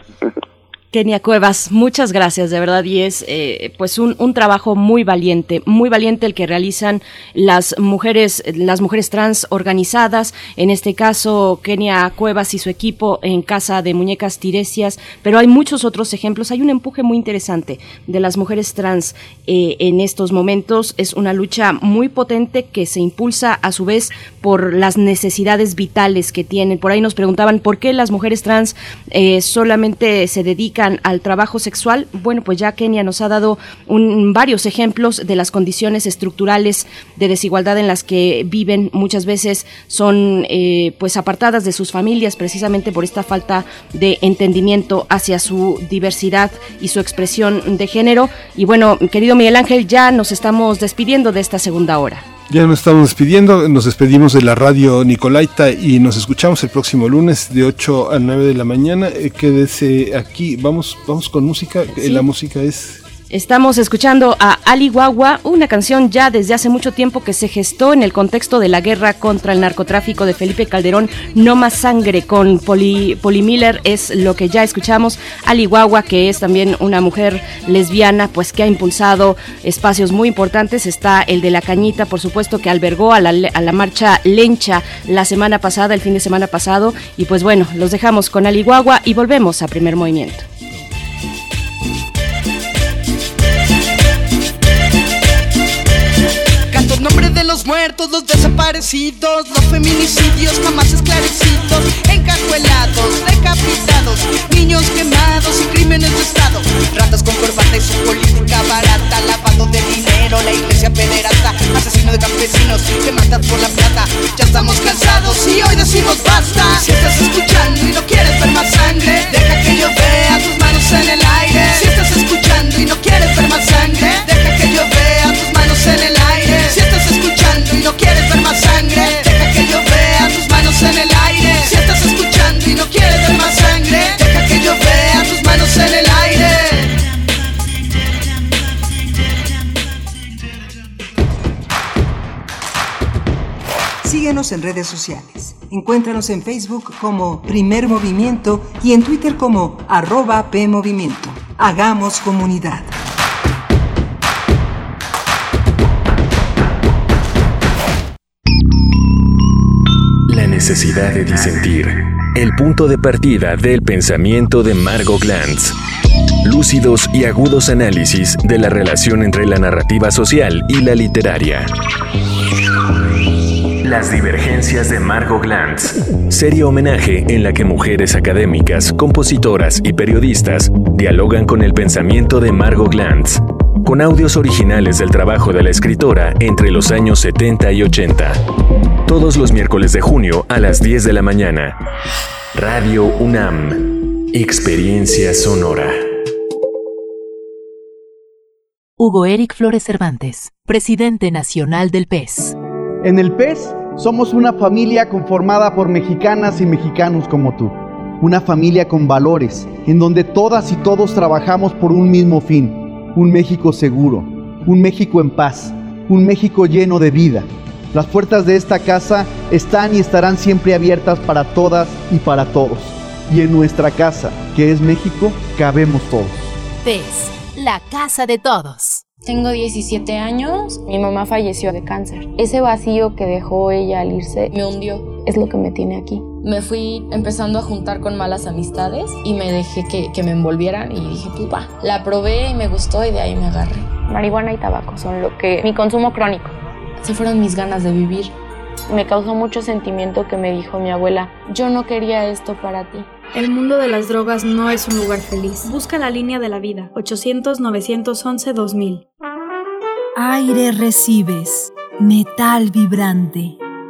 Kenia Cuevas, muchas gracias, de verdad, y es eh, pues un, un, trabajo muy valiente, muy valiente el que realizan las mujeres, las mujeres trans organizadas, en este caso Kenia Cuevas y su equipo en Casa de Muñecas Tiresias, pero hay muchos otros ejemplos, hay un empuje muy interesante de las mujeres trans eh, en estos momentos, es una lucha muy potente que se impulsa a su vez por las necesidades vitales que tienen. Por ahí nos preguntaban por qué las mujeres trans eh, solamente se dedican al trabajo sexual, bueno, pues ya Kenia nos ha dado varios ejemplos de las condiciones estructurales de desigualdad en las que viven. Muchas veces son eh, pues apartadas de sus familias precisamente por esta falta de entendimiento hacia su diversidad y su expresión de género. Y bueno, querido Miguel Ángel, ya nos estamos despidiendo de esta segunda hora. Ya nos estamos despidiendo, nos despedimos de la radio Nicolaita y nos escuchamos el próximo lunes de 8 a 9 de la mañana. Eh, quédese aquí, vamos, vamos con música, eh, la música es... Estamos escuchando a Ali una canción ya desde hace mucho tiempo que se gestó en el contexto de la guerra contra el narcotráfico de Felipe Calderón. No más sangre con Poli, Miller es lo que ya escuchamos. Ali que es también una mujer lesbiana, pues que ha impulsado espacios muy importantes. Está el de la Cañita, por supuesto, que albergó a la, marcha Lencha la semana pasada, el fin de semana pasado. Y pues bueno, los dejamos con Ali y volvemos a primer movimiento. De los muertos, los desaparecidos, los feminicidios jamás esclarecidos, encajuelados, decapitados, niños quemados y crímenes de Estado, ratas con corbata y su política barata, lavado de dinero, la iglesia pederasta, asesino de campesinos que matan por la plata. Ya estamos cansados y hoy decimos basta. Si estás escuchando y no quieres ver más sangre, deja que yo vea tus manos en el aire. Si estás escuchando y no quieres ver más sangre, deja que yo vea tus manos en el aire. No quieres ver más sangre, deja que yo vea tus manos en el aire. Si estás escuchando y no quieres ver más sangre, deja que yo vea tus manos en el aire. Síguenos en redes sociales. Encuéntranos en Facebook como Primer Movimiento y en Twitter como arroba PMovimiento. Hagamos comunidad. Necesidad de disentir. El punto de partida del pensamiento de Margot Glantz. Lúcidos y agudos análisis de la relación entre la narrativa social y la literaria. Las divergencias de Margot Glantz. Serie homenaje en la que mujeres académicas, compositoras y periodistas dialogan con el pensamiento de Margot Glantz, con audios originales del trabajo de la escritora entre los años 70 y 80. Todos los miércoles de junio a las 10 de la mañana. Radio UNAM. Experiencia sonora. Hugo Eric Flores Cervantes, presidente nacional del PES. En el PES somos una familia conformada por mexicanas y mexicanos como tú. Una familia con valores, en donde todas y todos trabajamos por un mismo fin. Un México seguro, un México en paz, un México lleno de vida. Las puertas de esta casa están y estarán siempre abiertas para todas y para todos. Y en nuestra casa, que es México, cabemos todos. PES la casa de todos. Tengo 17 años, mi mamá falleció de cáncer. Ese vacío que dejó ella al irse me hundió, es lo que me tiene aquí. Me fui empezando a juntar con malas amistades y me dejé que, que me envolvieran y dije, pues va. La probé y me gustó y de ahí me agarré. Marihuana y tabaco son lo que... mi consumo crónico. Se fueron mis ganas de vivir. Me causó mucho sentimiento que me dijo mi abuela, yo no quería esto para ti. El mundo de las drogas no es un lugar feliz. Busca la línea de la vida. 800-911-2000. Aire recibes. Metal vibrante.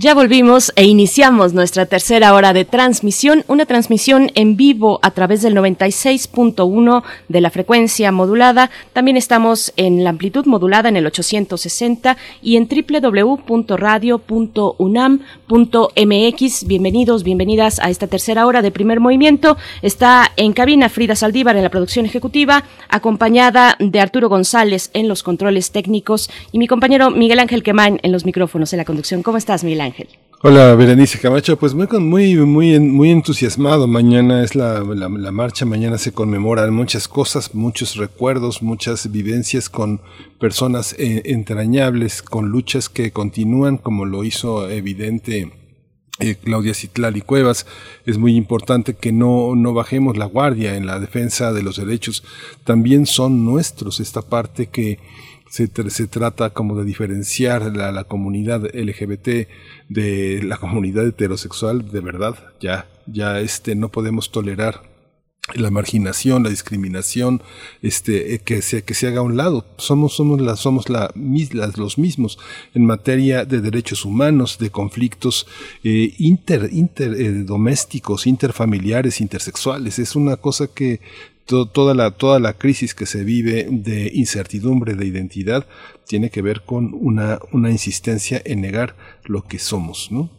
Ya volvimos e iniciamos nuestra tercera hora de transmisión, una transmisión en vivo a través del 96.1 de la frecuencia modulada. También estamos en la amplitud modulada en el 860 y en www.radio.unam.mx. Bienvenidos, bienvenidas a esta tercera hora de primer movimiento. Está en cabina Frida Saldívar en la producción ejecutiva, acompañada de Arturo González en los controles técnicos y mi compañero Miguel Ángel Quemain en los micrófonos en la conducción. ¿Cómo estás, Miguel Hola, Berenice Camacho. Pues muy, muy, muy, muy entusiasmado. Mañana es la, la, marcha, mañana se conmemoran muchas cosas, muchos recuerdos, muchas vivencias con personas eh, entrañables, con luchas que continúan, como lo hizo evidente eh, Claudia Citlali Cuevas, es muy importante que no, no bajemos la guardia en la defensa de los derechos. También son nuestros esta parte que se, trata como de diferenciar la, comunidad LGBT de la <laughs> comunidad heterosexual, de verdad, ya, ya este, no podemos tolerar la marginación, la discriminación, este, eh, que se, que se haga a un lado. Somos, somos, la, somos la, los mismos en materia de derechos humanos, de conflictos eh, inter, inter eh, domésticos, interfamiliares, intersexuales. Es una cosa que toda, la, toda la crisis que se vive de incertidumbre de identidad tiene que ver con una, una insistencia en negar lo que somos, ¿no?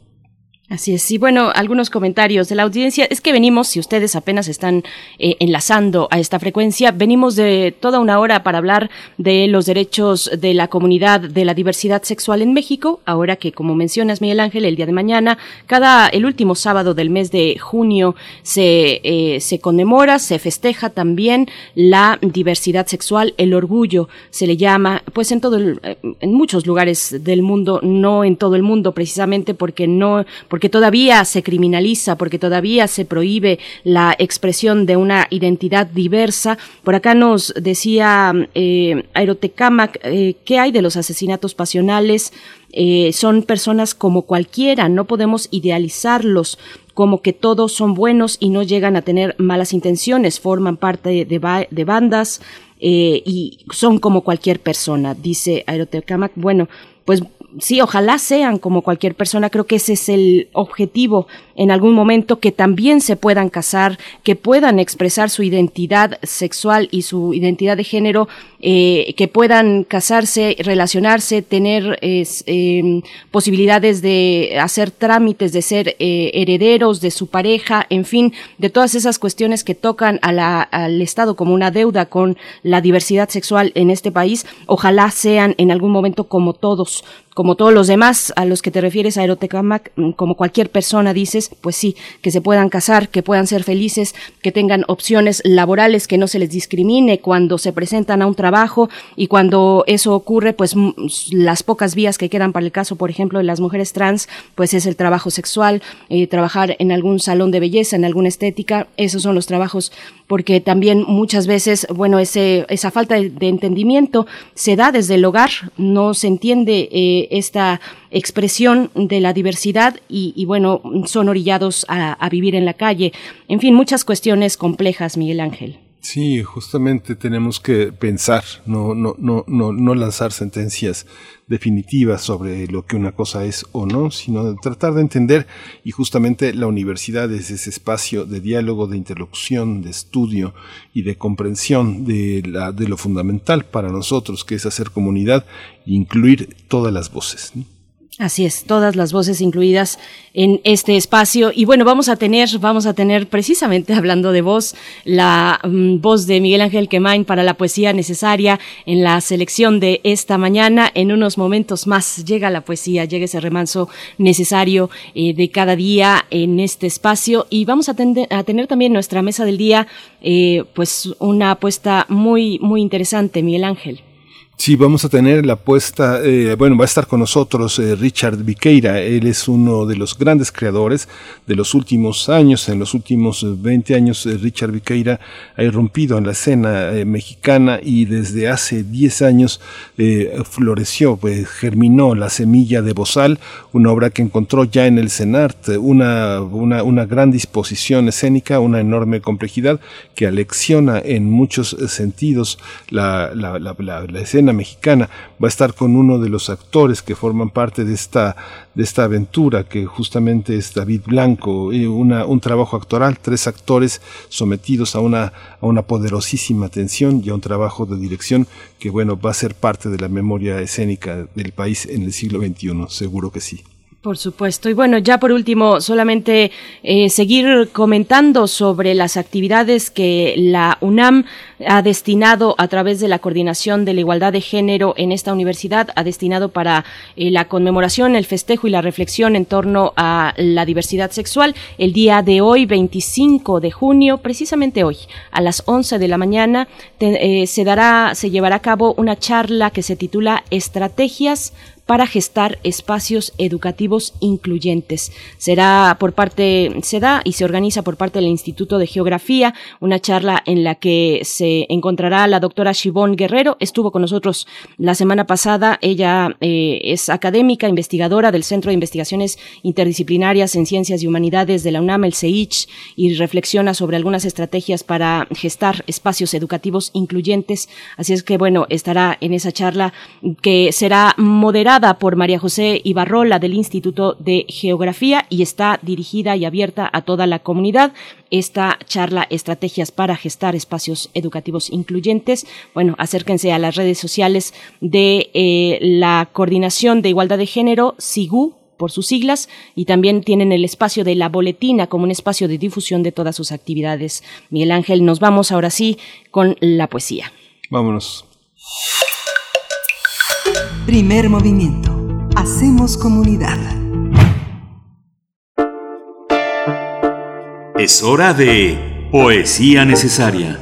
Así es, y bueno, algunos comentarios de la audiencia. Es que venimos, si ustedes apenas están eh, enlazando a esta frecuencia, venimos de toda una hora para hablar de los derechos de la comunidad de la diversidad sexual en México. Ahora que, como mencionas, Miguel Ángel, el día de mañana, cada, el último sábado del mes de junio se, eh, se conmemora, se festeja también la diversidad sexual, el orgullo, se le llama, pues en todo, eh, en muchos lugares del mundo, no en todo el mundo precisamente porque no, todavía se criminaliza, porque todavía se prohíbe la expresión de una identidad diversa. Por acá nos decía eh, Aerotecamac, eh, ¿qué hay de los asesinatos pasionales? Eh, son personas como cualquiera, no podemos idealizarlos como que todos son buenos y no llegan a tener malas intenciones, forman parte de, de bandas eh, y son como cualquier persona, dice Aerotecamac. Bueno, pues sí, ojalá sean como cualquier persona. Creo que ese es el objetivo en algún momento, que también se puedan casar, que puedan expresar su identidad sexual y su identidad de género, eh, que puedan casarse, relacionarse, tener em, posibilidades de hacer trámites, de ser eh, herederos de su pareja, en fin, de todas esas cuestiones que tocan a la, al Estado como una deuda con la diversidad sexual en este país. Ojalá sean en algún momento como todos, como todos los demás a los que te refieres, a Erotecamac, mm, como cualquier persona dices, pues sí, que se puedan casar, que puedan ser felices, que tengan opciones laborales, que no se les discrimine cuando se presentan a un trabajo y cuando eso ocurre, pues mm, las pocas vías que quedan para el caso, por ejemplo, de las mujeres trans, pues es el trabajo sexual, eh, trabajar en algún salón de belleza, en alguna estética, esos son los trabajos, porque también muchas veces, bueno, ese, esa falta de, entendimiento se da desde el hogar, no se entiende eh, esta expresión de la diversidad y, bueno, son orillados a, vivir en la calle. En fin, muchas cuestiones complejas, Miguel Ángel. Sí, justamente tenemos que pensar, no, no, no, no, no lanzar sentencias definitivas sobre lo que una cosa es o no, sino tratar de entender y justamente la universidad es ese espacio de diálogo, de interlocución, de estudio y de comprensión de, la, de lo fundamental para nosotros, que es hacer comunidad e incluir todas las voces. Así es, todas las voces incluidas en este espacio. Y bueno, vamos a tener, vamos a tener precisamente <laughs> hablando de voz, la mm, voz de Miguel Ángel Quemain para la poesía necesaria en la selección de esta mañana. En unos momentos más llega la poesía, llega ese remanso necesario eh, de cada día en este espacio. Y vamos a, tener también nuestra mesa del día, eh, pues una apuesta muy, muy interesante, Miguel Ángel. Sí, vamos a tener la apuesta, eh, bueno, va a estar con nosotros eh, Richard Viqueira, él es uno de los grandes creadores de los últimos años, en los últimos 20 años eh, Richard Viqueira ha irrumpido en la escena mexicana y desde hace 10 años floreció, pues, germinó la semilla de Bozal, una obra que encontró ya en el CENART una, una, una gran disposición escénica, una enorme complejidad que alecciona en muchos sentidos la, la, la, la escena mexicana. Va a estar con uno de los actores que forman parte de esta, de esta aventura, que justamente es David Blanco, y una, un trabajo actoral, tres actores sometidos a una, a una poderosísima atención y a un trabajo de dirección que, bueno, va a ser parte de la memoria escénica del país en el siglo XXI, seguro que sí. Por supuesto. Y bueno, ya por último, solamente eh, seguir comentando sobre las actividades que la UNAM ha destinado a través de la coordinación de la igualdad de género en esta universidad, ha destinado para eh, la conmemoración, el festejo y la reflexión en torno a la diversidad sexual. El día de hoy, 25 de junio, precisamente hoy, a las 11 de la mañana, eh, se dará, se llevará a cabo una charla que se titula Estrategias para gestar espacios educativos incluyentes. Será por parte, se da y se organiza por parte del Instituto de Geografía una charla en la que se encontrará la doctora Shibón Guerrero. Estuvo con nosotros la semana pasada. Ella eh, es académica, investigadora del Centro de Investigaciones Interdisciplinarias en Ciencias y Humanidades de la UNAM, el CEICH, y reflexiona sobre algunas estrategias para gestar espacios educativos incluyentes. Así es que, bueno, estará en esa charla que será moderada por María José Ibarrola del Instituto de Geografía y está dirigida y abierta a toda la comunidad. Esta charla, Estrategias para gestar espacios educativos incluyentes. Bueno, acérquense a las redes sociales de eh, la Coordinación de Igualdad de Género, SIGU, por sus siglas, y también tienen el espacio de la boletina como un espacio de difusión de todas sus actividades. Miguel Ángel, nos vamos ahora sí con la poesía. Vámonos. Primer movimiento. Hacemos comunidad. Es hora de Poesía Necesaria.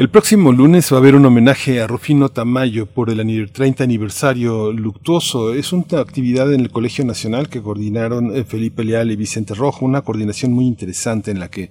El próximo lunes va a haber un homenaje a Rufino Tamayo por el 30 aniversario luctuoso. Es una actividad en el Colegio Nacional que coordinaron eh, Felipe Leal y Vicente Rojo, una coordinación muy interesante en la que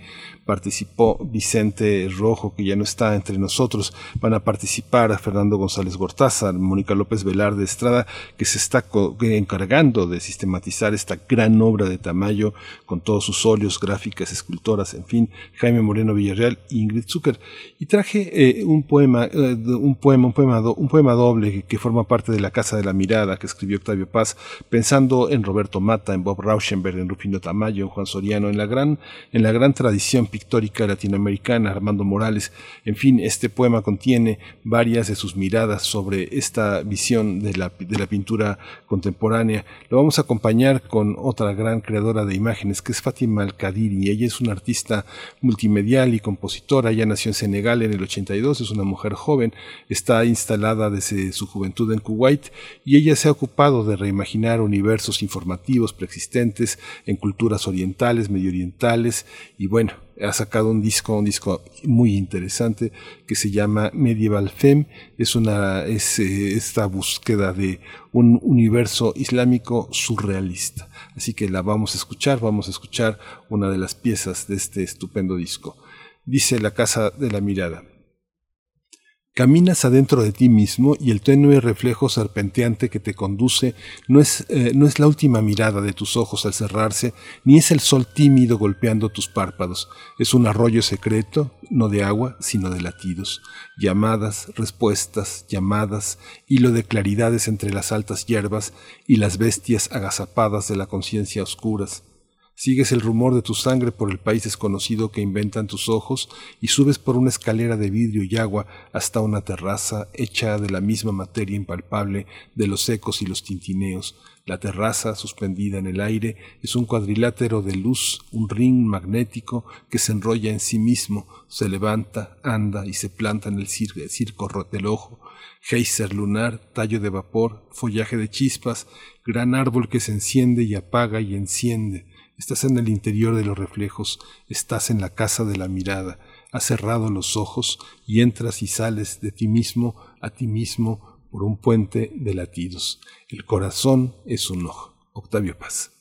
participó Vicente Rojo, que ya no está entre nosotros. Van a participar a Fernando González Gortázar, Mónica López Velar de Estrada, que se está encargando de sistematizar esta gran obra de Tamayo con todos sus óleos, gráficas, escultoras, en fin, Jaime Moreno Villarreal e Ingrid Zucker. Y traje eh, un poema, eh, un poema, un poema doble que, forma parte de la Casa de la Mirada que escribió Octavio Paz, pensando en Roberto Mata, en Bob Rauschenberg, en Rufino Tamayo, en Juan Soriano, en la gran, en la gran tradición pictórica latinoamericana, Armando Morales. En fin, este poema contiene varias de sus miradas sobre esta visión de la, de la pintura contemporánea. Lo vamos a acompañar con otra gran creadora de imágenes que es Fátima Al-Kadiri. Ella es una artista multimedial y compositora, ella nació en Senegal en el 82, es una mujer joven, está instalada desde su juventud en Kuwait y ella se ha ocupado de reimaginar universos informativos preexistentes en culturas orientales, medio orientales y bueno, ha sacado un disco, un disco muy interesante que se llama Medieval Femme. Es una, es eh, esta búsqueda de un universo islámico surrealista. Así que la vamos a escuchar, vamos a escuchar una de las piezas de este estupendo disco. Dice La Casa de la Mirada. Caminas adentro de ti mismo y el tenue reflejo serpenteante que te conduce no es, eh, no es la última mirada de tus ojos al cerrarse, ni es el sol tímido golpeando tus párpados. Es un arroyo secreto, no de agua, sino de latidos. Llamadas, respuestas, llamadas, hilo de claridades entre las altas hierbas y las bestias agazapadas de la conciencia oscuras Sigues el rumor de tu sangre por el país desconocido que inventan tus ojos y subes por una escalera de vidrio y agua hasta una terraza hecha de la misma materia impalpable de los ecos y los tintineos. La terraza, suspendida en el aire, es un cuadrilátero de luz, un ring magnético que se enrolla en sí mismo, se levanta, anda y se planta en el circo del ojo. Geyser lunar, tallo de vapor, follaje de chispas, gran árbol que se enciende y apaga y enciende Estás en el interior de los reflejos, estás en la casa de la mirada, has cerrado los ojos y entras y sales de ti mismo a ti mismo por un puente de latidos. El corazón es un ojo. Octavio Paz.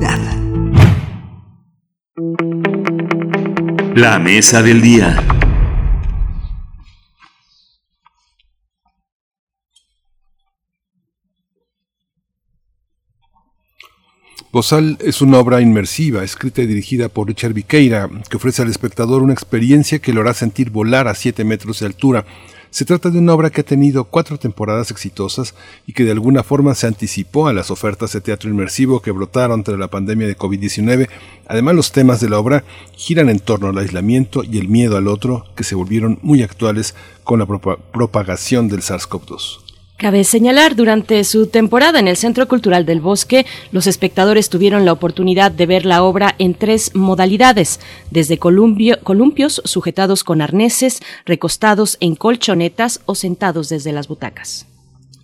Comunidad. La mesa del día. Bozal es una obra inmersiva, escrita y dirigida por Richard Viqueira, que ofrece al espectador una experiencia que lo hará sentir volar a 7 metros de altura. Se trata de una obra que ha tenido cuatro temporadas exitosas y que de alguna forma se anticipó a las ofertas de teatro inmersivo que brotaron tras la pandemia de COVID-19. Además, los temas de la obra giran en torno al aislamiento y el miedo al otro, que se volvieron muy actuales con la propagación del SARS-CoV-2. Cabe señalar, durante su temporada en el Centro Cultural del Bosque, los espectadores tuvieron la oportunidad de ver la obra en tres modalidades, desde columpios sujetados con arneses, recostados en colchonetas o sentados desde las butacas.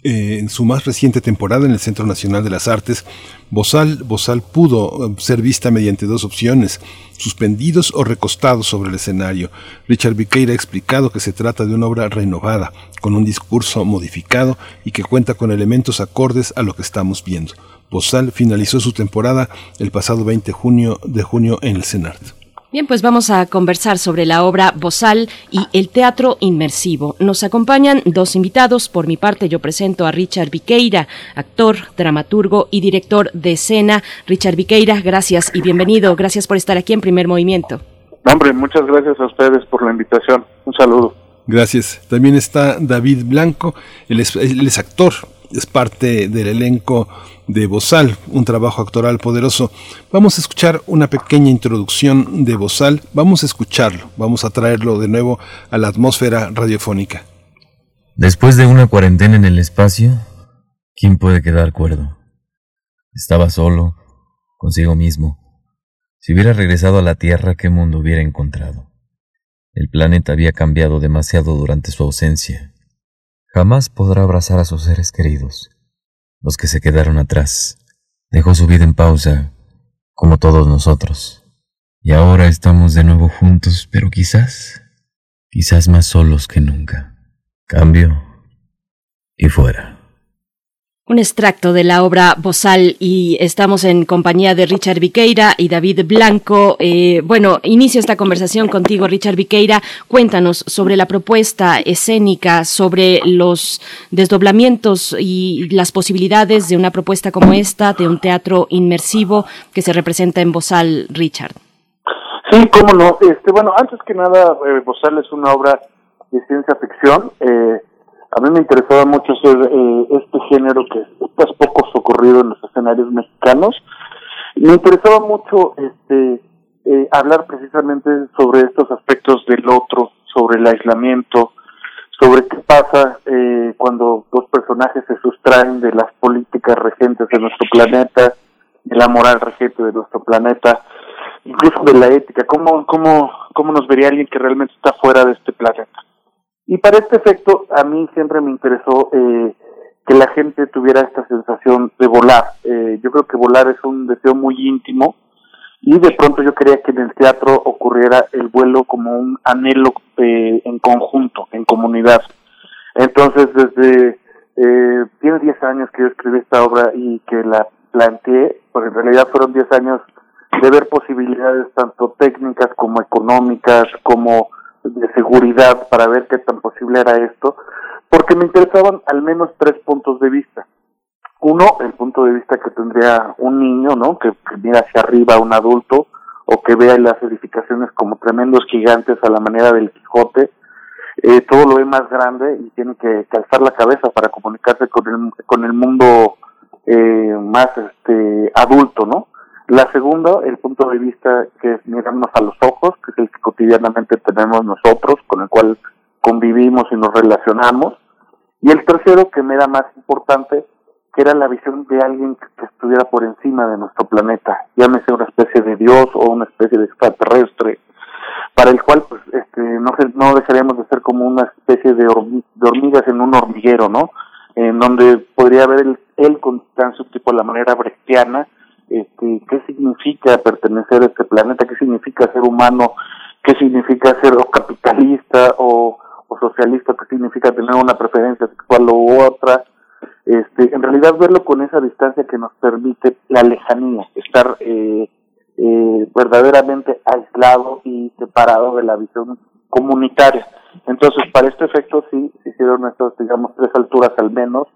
Eh, en su más reciente temporada en el Centro Nacional de las Artes, Bozal, pudo eh, ser vista mediante dos opciones, suspendidos o recostados sobre el escenario. Richard Viqueira ha explicado que se trata de una obra renovada, con un discurso modificado y que cuenta con elementos acordes a lo que estamos viendo. Bozal finalizó su temporada el pasado 20 junio de junio en el CENART. Bien, pues vamos a conversar sobre la obra Bozal y el teatro inmersivo. Nos acompañan dos invitados. Por mi parte, yo presento a Richard Viqueira, actor, dramaturgo y director de escena. Richard Viqueira, gracias y bienvenido. Gracias por estar aquí en Primer Movimiento. Hombre, muchas gracias a ustedes por la invitación. Un saludo. Gracias. También está David Blanco, él es actor, es parte del elenco de Bozal, un trabajo actoral poderoso. Vamos a escuchar una pequeña introducción de Bozal, vamos a escucharlo, vamos a traerlo de nuevo a la atmósfera radiofónica. Después de una cuarentena en el espacio, ¿quién puede quedar cuerdo? Estaba solo, consigo mismo. Si hubiera regresado a la Tierra, ¿qué mundo hubiera encontrado? El planeta había cambiado demasiado durante su ausencia. Jamás podrá abrazar a sus seres queridos los que se quedaron atrás. Dejó su vida en pausa, como todos nosotros. Y ahora estamos de nuevo juntos, pero quizás, quizás más solos que nunca. Cambio y fuera un extracto de la obra Bozal y estamos en compañía de Richard Viqueira y David Blanco. Eh, bueno, inicio esta conversación contigo, Richard Viqueira. Cuéntanos sobre la propuesta escénica, sobre los desdoblamientos y las posibilidades de una propuesta como esta, de un teatro inmersivo que se representa en Bozal, Richard. Sí, cómo no. Este, bueno, antes que nada, eh, Bozal es una obra de ciencia ficción. Eh, a mí me interesaba mucho hacer eh, este género que es poco socorrido en los escenarios mexicanos. Me interesaba mucho este eh, hablar precisamente sobre estos aspectos del otro, sobre el aislamiento, sobre qué pasa eh, cuando dos personajes se sustraen de las políticas regentes de nuestro planeta, de la moral regente de nuestro planeta, incluso de la ética, cómo, cómo, cómo nos vería alguien que realmente está fuera de este planeta. Y para este efecto, a mí siempre me interesó eh, que la gente tuviera esta sensación de volar. Eh, yo creo que volar es un deseo muy íntimo y de pronto yo quería que en el teatro ocurriera el vuelo como un anhelo eh, en conjunto, en comunidad. Entonces, desde, eh, tiene 10 años que yo escribí esta obra y que la planteé, pues en realidad fueron 10 años de ver posibilidades tanto técnicas como económicas, como de seguridad para ver qué tan posible era esto, porque me interesaban al menos tres puntos de vista. Uno, el punto de vista que tendría un niño, ¿no? Que, mira hacia arriba un adulto o que vea las edificaciones como tremendos gigantes a la manera del Quijote. Eh, todo lo ve más grande y tiene que, calzar la cabeza para comunicarse con el, con el mundo eh, más este adulto, ¿no? La segunda, el punto de vista que es mirarnos a los ojos, que es el que cotidianamente tenemos nosotros, con el cual convivimos y nos relacionamos. Y el tercero, que me era más importante, que era la visión de alguien que, estuviera por encima de nuestro planeta, llámese una especie de Dios o una especie de extraterrestre, para el cual pues este no no dejaríamos de ser como una especie de, hormigas en un hormiguero, ¿no? En donde podría haber él con tan tipo la manera brechtiana este, qué significa pertenecer a este planeta, qué significa ser humano, qué significa ser capitalista o, socialista, qué significa tener una preferencia sexual u otra. este, en realidad verlo con esa distancia que nos permite la lejanía, estar eh, eh, verdaderamente aislado y separado de la visión comunitaria. Entonces, para este efecto sí se hicieron estas, digamos, tres alturas al menos,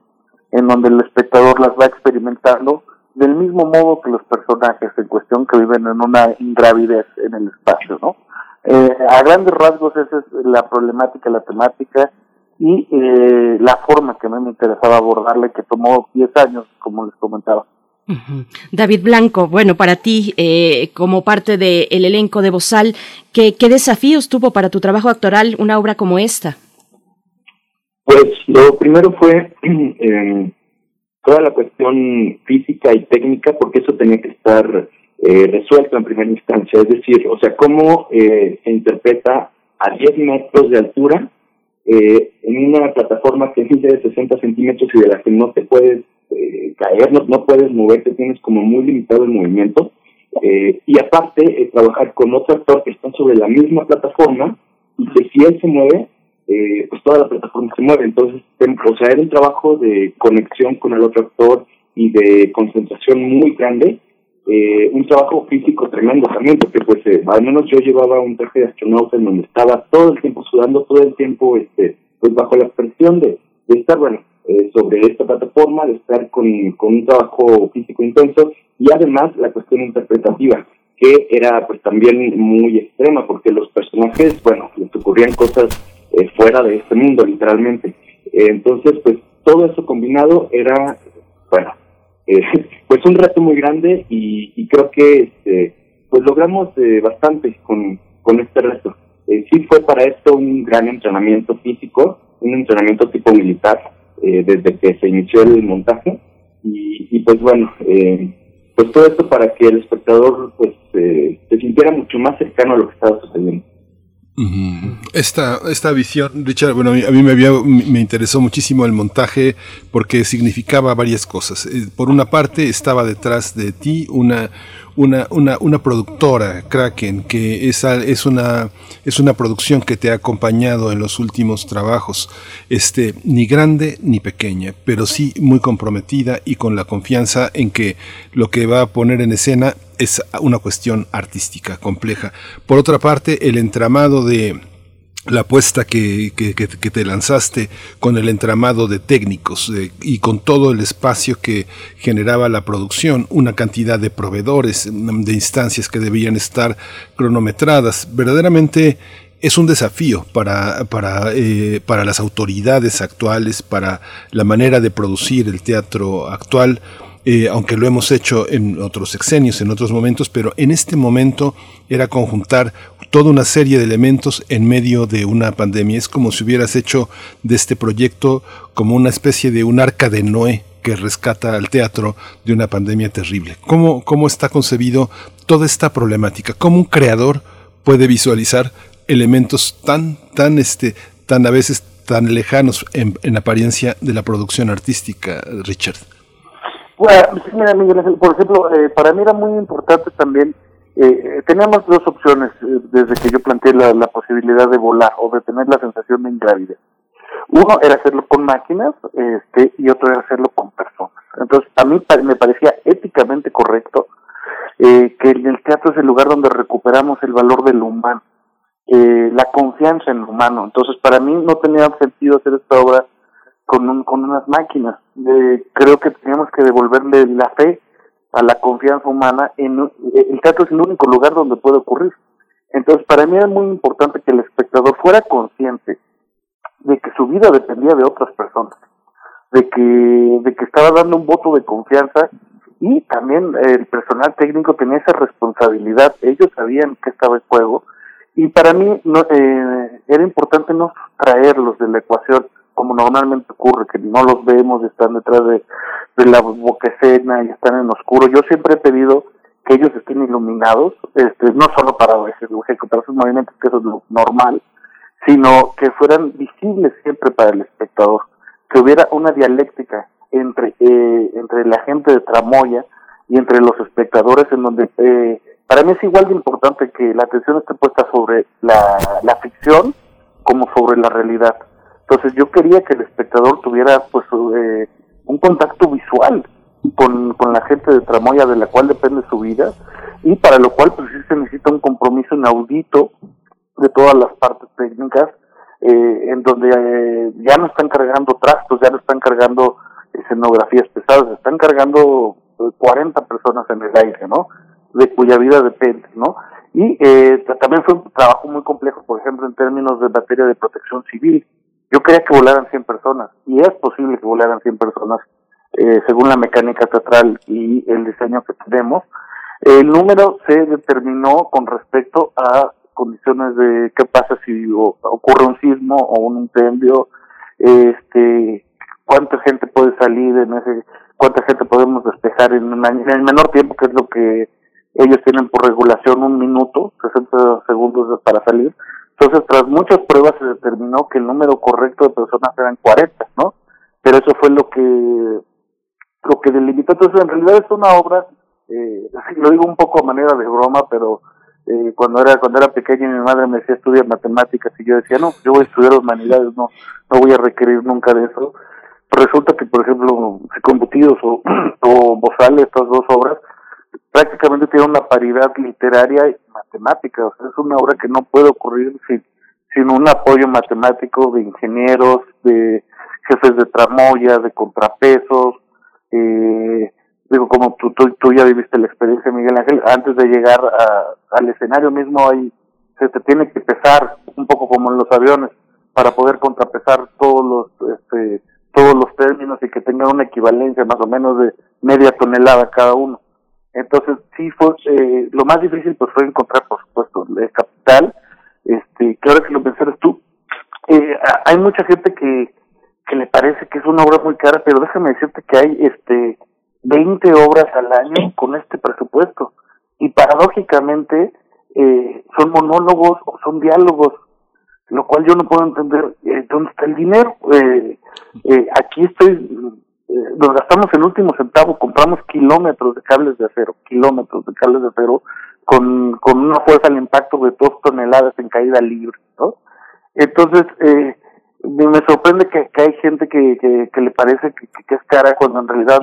en donde el espectador las va experimentando del mismo modo que los personajes en cuestión que viven en una ingravidez en el espacio, ¿no? Eh, a grandes rasgos esa es la problemática, la temática y eh, la forma que a mí me interesaba abordarle, que tomó 10 años, como les comentaba. David Blanco, bueno, para ti, eh, como parte del elenco de Bozal, ¿qué, ¿qué desafíos tuvo para tu trabajo actoral una obra como esta? Pues lo primero fue eh, <clears throat> toda la cuestión física y técnica, porque eso tenía que estar eh, resuelto en primera instancia. Es decir, o sea, cómo eh, se interpreta a 10 metros de altura eh, en una plataforma que mide de 60 centímetros y de la que no te puedes eh, caer, no, no puedes moverte, tienes como muy limitado el movimiento. Eh, y aparte, eh, trabajar con otro actor que está sobre la misma plataforma y que si él se mueve, eh, pues toda la plataforma se mueve. Entonces, o sea, era un trabajo de conexión con el otro actor y de concentración muy grande. Eh, un trabajo físico tremendo también, porque pues eh, al menos yo llevaba un traje de astronauta en donde estaba todo el tiempo sudando, todo el tiempo este pues bajo la presión de, estar, bueno, eh, sobre esta plataforma, de estar con, con un trabajo físico intenso y además la cuestión interpretativa, que era pues también muy extrema, porque los personajes, bueno, les ocurrían cosas eh, fuera de este mundo, literalmente. Entonces, pues todo eso combinado era, bueno, eh, <laughs> pues un reto muy grande y, creo que este, pues logramos eh, bastante con, con este reto. Eh, sí fue para esto un gran entrenamiento físico, un entrenamiento tipo militar desde que se inició el montaje y, pues bueno, eh, pues todo esto para que el espectador pues se sintiera mucho más cercano a lo que estaba sucediendo. Esta, esta visión, Richard, bueno, a mí, me, había, me interesó muchísimo el montaje porque significaba varias cosas. Eh, Por una parte, estaba detrás de ti una, una, una, una productora, Kraken, que es, es, una, es una producción que te ha acompañado en los últimos trabajos, este, ni grande ni pequeña, pero sí muy comprometida y con la confianza en que lo que va a poner en escena es una cuestión artística compleja. Por otra parte, el entramado de la apuesta que, que, te lanzaste con el entramado de técnicos eh, y con todo el espacio que generaba la producción, una cantidad de proveedores, mm, de instancias que debían estar cronometradas, verdaderamente es un desafío para, para, eh, para las autoridades actuales, para la manera de producir el teatro actual eh, aunque lo hemos hecho en otros sexenios, en otros momentos, pero en este momento era conjuntar toda una serie de elementos en medio de una pandemia. Es como si hubieras hecho de este proyecto como una especie de un arca de Noé que rescata al teatro de una pandemia terrible. ¿Cómo, cómo está concebido toda esta problemática? ¿Cómo un creador puede visualizar elementos tan, tan, este, tan a veces tan lejanos en, en apariencia de la producción artística, Richard? Bueno, sí, mira, Miguel por ejemplo, eh, para mí era muy importante también, eh, teníamos dos opciones eh, desde que yo planteé la, posibilidad de volar o de tener la sensación de ingravidez. Uno era hacerlo con máquinas este, y otro era hacerlo con personas. Entonces, a mí me parecía éticamente correcto eh, que el teatro es el lugar donde recuperamos el valor del humano, eh, la confianza en lo humano. Entonces, para mí no tenía sentido hacer esta obra con, un, con unas máquinas. Eh, creo que teníamos que devolverle la fe a la confianza humana. En, el teatro es el único lugar donde puede ocurrir. Entonces, para mí era muy importante que el espectador fuera consciente de que su vida dependía de otras personas, de que, de que estaba dando un voto de confianza y también el personal técnico tenía esa responsabilidad. Ellos sabían que estaba en juego y para mí no, eh, era importante no traerlos de la ecuación como normalmente ocurre, que no los vemos, están detrás de, de la boquecena y están en oscuro. Yo siempre he pedido que ellos estén iluminados, este, no solo para ejecutar sus movimientos, que eso es normal, sino que fueran visibles siempre para el espectador, que hubiera una dialéctica entre, eh, entre la gente de Tramoya y entre los espectadores en donde eh, para mí es igual de importante que la atención esté puesta sobre la, la ficción como sobre la realidad. Entonces yo quería que el espectador tuviera pues eh, un contacto visual con, con la gente de Tramoya de la cual depende su vida y para lo cual pues sí se necesita un compromiso inaudito de todas las partes técnicas eh, en donde eh, ya no están cargando trastos, ya no están cargando escenografías pesadas, están cargando 40 personas en el aire, ¿no? De cuya vida depende, ¿no? Y eh, también fue un trabajo muy complejo, por ejemplo, en términos de materia de protección civil. Yo quería que volaran 100 personas, y es posible que volaran 100 personas, eh, según la mecánica teatral y el diseño que tenemos. El número se determinó con respecto a condiciones de qué pasa si ocurre un sismo o un incendio, este, cuánta gente puede salir en ese, cuánta gente podemos despejar en, en el menor tiempo, que es lo que ellos tienen por regulación un minuto, 60 segundos para salir. Entonces, tras muchas pruebas se determinó que el número correcto de personas eran 40, ¿no? Pero eso fue lo que lo que delimitó. Entonces, en realidad es una obra, eh, <laughs> lo digo un poco a manera de broma, pero eh, cuando era cuando era pequeña mi madre me decía estudia matemáticas y yo decía no, yo voy a estudiar humanidades, no no voy a requerir nunca de eso. resulta que, por ejemplo, Combutidos o, <clears throat> o Bozal, estas dos obras, prácticamente tiene una paridad literaria matemática. O sea, es una obra que no puede ocurrir sin, sin un apoyo matemático de ingenieros, de jefes de tramoya, de contrapesos. Eh, digo, como tú, tú, ya viviste la experiencia, Miguel Ángel, antes de llegar a, al escenario mismo hay, se te tiene que pesar un poco como en los aviones para poder contrapesar todos los, este, todos los términos y que tengan una equivalencia más o menos de media tonelada cada uno. Entonces, sí fue, eh, lo más difícil pues fue encontrar, por supuesto, el capital, este, que ahora que lo mencionas tú, eh, hay mucha gente que, que le parece que es una obra muy cara, pero déjame decirte que hay, este, 20 obras al año con este presupuesto. Y paradójicamente, eh, son monólogos o son diálogos, lo cual yo no puedo entender eh, dónde está el dinero. Eh, eh, aquí estoy eh, nos gastamos el último centavo, compramos kilómetros de cables de acero, kilómetros de cables de acero, con, con una fuerza al impacto de dos toneladas en caída libre, ¿no? Entonces, eh, me sorprende que, que hay gente que, que, le parece que, que, es cara cuando en realidad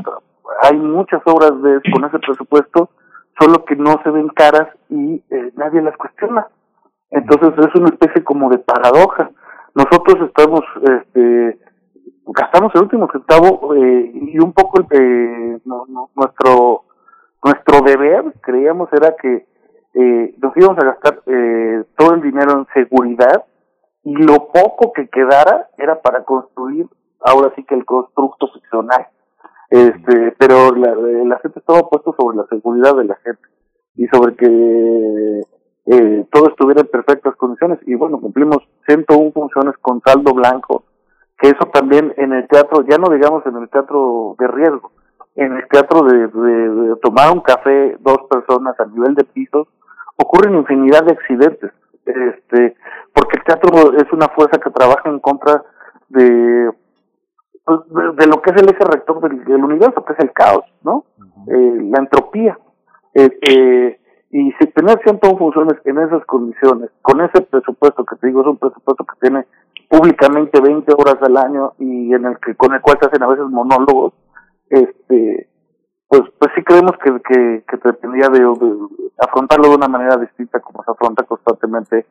hay muchas obras de, con ese presupuesto, solo que no se ven caras y eh, nadie las cuestiona. Entonces es una especie como de paradoja. Nosotros estamos este, gastamos el último centavo eh, y un poco eh, nuestro nuestro deber creíamos era que eh, nos íbamos a gastar eh, todo el dinero en seguridad y lo poco que quedara era para construir ahora sí que el constructo ficcional. Este pero la, el acento estaba puesto sobre la seguridad de la gente y sobre que eh, todo estuviera en perfectas condiciones y bueno cumplimos 101 funciones con saldo blanco que eso también en el teatro, ya no digamos en el teatro de riesgo, en el teatro de, de, tomar un café dos personas a nivel de pisos, ocurren infinidad de accidentes, este, porque el teatro es una fuerza que trabaja en contra de, pues, de, lo que es el eje rector del, universo, que es el caos, ¿no? eh, la entropía. Eh, eh, y si tener 101 funciones en esas condiciones, con ese presupuesto que te digo, es un presupuesto que tiene públicamente 20 horas al año y en el que con el cual se hacen a veces monólogos, este, pues, pues sí creemos que, que, que tendría de, afrontarlo de una manera distinta como se afronta constantemente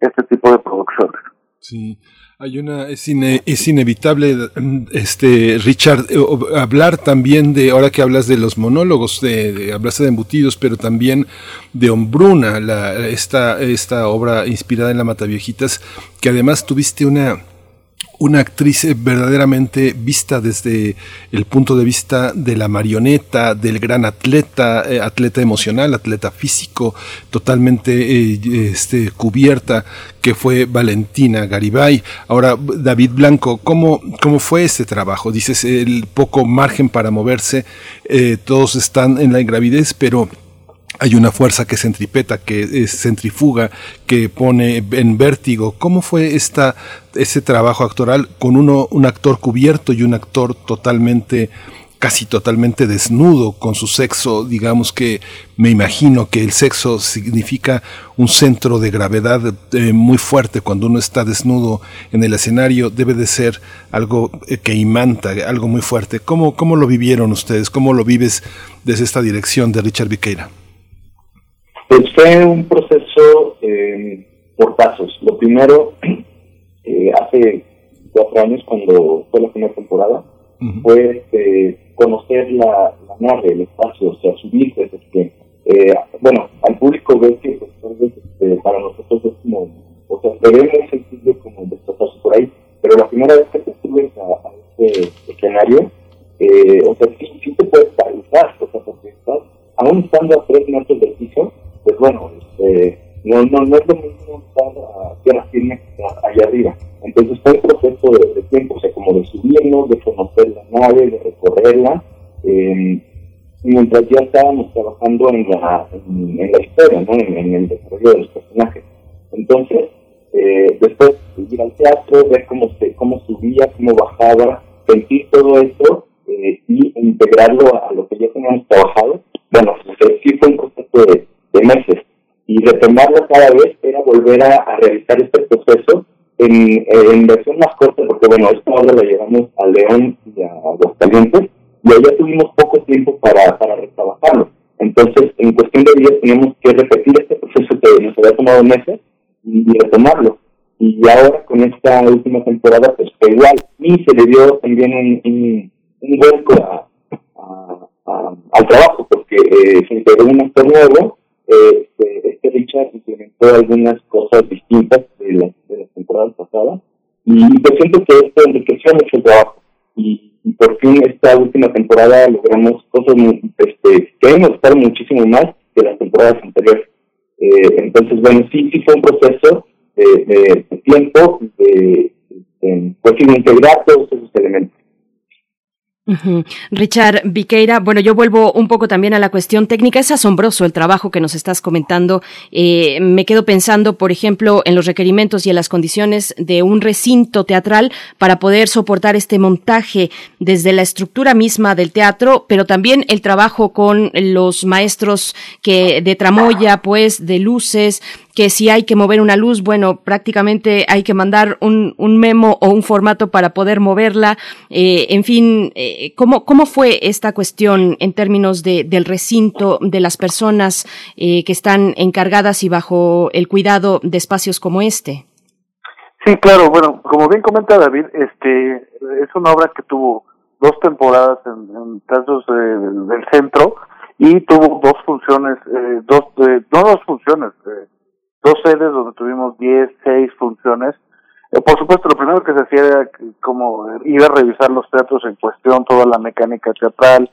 este tipo de producciones. Sí, hay una es, es inevitable este Richard eh, hablar también de ahora que hablas de los monólogos de, de de embutidos pero también de Hombruna la, esta esta obra inspirada en la Mataviejitas que además tuviste una una actriz eh, verdaderamente vista desde el punto de vista de la marioneta, del gran atleta, eh, atleta emocional, atleta físico, totalmente eh, este, cubierta, que fue Valentina Garibay. Ahora, David Blanco, ¿cómo, cómo fue ese trabajo? Dices, el poco margen para moverse, todos están en la ingravidez, pero hay una fuerza que centripeta, que es centrifuga, que pone en vértigo. ¿Cómo fue esta, ese trabajo actoral con uno, un actor cubierto y un actor totalmente casi totalmente desnudo con su sexo, digamos que me imagino que el sexo significa un centro de gravedad eh, muy fuerte cuando uno está desnudo en el escenario, debe de ser algo eh, que imanta, algo muy fuerte. ¿Cómo, ¿Cómo lo vivieron ustedes? ¿Cómo lo vives desde esta dirección de Richard Viqueira? Pues fue un proceso eh, por pasos. Lo primero, <clears throat> hace cuatro años, cuando fue la primera temporada, fue este, conocer la, la nave, el espacio, o sea, subir desde que, eh, bueno, al público ve que pues, este, para nosotros es como, o sea, se ve muy sencillo como desplazarse por ahí, pero la primera vez que te subes a, a este escenario, eh, o sea, sí, sí te puedes paralizar, o sea, porque estás, aún estando a tres metros del piso, pues bueno, este, no, no, no es lo mismo estar a tierra firme allá arriba. Entonces fue un proceso de, tiempo, o sea, como de subirnos, de conocer la nave, de recorrerla, eh, mientras ya estábamos trabajando en la, en, la historia, ¿no? En, el desarrollo de los personajes. Entonces, eh, después ir al teatro, ver cómo, se, cómo subía, cómo bajaba, sentir todo esto eh, y integrarlo a, lo que ya teníamos trabajado, bueno, sí fue un proceso de, meses. Y retomarlo cada vez era volver a realizar este proceso en, en versión más corta, porque bueno, esta obra la llevamos a León y a Aguascalientes, y allá tuvimos poco tiempo para, para retrabajarlo. Entonces, en cuestión de días teníamos que repetir este proceso que nos había tomado meses y, retomarlo. Y ahora con esta última temporada, pues fue igual. Y se le dio también un, un, vuelco a, al trabajo, porque eh, se integró un actor nuevo, este, este Richard implementó algunas cosas distintas de las de la temporada pasada y pues siento que esto enriqueció mucho el trabajo y, por fin esta última temporada logramos cosas este, que hemos estado muchísimo más que las temporadas anteriores. Eh, entonces, bueno, sí, sí fue un proceso de, tiempo de, de, pues, integrar todos esos elementos. Richard Viqueira, bueno, yo vuelvo un poco también a la cuestión técnica. Es asombroso el trabajo que nos estás comentando. Eh, me quedo pensando, por ejemplo, en los requerimientos y en las condiciones de un recinto teatral para poder soportar este montaje desde la estructura misma del teatro, pero también el trabajo con los maestros que de tramoya, pues, de luces, que si hay que mover una luz, bueno, prácticamente hay que mandar un, un memo o un formato para poder moverla. Eh, en fin, eh, ¿cómo, ¿cómo fue esta cuestión en términos de, del recinto, de las personas eh, que están encargadas y bajo el cuidado de espacios como este? Sí, claro, bueno, como bien comenta David, este es una obra que tuvo dos temporadas en, en casos del centro y tuvo dos funciones, eh, dos, no dos funciones, eh, dos sedes donde tuvimos 10, 6 funciones. Eh, por supuesto, lo primero que se hacía era como ir a revisar los teatros en cuestión, toda la mecánica teatral.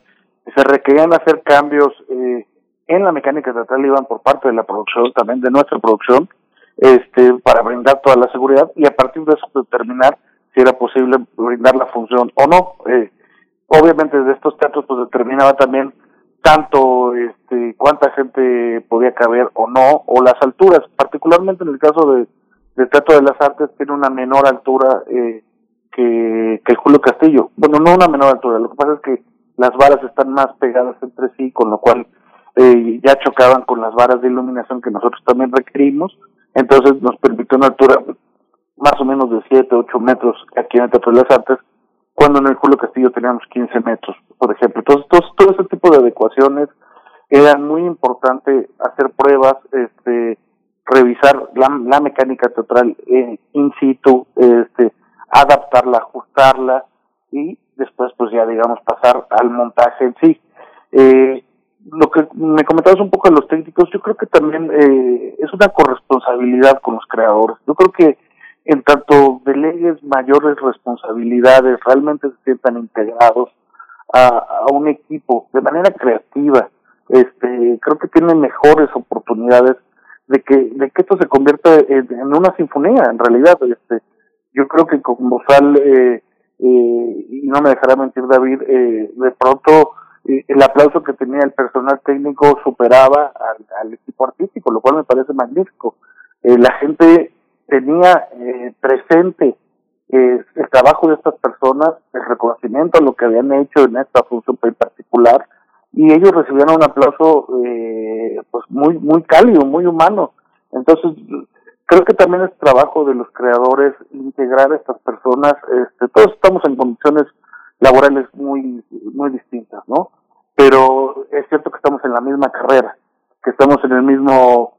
Se requerían hacer cambios eh, en la mecánica teatral, iban por parte de la producción, también de nuestra producción, este, para brindar toda la seguridad y a partir de eso determinar si era posible brindar la función o no. Eh, obviamente de estos teatros pues determinaba también tanto este, cuánta gente podía caber o no, o las alturas, particularmente en el caso de, del Teatro de las Artes, tiene una menor altura eh, que, que el Julio Castillo. Bueno, no una menor altura, lo que pasa es que las varas están más pegadas entre sí, con lo cual eh, ya chocaban con las varas de iluminación que nosotros también requerimos, entonces nos permitió una altura más o menos de 7, 8 metros aquí en el Teatro de las Artes, cuando en el Julio Castillo teníamos 15 metros, por ejemplo. Entonces, todo, ese tipo de adecuaciones eran muy importante hacer pruebas, este, revisar la, la mecánica teatral eh, in situ, este, adaptarla, ajustarla y después, pues ya digamos, pasar al montaje en sí. Eh, lo que me comentabas un poco de los técnicos, yo creo que también eh, es una corresponsabilidad con los creadores. Yo creo que en tanto delegues mayores responsabilidades, realmente se sientan integrados a, un equipo de manera creativa, este, creo que tienen mejores oportunidades de que, de que esto se convierta en, una sinfonía, en realidad, este, yo creo que con Bozal, eh, eh, y no me dejará mentir David, eh, de pronto eh, el aplauso que tenía el personal técnico superaba al, equipo artístico, lo cual me parece magnífico. La gente tenía eh, presente eh, el trabajo de estas personas, el reconocimiento a lo que habían hecho en esta función en particular, y ellos recibieron un aplauso eh, pues muy muy cálido, muy humano. Entonces, creo que también es trabajo de los creadores integrar a estas personas. Este, todos estamos en condiciones laborales muy muy distintas, ¿no? Pero es cierto que estamos en la misma carrera, que estamos en el mismo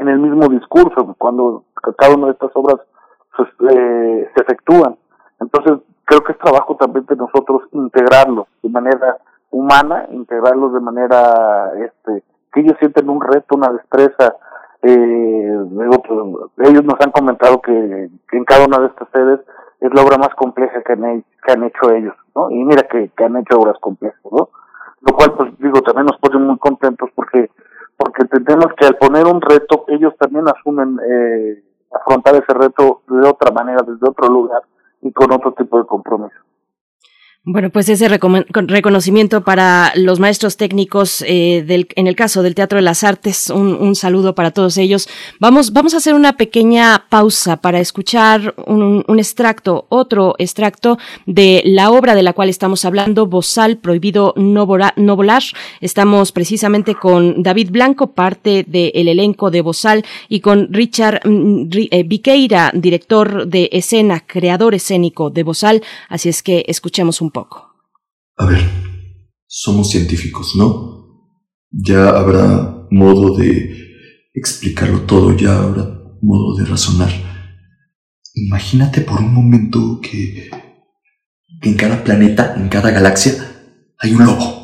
en el mismo discurso cuando cada una de estas obras pues, eh, se efectúan. Entonces, creo que es trabajo también de nosotros integrarlos de manera humana, integrarlos de manera este que ellos sienten un reto, una destreza. Eh, ellos nos han comentado que, en cada una de estas sedes es la obra más compleja que han, que han hecho ellos, ¿no? Y mira que, que han hecho obras complejas, ¿no? Lo cual, pues digo, también nos pone muy contentos porque porque entendemos que al poner un reto, ellos también asumen eh, afrontar ese reto de otra manera, desde otro lugar y con otro tipo de compromiso. Bueno, pues ese reconocimiento para los maestros técnicos eh, del, en el caso del Teatro de las Artes, un, saludo para todos ellos. Vamos, vamos a hacer una pequeña pausa para escuchar un, extracto, otro extracto de la obra de la cual estamos hablando, Bozal, Prohibido no, Volar. Estamos precisamente con David Blanco, parte del elenco de Bozal, y con Richard mm, eh, Viqueira, director de escena, creador escénico de Bozal. Así es que escuchemos un poco. A ver, somos científicos, ¿no? Ya habrá modo de explicarlo todo, ya habrá modo de razonar. Imagínate por un momento que, en cada planeta, en cada galaxia, hay un lobo.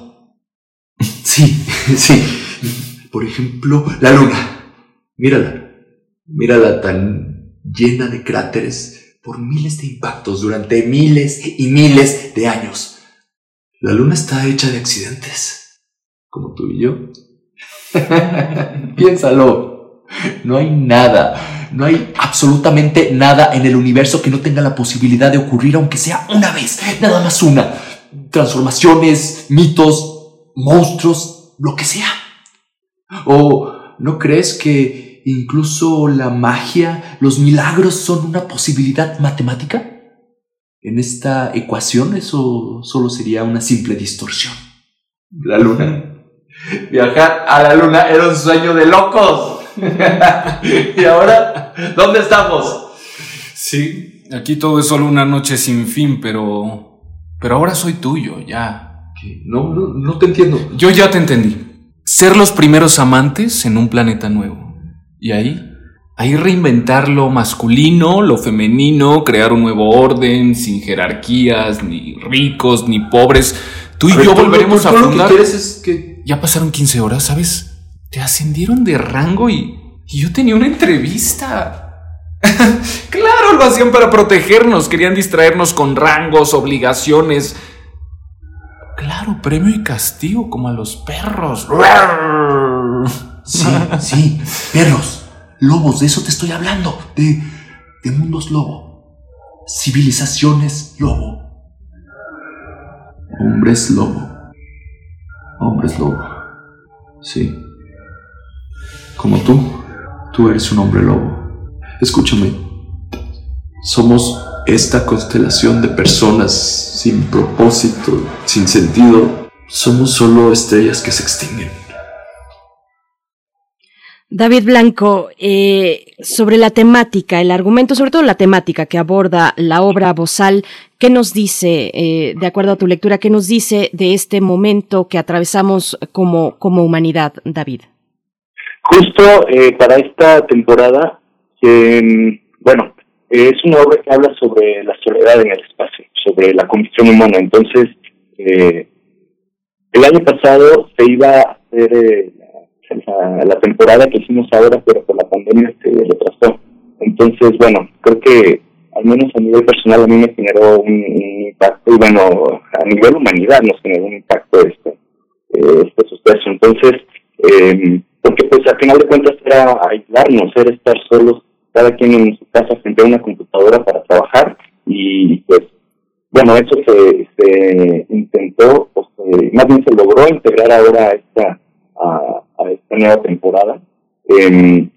<laughs> Sí, <laughs> sí. Por ejemplo, la Luna. Mírala. Mírala tan llena de cráteres por miles de impactos durante miles y miles de años. La luna está hecha de accidentes, como tú y yo. <laughs> Piénsalo. No hay nada, no hay absolutamente nada en el universo que no tenga la posibilidad de ocurrir, aunque sea una vez, nada más una. Transformaciones, mitos, monstruos, lo que sea. ¿O no crees que incluso la magia, los milagros son una posibilidad matemática? En esta ecuación eso solo sería una simple distorsión. La luna. Viajar a la luna era un sueño de locos. <laughs> y ahora, ¿dónde estamos? Sí, aquí todo es solo una noche sin fin, pero... Pero ahora soy tuyo, ya. No, no, no te entiendo. Yo ya te entendí. Ser los primeros amantes en un planeta nuevo. Y ahí, ahí reinventar lo masculino, lo femenino, crear un nuevo orden, sin jerarquías, ni ricos, ni pobres. Tú y yo volveremos a fundar. Lo que es que... Ya pasaron 15 horas, ¿sabes? Te ascendieron de rango y, y yo tenía una entrevista. <laughs> claro, lo hacían para protegernos, querían distraernos con rangos, obligaciones. Claro, premio y castigo como a los perros. <laughs> Sí, sí, perros, lobos, de eso te estoy hablando, de, de mundos lobo, civilizaciones lobo, hombres lobo, hombres lobo, sí. Como tú, tú eres un hombre lobo. Escúchame, somos esta constelación de personas sin propósito, sin sentido. Somos solo estrellas que se extinguen. David Blanco, eh, sobre la temática, el argumento, sobre todo la temática que aborda la obra Bozal, ¿qué nos dice, eh, de acuerdo a tu lectura, qué nos dice de este momento que atravesamos como, como humanidad, David? Justo eh, para esta temporada, bueno, es una obra que habla sobre la soledad en el espacio, sobre la condición humana. Entonces, el año pasado se iba a hacer la, temporada que hicimos ahora, pero por la pandemia se retrasó. Entonces, bueno, creo que al menos a nivel personal a mí me generó un, impacto y bueno, a nivel humanidad nos generó un impacto este, eh, este suceso. Entonces, eh, porque pues al final de cuentas era aislarnos, era estar solos, cada quien en su casa frente a una computadora para trabajar y pues bueno, eso se, se intentó, pues, más bien se logró integrar ahora esta a, a esta nueva temporada. Eh,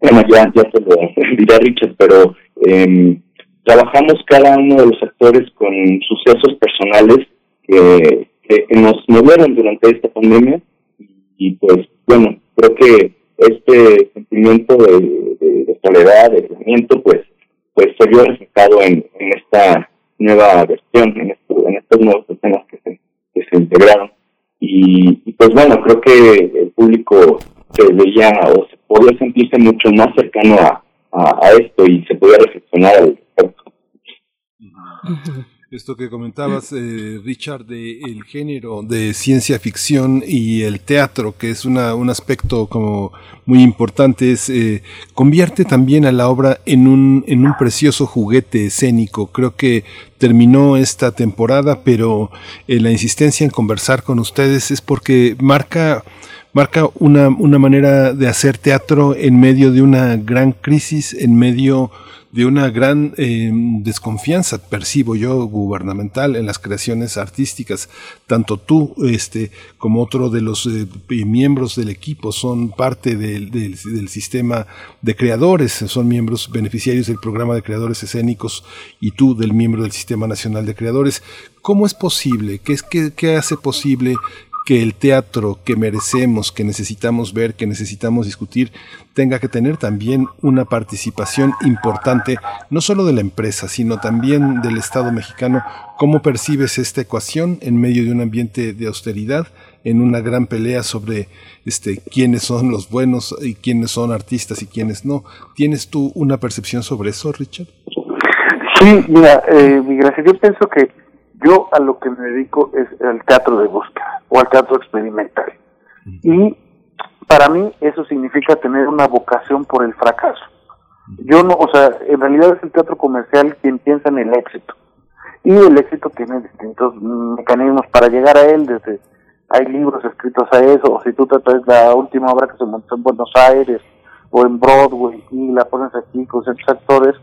bueno, ya, ya se lo <laughs> dirá Richard, pero eh, trabajamos cada uno de los actores con sucesos personales que, nos movieron durante esta pandemia y pues bueno, creo que este sentimiento de, soledad, de aislamiento, pues, pues se vio reflejado en, esta nueva versión, en, en estos nuevos escenas que se, que se integraron. Y, pues bueno, creo que el público se veía o se podía sentirse mucho más cercano a, a, esto y se podía reflexionar al respecto. Esto que comentabas, eh, Richard, de el género de ciencia ficción y el teatro, que es una, un aspecto como muy importante, es, eh, convierte también a la obra en un, en un precioso juguete escénico. Creo que terminó esta temporada, pero eh, la insistencia en conversar con ustedes es porque marca marca una, una manera de hacer teatro en medio de una gran crisis, en medio de una gran eh, desconfianza, percibo yo, gubernamental en las creaciones artísticas. Tanto tú este, como otro de los eh, miembros del equipo son parte del, del, sistema de creadores, son miembros beneficiarios del programa de creadores escénicos y tú del miembro del Sistema Nacional de Creadores. ¿Cómo es posible? ¿Qué, es, qué, qué hace posible que el teatro que merecemos, que necesitamos ver, que necesitamos discutir, tenga que tener también una participación importante, no solo de la empresa, sino también del Estado mexicano. ¿Cómo percibes esta ecuación en medio de un ambiente de austeridad, en una gran pelea sobre este, quiénes son los buenos y quiénes son artistas y quiénes no? ¿Tienes tú una percepción sobre eso, Richard? Sí, mira, eh, gracias. Yo pienso que yo a lo que me dedico es al teatro de búsqueda o al teatro experimental. Y para mí eso significa tener una vocación por el fracaso. Yo no, o sea, en realidad es el teatro comercial quien piensa en el éxito. Y el éxito tiene distintos mecanismos para llegar a él, desde hay libros escritos a eso, o si tú te traes la última obra que se montó en Buenos Aires o en Broadway y la pones aquí con ciertos actores,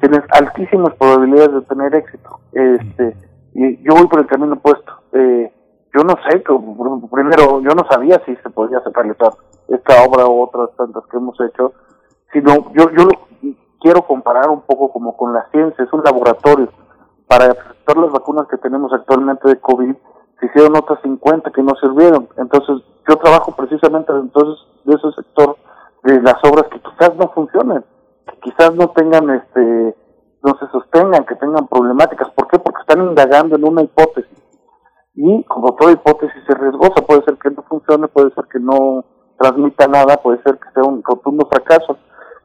tienes altísimas probabilidades de tener éxito. Este, y yo voy por el camino opuesto. Eh, yo no sé, primero, yo no sabía si se podía realizar esta obra u otras tantas que hemos hecho, sino yo, yo quiero comparar un poco como con la ciencia, es un laboratorio. Para todas las vacunas que tenemos actualmente de COVID, se hicieron otras 50 que no sirvieron. Entonces, yo trabajo precisamente entonces de ese sector de las obras que quizás no funcionen, que quizás no tengan este no se sostengan, que tengan problemáticas. ¿Por qué? Porque están indagando en una hipótesis. Y como toda hipótesis es riesgosa, puede ser que no funcione, puede ser que no transmita nada, puede ser que sea un rotundo fracaso.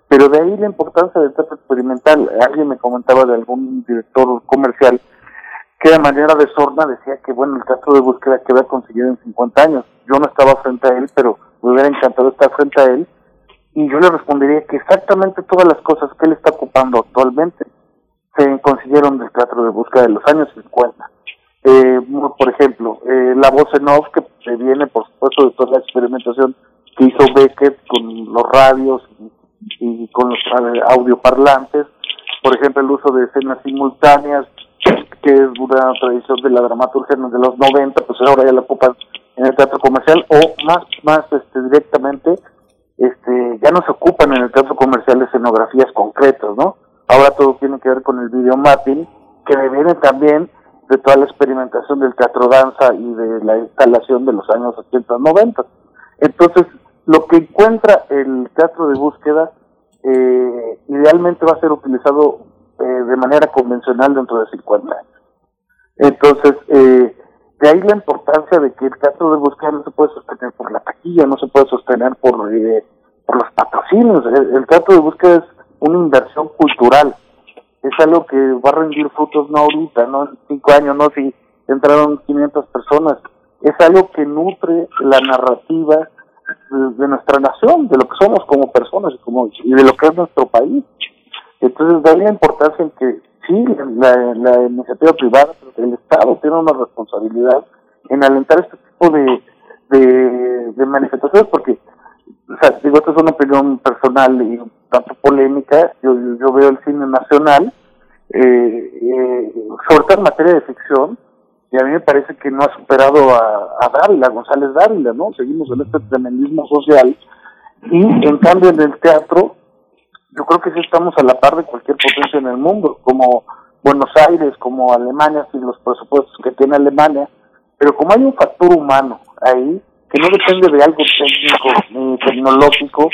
Pero de ahí la importancia del teatro experimental. Alguien me comentaba de algún director comercial que de manera de sorna decía que, bueno, el teatro de búsqueda que había conseguido en 50 años. Yo no estaba frente a él, pero me hubiera encantado estar frente a él. Y yo le respondería que exactamente todas las cosas que él está ocupando actualmente se consiguieron del teatro de búsqueda de los años 50. Eh, por ejemplo, eh, la voz en off que viene, por supuesto, de toda la experimentación que hizo Beckett con los radios y, con los eh, audioparlantes. Por ejemplo, el uso de escenas simultáneas, que es una tradición de la dramaturgia de los 90, pues ahora ya la ocupan en el teatro comercial, o más, más este, directamente, este, ya no se ocupan en el teatro comercial escenografías concretas, ¿no? Ahora todo tiene que ver con el video mapping, que viene también de toda la experimentación del teatro danza y de la instalación de los años 80 90. Entonces, lo que encuentra el teatro de búsqueda eh, idealmente va a ser utilizado eh, de manera convencional dentro de 50 años. Entonces, eh, de ahí la importancia de que el teatro de búsqueda no se puede sostener por la taquilla, no se puede sostener por, por los patrocinios. el teatro de búsqueda es una inversión cultural. Es algo que va a rendir frutos no ahorita, no en cinco años, no si entraron 500 personas. Es algo que nutre la narrativa de, nuestra nación, de lo que somos como personas y, como, y de lo que es nuestro país. Entonces, da la importancia en que sí, la, iniciativa privada, el Estado tiene una responsabilidad en alentar este tipo de, de, de manifestaciones, porque o sea, digo, esto es una opinión personal y tanto polémica, yo, yo veo el cine nacional, eh, eh, sobre todo en materia de ficción, y a mí me parece que no ha superado a, a Dávila, González Dávila, ¿no? Seguimos en este tremendismo social, y en cambio en el teatro yo creo que sí estamos a la par de cualquier potencia en el mundo, como Buenos Aires, como Alemania, sin los presupuestos que tiene Alemania, pero como hay un factor humano ahí, que no depende de algo técnico ni tecnológico,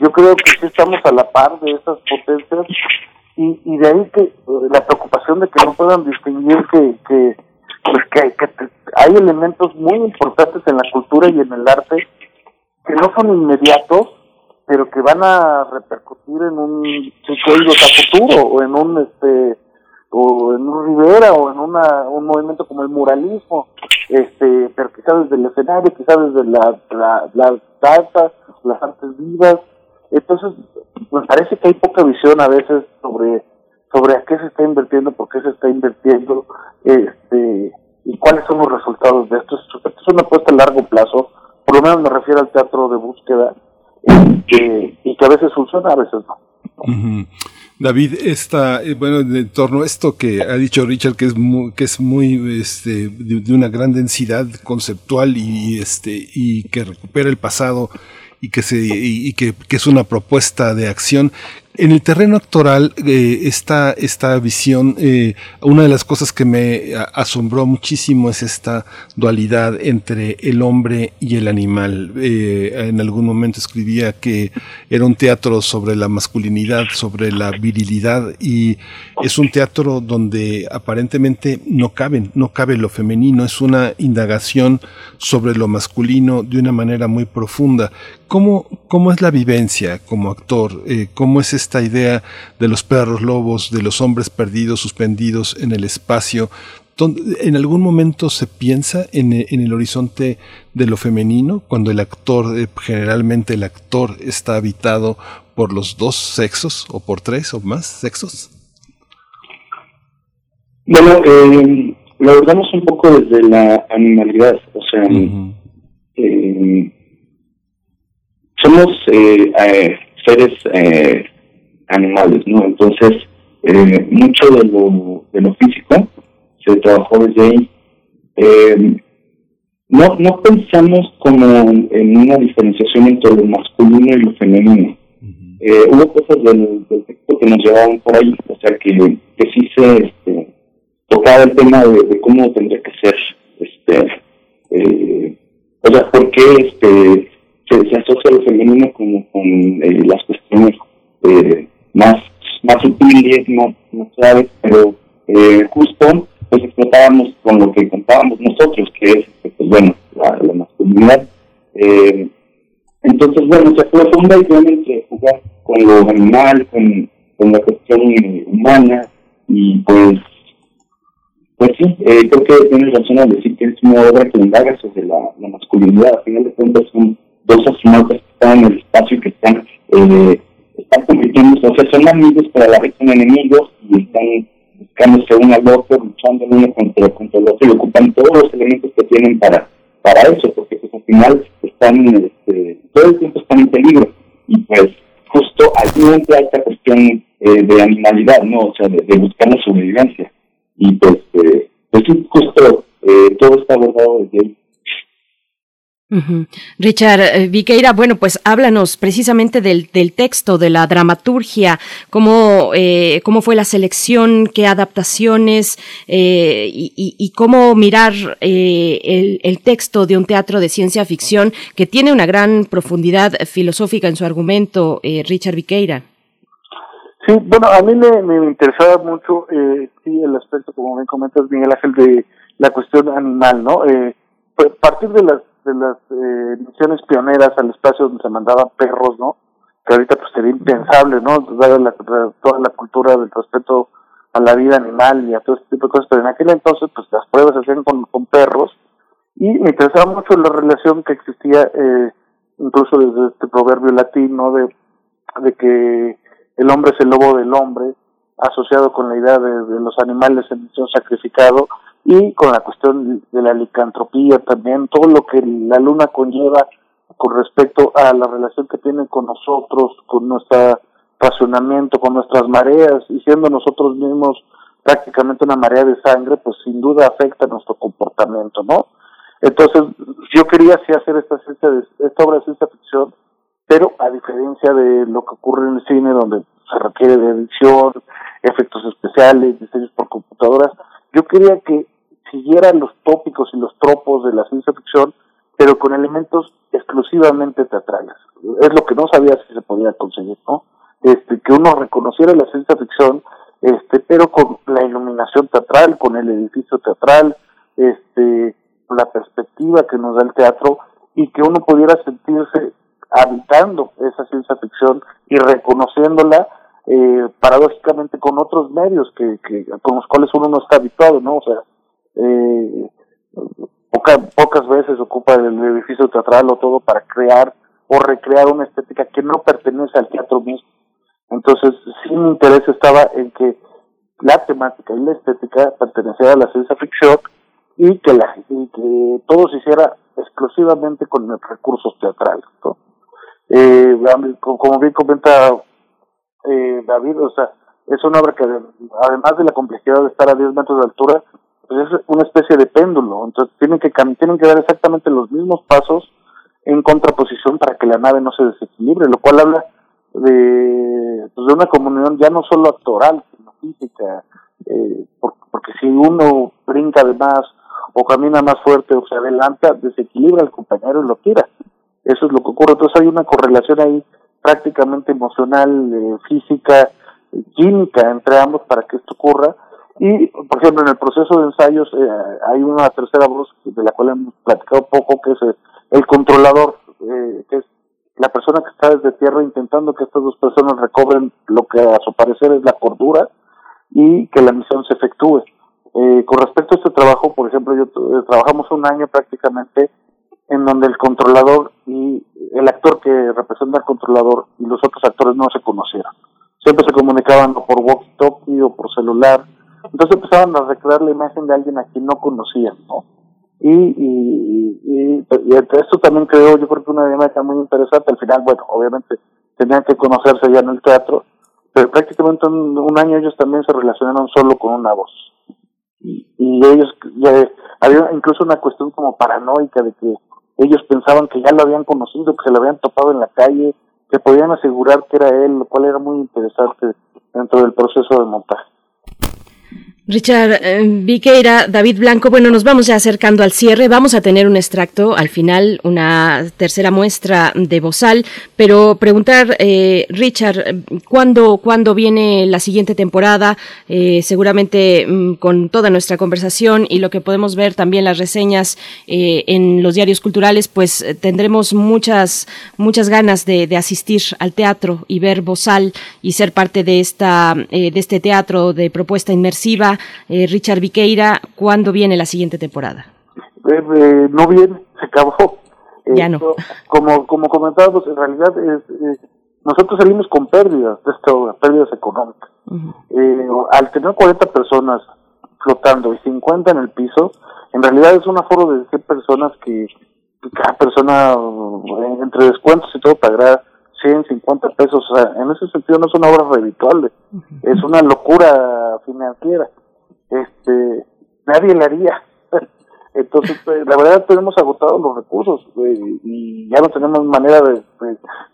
yo creo que sí estamos a la par de esas potencias y, y de ahí que eh, la preocupación de que no puedan distinguir que, que, pues que, que hay elementos muy importantes en la cultura y en el arte que no son inmediatos, pero que van a repercutir en un futuro o en un este o en un Rivera o en una, un movimiento como el muralismo, este, pero quizás desde el escenario, quizás desde la, la, las las artes vivas. Entonces, me parece que hay poca visión a veces sobre, sobre a qué se está invirtiendo, por qué se está invirtiendo, este, y cuáles son los resultados de esto. Esto es una apuesta a largo plazo, por lo menos me refiero al teatro de búsqueda, este, y que a veces funciona, a veces no. David, esta, eh, bueno, en torno a esto que ha dicho Richard, que es muy, que es muy, este, de, una gran densidad conceptual y, este, y que recupera el pasado y que se, y, que, que, es una propuesta de acción. En el terreno actoral, eh, esta, esta visión, eh, una de las cosas que me asombró muchísimo es esta dualidad entre el hombre y el animal. Eh, en algún momento escribía que era un teatro sobre la masculinidad, sobre la virilidad, y es un teatro donde aparentemente no caben, no cabe lo femenino, es una indagación sobre lo masculino de una manera muy profunda. ¿Cómo, cómo es la vivencia como actor? ¿Cómo es esta idea de los perros lobos, de los hombres perdidos, suspendidos en el espacio? ¿En algún momento se piensa en, el horizonte de lo femenino, cuando el actor, eh, generalmente el actor está habitado por los dos sexos o por tres o más sexos? Bueno, eh, lo abordamos un poco desde la animalidad, o sea, eh, somos eh, seres eh, animales, ¿no? Entonces, eh, mucho de lo, de lo físico se trabajó desde ahí. Eh, no, no pensamos como en una diferenciación entre lo masculino y lo femenino. eh, hubo cosas del, del, texto que nos llevaban por ahí, o sea, que, que sí se este, tocaba el tema de, de, cómo tendría que ser, este, eh, o sea, por qué este, se, se asocia lo femenino como con eh, las cuestiones eh, más más sutiles, más, más suaves, pero eh, justo pues explotábamos con lo que contábamos nosotros, que es, pues bueno, la, masculinidad. Eh, entonces, bueno, se profunda entre jugar con lo animal, con, con la cuestión humana, y pues, pues sí, eh, creo que tienes razón al decir que es una obra que indaga sobre la, la masculinidad. Al final de cuentas, son dos astronautas que están en el espacio y que están, eh, están convirtiéndose, o sea, son amigos, pero a la vez son enemigos y están buscándose uno al otro, luchando uno contra, contra el otro y ocupan todos los elementos que tienen para, para eso, porque pues al final están, este, todo el tiempo están en peligro. Y pues justo allí entra esta cuestión eh, de animalidad, ¿no? O sea, de, buscar la sobrevivencia. Y pues, eh, pues justo eh, todo está abordado desde ahí. Richard eh, Viqueira, bueno, pues háblanos precisamente del, del texto, de la dramaturgia, cómo, eh, cómo fue la selección, qué adaptaciones eh, y, cómo mirar eh, el, el, texto de un teatro de ciencia ficción que tiene una gran profundidad filosófica en su argumento, eh, Richard Viqueira. Sí, bueno, a mí me, me interesaba mucho, sí, el aspecto, como me comentas, Miguel Ángel, de la cuestión animal, ¿no? A partir de las de las eh, misiones pioneras al espacio donde se mandaban perros, ¿no? Que ahorita pues sería impensable, ¿no? Dada la, toda la cultura del respeto a la vida animal y a todo este tipo de cosas, pero en aquel entonces pues las pruebas se hacían con, perros y me interesaba mucho la relación que existía eh, incluso desde este proverbio latino de, de que el hombre es el lobo del hombre, asociado con la idea de, de los animales en misión sacrificado, y con la cuestión de la licantropía también, todo lo que la luna conlleva con respecto a la relación que tiene con nosotros, con nuestro racionamiento, con nuestras mareas, y siendo nosotros mismos prácticamente una marea de sangre, pues sin duda afecta nuestro comportamiento, ¿no? Entonces, yo quería sí hacer esta, ciencia de, esta obra de ciencia ficción, pero a diferencia de lo que ocurre en el cine, donde se requiere de edición, efectos especiales, diseños por computadoras. Yo quería que siguieran los tópicos y los tropos de la ciencia ficción, pero con elementos exclusivamente teatrales. Es lo que no sabía si se podía conseguir, ¿no? Este, que uno reconociera la ciencia ficción, este, pero con la iluminación teatral, con el edificio teatral, este, la perspectiva que nos da el teatro y que uno pudiera sentirse habitando esa ciencia ficción y reconociéndola eh, paradójicamente con otros medios que, que con los cuales uno no está habituado, ¿no? O sea, eh, pocas veces ocupa el edificio teatral o todo para crear o recrear una estética que no pertenece al teatro mismo. Entonces, sí mi interés estaba en que la temática y la estética perteneciera a la ciencia ficción y que, la, y que todo se hiciera exclusivamente con recursos teatrales. Eh, como bien comenta eh, David, o sea, es una obra que además de la complejidad de estar a 10 metros de altura, pues es una especie de péndulo, entonces tienen que tienen que dar exactamente los mismos pasos en contraposición para que la nave no se desequilibre, lo cual habla de, pues de una comunión ya no solo actoral, sino física, eh, porque si uno brinca de más o camina más fuerte o se adelanta, desequilibra al compañero y lo tira. Eso es lo que ocurre. Entonces hay una correlación ahí prácticamente emocional, eh, física, química entre ambos para que esto ocurra. Y, por ejemplo, en el proceso de ensayos eh, hay una tercera voz de la cual hemos platicado poco, que es el, controlador, eh, que es la persona que está desde tierra intentando que estas dos personas recobren lo que a su parecer es la cordura y que la misión se efectúe. Eh, con respecto a este trabajo, por ejemplo, yo eh, trabajamos un año prácticamente en donde el controlador y el actor que representa al controlador y los otros actores no se conocieron. Siempre se comunicaban por walkie-talkie o por celular. Entonces empezaban a recrear la imagen de alguien a quien no conocían, ¿no? Y, y, esto también creó, yo creo que una dinámica muy interesante. Al final, bueno, obviamente tenían que conocerse ya en el teatro, pero prácticamente un, año ellos también se relacionaron solo con una voz y, ellos ya había incluso una cuestión como paranoica de que ellos pensaban que ya lo habían conocido, que se lo habían topado en la calle, que podían asegurar que era él, lo cual era muy interesante dentro del proceso de montaje. Richard eh, Viqueira, David Blanco, bueno, nos vamos ya acercando al cierre. Vamos a tener un extracto al final, una tercera muestra de Bozal, pero preguntar, eh, Richard, ¿cuándo, ¿cuándo viene la siguiente temporada? Eh, seguramente mm, con toda nuestra conversación y lo que podemos ver también las reseñas en los diarios culturales, pues tendremos muchas, muchas ganas de, de, asistir al teatro y ver Bozal y ser parte de, esta, de este teatro de propuesta inmersiva eh, Richard Viqueira, ¿cuándo viene la siguiente temporada? Eh, eh, no viene, <laughs> se acabó. Ya no. Como, como comentábamos, en realidad nosotros salimos con pérdidas de esta obra, pérdidas económicas. al tener 40 personas flotando y 50 en el piso, en realidad es un aforo de 100 personas que cada persona, entre descuentos y todo, pagará 150 pesos. O sea, en ese sentido no es una obra redituable, es una locura financiera este, nadie la haría. <laughs> Entonces, pues, la verdad tenemos agotados los recursos y ya no tenemos manera de,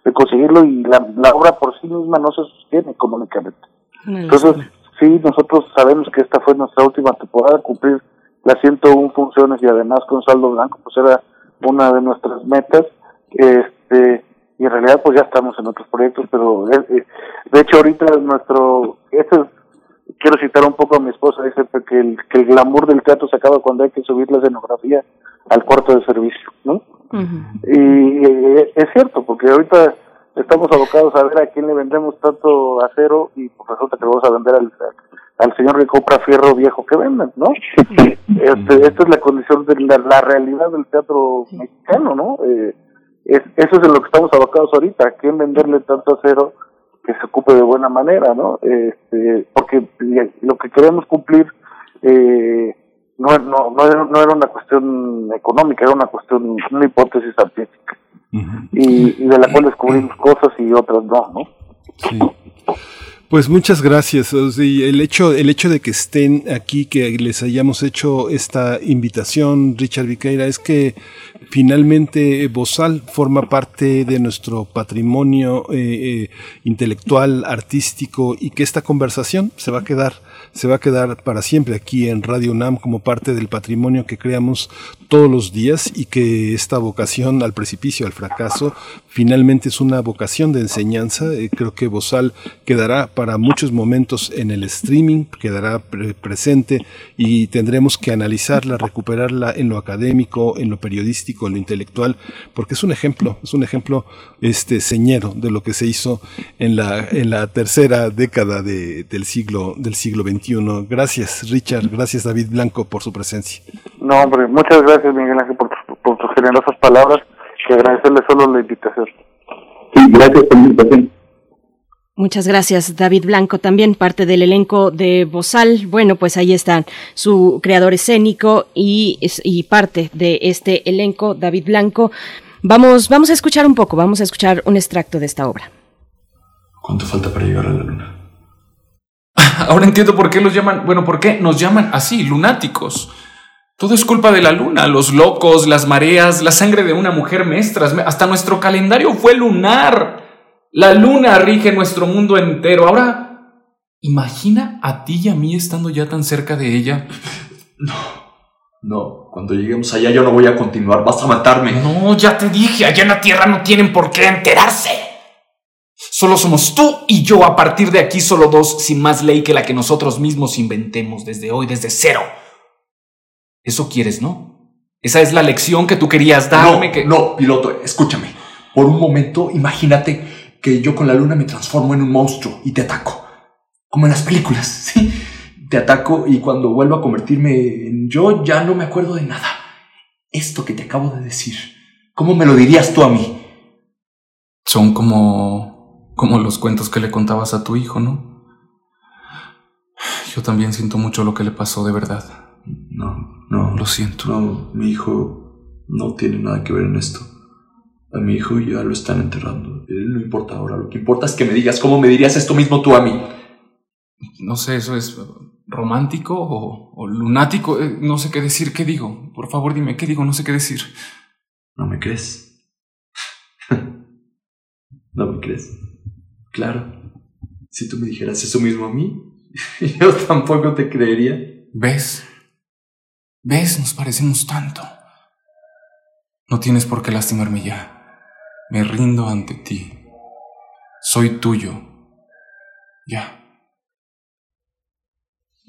de, conseguirlo y la, la, obra por sí misma no se sostiene económicamente. Entonces, sí, nosotros sabemos que esta fue nuestra última temporada, cumplir las 101 funciones y además con saldo blanco, pues era una de nuestras metas. Este, y en realidad pues ya estamos en otros proyectos, pero eh, eh, de hecho ahorita nuestro, este es quiero citar un poco a mi esposa, dice que el, que el glamour del teatro se acaba cuando hay que subir la escenografía al cuarto de servicio, ¿no? Y eh, es cierto, porque ahorita estamos abocados a ver a quién le vendemos tanto acero y pues resulta que vamos a vender al, al señor que compra fierro viejo que venden, ¿no? <laughs> Este, esta es la condición de la, realidad del teatro mexicano, ¿no? Eh, es, eso es en lo que estamos abocados ahorita, a quién venderle tanto acero que se ocupe de buena manera, ¿no? Este, porque lo que queremos cumplir eh, no, no, no, era, no era una cuestión económica, era una cuestión, una hipótesis artística. y, y, de la cual descubrimos cosas y otras no, ¿no? Sí. Pues muchas gracias. el hecho, el hecho de que estén aquí, que les hayamos hecho esta invitación, Richard Viqueira, es que finalmente Bozal forma parte de nuestro patrimonio eh, eh, intelectual, artístico, y que esta conversación se va a quedar se va a quedar para siempre aquí en Radio UNAM como parte del patrimonio que creamos todos los días y que esta vocación al precipicio, al fracaso, finalmente es una vocación de enseñanza. Eh, creo que Bozal quedará para muchos momentos en el streaming, quedará presente y tendremos que analizarla, recuperarla en lo académico, en lo periodístico, en lo intelectual, porque es un ejemplo, es un ejemplo este señero de lo que se hizo en la, en la tercera década del siglo del siglo XXI. Gracias, Richard, gracias David Blanco por su presencia. No, hombre, muchas gracias Miguel Ángel por, por tus generosas palabras que agradecerle solo la invitación. Sí, gracias por la invitación. Muchas gracias, David Blanco, también parte del elenco de Bozal. Bueno, pues ahí está su creador escénico y, y parte de este elenco, David Blanco. Vamos, vamos a escuchar un poco, vamos a escuchar un extracto de esta obra. ¿Cuánto falta para llegar a la luna? <laughs> Ahora entiendo por qué los llaman, bueno, por qué nos llaman así, lunáticos. Todo es culpa de la luna, los locos, las mareas, la sangre de una mujer maestra. Hasta nuestro calendario fue lunar. La luna rige nuestro mundo entero. Ahora, imagina a ti y a mí estando ya tan cerca de ella. <laughs> No, no, cuando lleguemos allá yo no voy a continuar, vas a matarme. No, ya te dije, allá en la Tierra no tienen por qué enterarse. Solo somos tú y yo a partir de aquí, solo dos, sin más ley que la que nosotros mismos inventemos desde hoy, desde cero. Eso quieres, ¿no? Esa es la lección que tú querías darme. No, que... no, piloto, escúchame. Por un momento, imagínate que yo con la luna me transformo en un monstruo y te ataco. Como en las películas, <laughs> ¿sí? Te ataco y cuando vuelvo a convertirme en yo ya no me acuerdo de nada. Esto que te acabo de decir, ¿cómo me lo dirías tú a mí? Son como como los cuentos que le contabas a tu hijo, ¿no? Yo también siento mucho lo que le pasó de verdad. No, no. Lo siento. No, mi hijo no tiene nada que ver en esto. A mi hijo ya lo están enterrando. Él no importa ahora. Lo que importa es que me digas cómo me dirías esto mismo tú a mí. No sé, eso es romántico o, lunático. Eh, no sé qué decir. ¿Qué digo? Por favor, dime, ¿qué digo? No sé qué decir. ¿No me crees? <laughs> ¿No me crees? Claro. Si tú me dijeras eso mismo a mí, <laughs> yo tampoco te creería. ¿Ves? ¿Ves? Nos parecemos tanto. No tienes por qué lastimarme ya. Me rindo ante ti. Soy tuyo. Ya.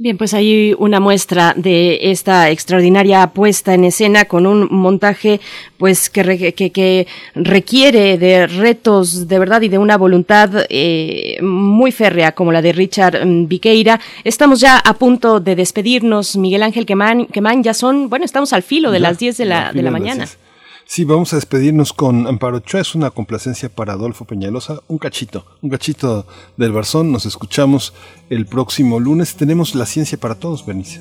Bien, pues hay una muestra de esta extraordinaria puesta en escena con un montaje pues que, que, requiere de retos de verdad y de una voluntad eh, muy férrea como la de Richard mm, Viqueira. Estamos ya a punto de despedirnos, Miguel Ángel Quemán, Quemán ya son, bueno, estamos al filo de las 10 de la, de la mañana. Sí, vamos a despedirnos con Amparo Ochoa. Es una complacencia para Adolfo Peñalosa. Un cachito, un cachito del Barzón. Nos escuchamos el próximo lunes. Tenemos la ciencia para todos, Bernice.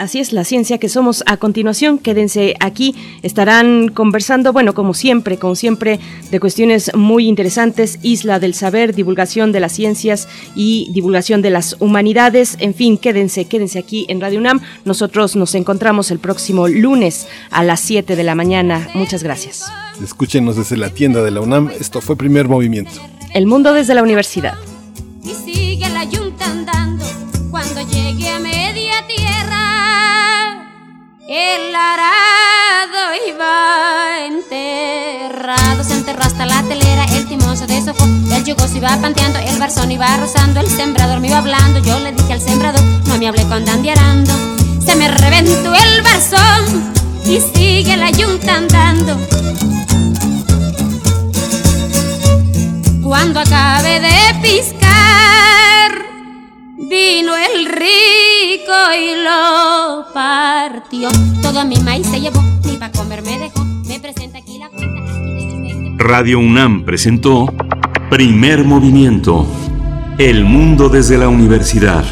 Así es, la ciencia que somos a continuación. Quédense aquí. Estarán conversando, bueno, como siempre, como siempre, de cuestiones muy interesantes. Isla del saber, divulgación de las ciencias y divulgación de las humanidades. En fin, quédense, quédense aquí en Radio UNAM. Nosotros nos encontramos el próximo lunes a las 7 de la mañana. Muchas gracias. Gracias. Escúchenos desde la tienda de la UNAM. Esto fue Primer Movimiento. El mundo desde la universidad. Y sigue la yunta andando El arado iba enterrado, se enterró hasta la telera, el timón se deshojó, el yugo se iba panteando, el barzón iba rozando, el sembrador me iba hablando, yo le dije al sembrador, no me hablé con dandiarando, se me reventó el barzón y sigue la yunta andando. Cuando acabe de piscar, vino el rico y lo partió. Todo mi maíz se llevó, ni para comer me dejó. Me presenta aquí la cuenta. Radio UNAM presentó Primer Movimiento. El mundo desde la universidad.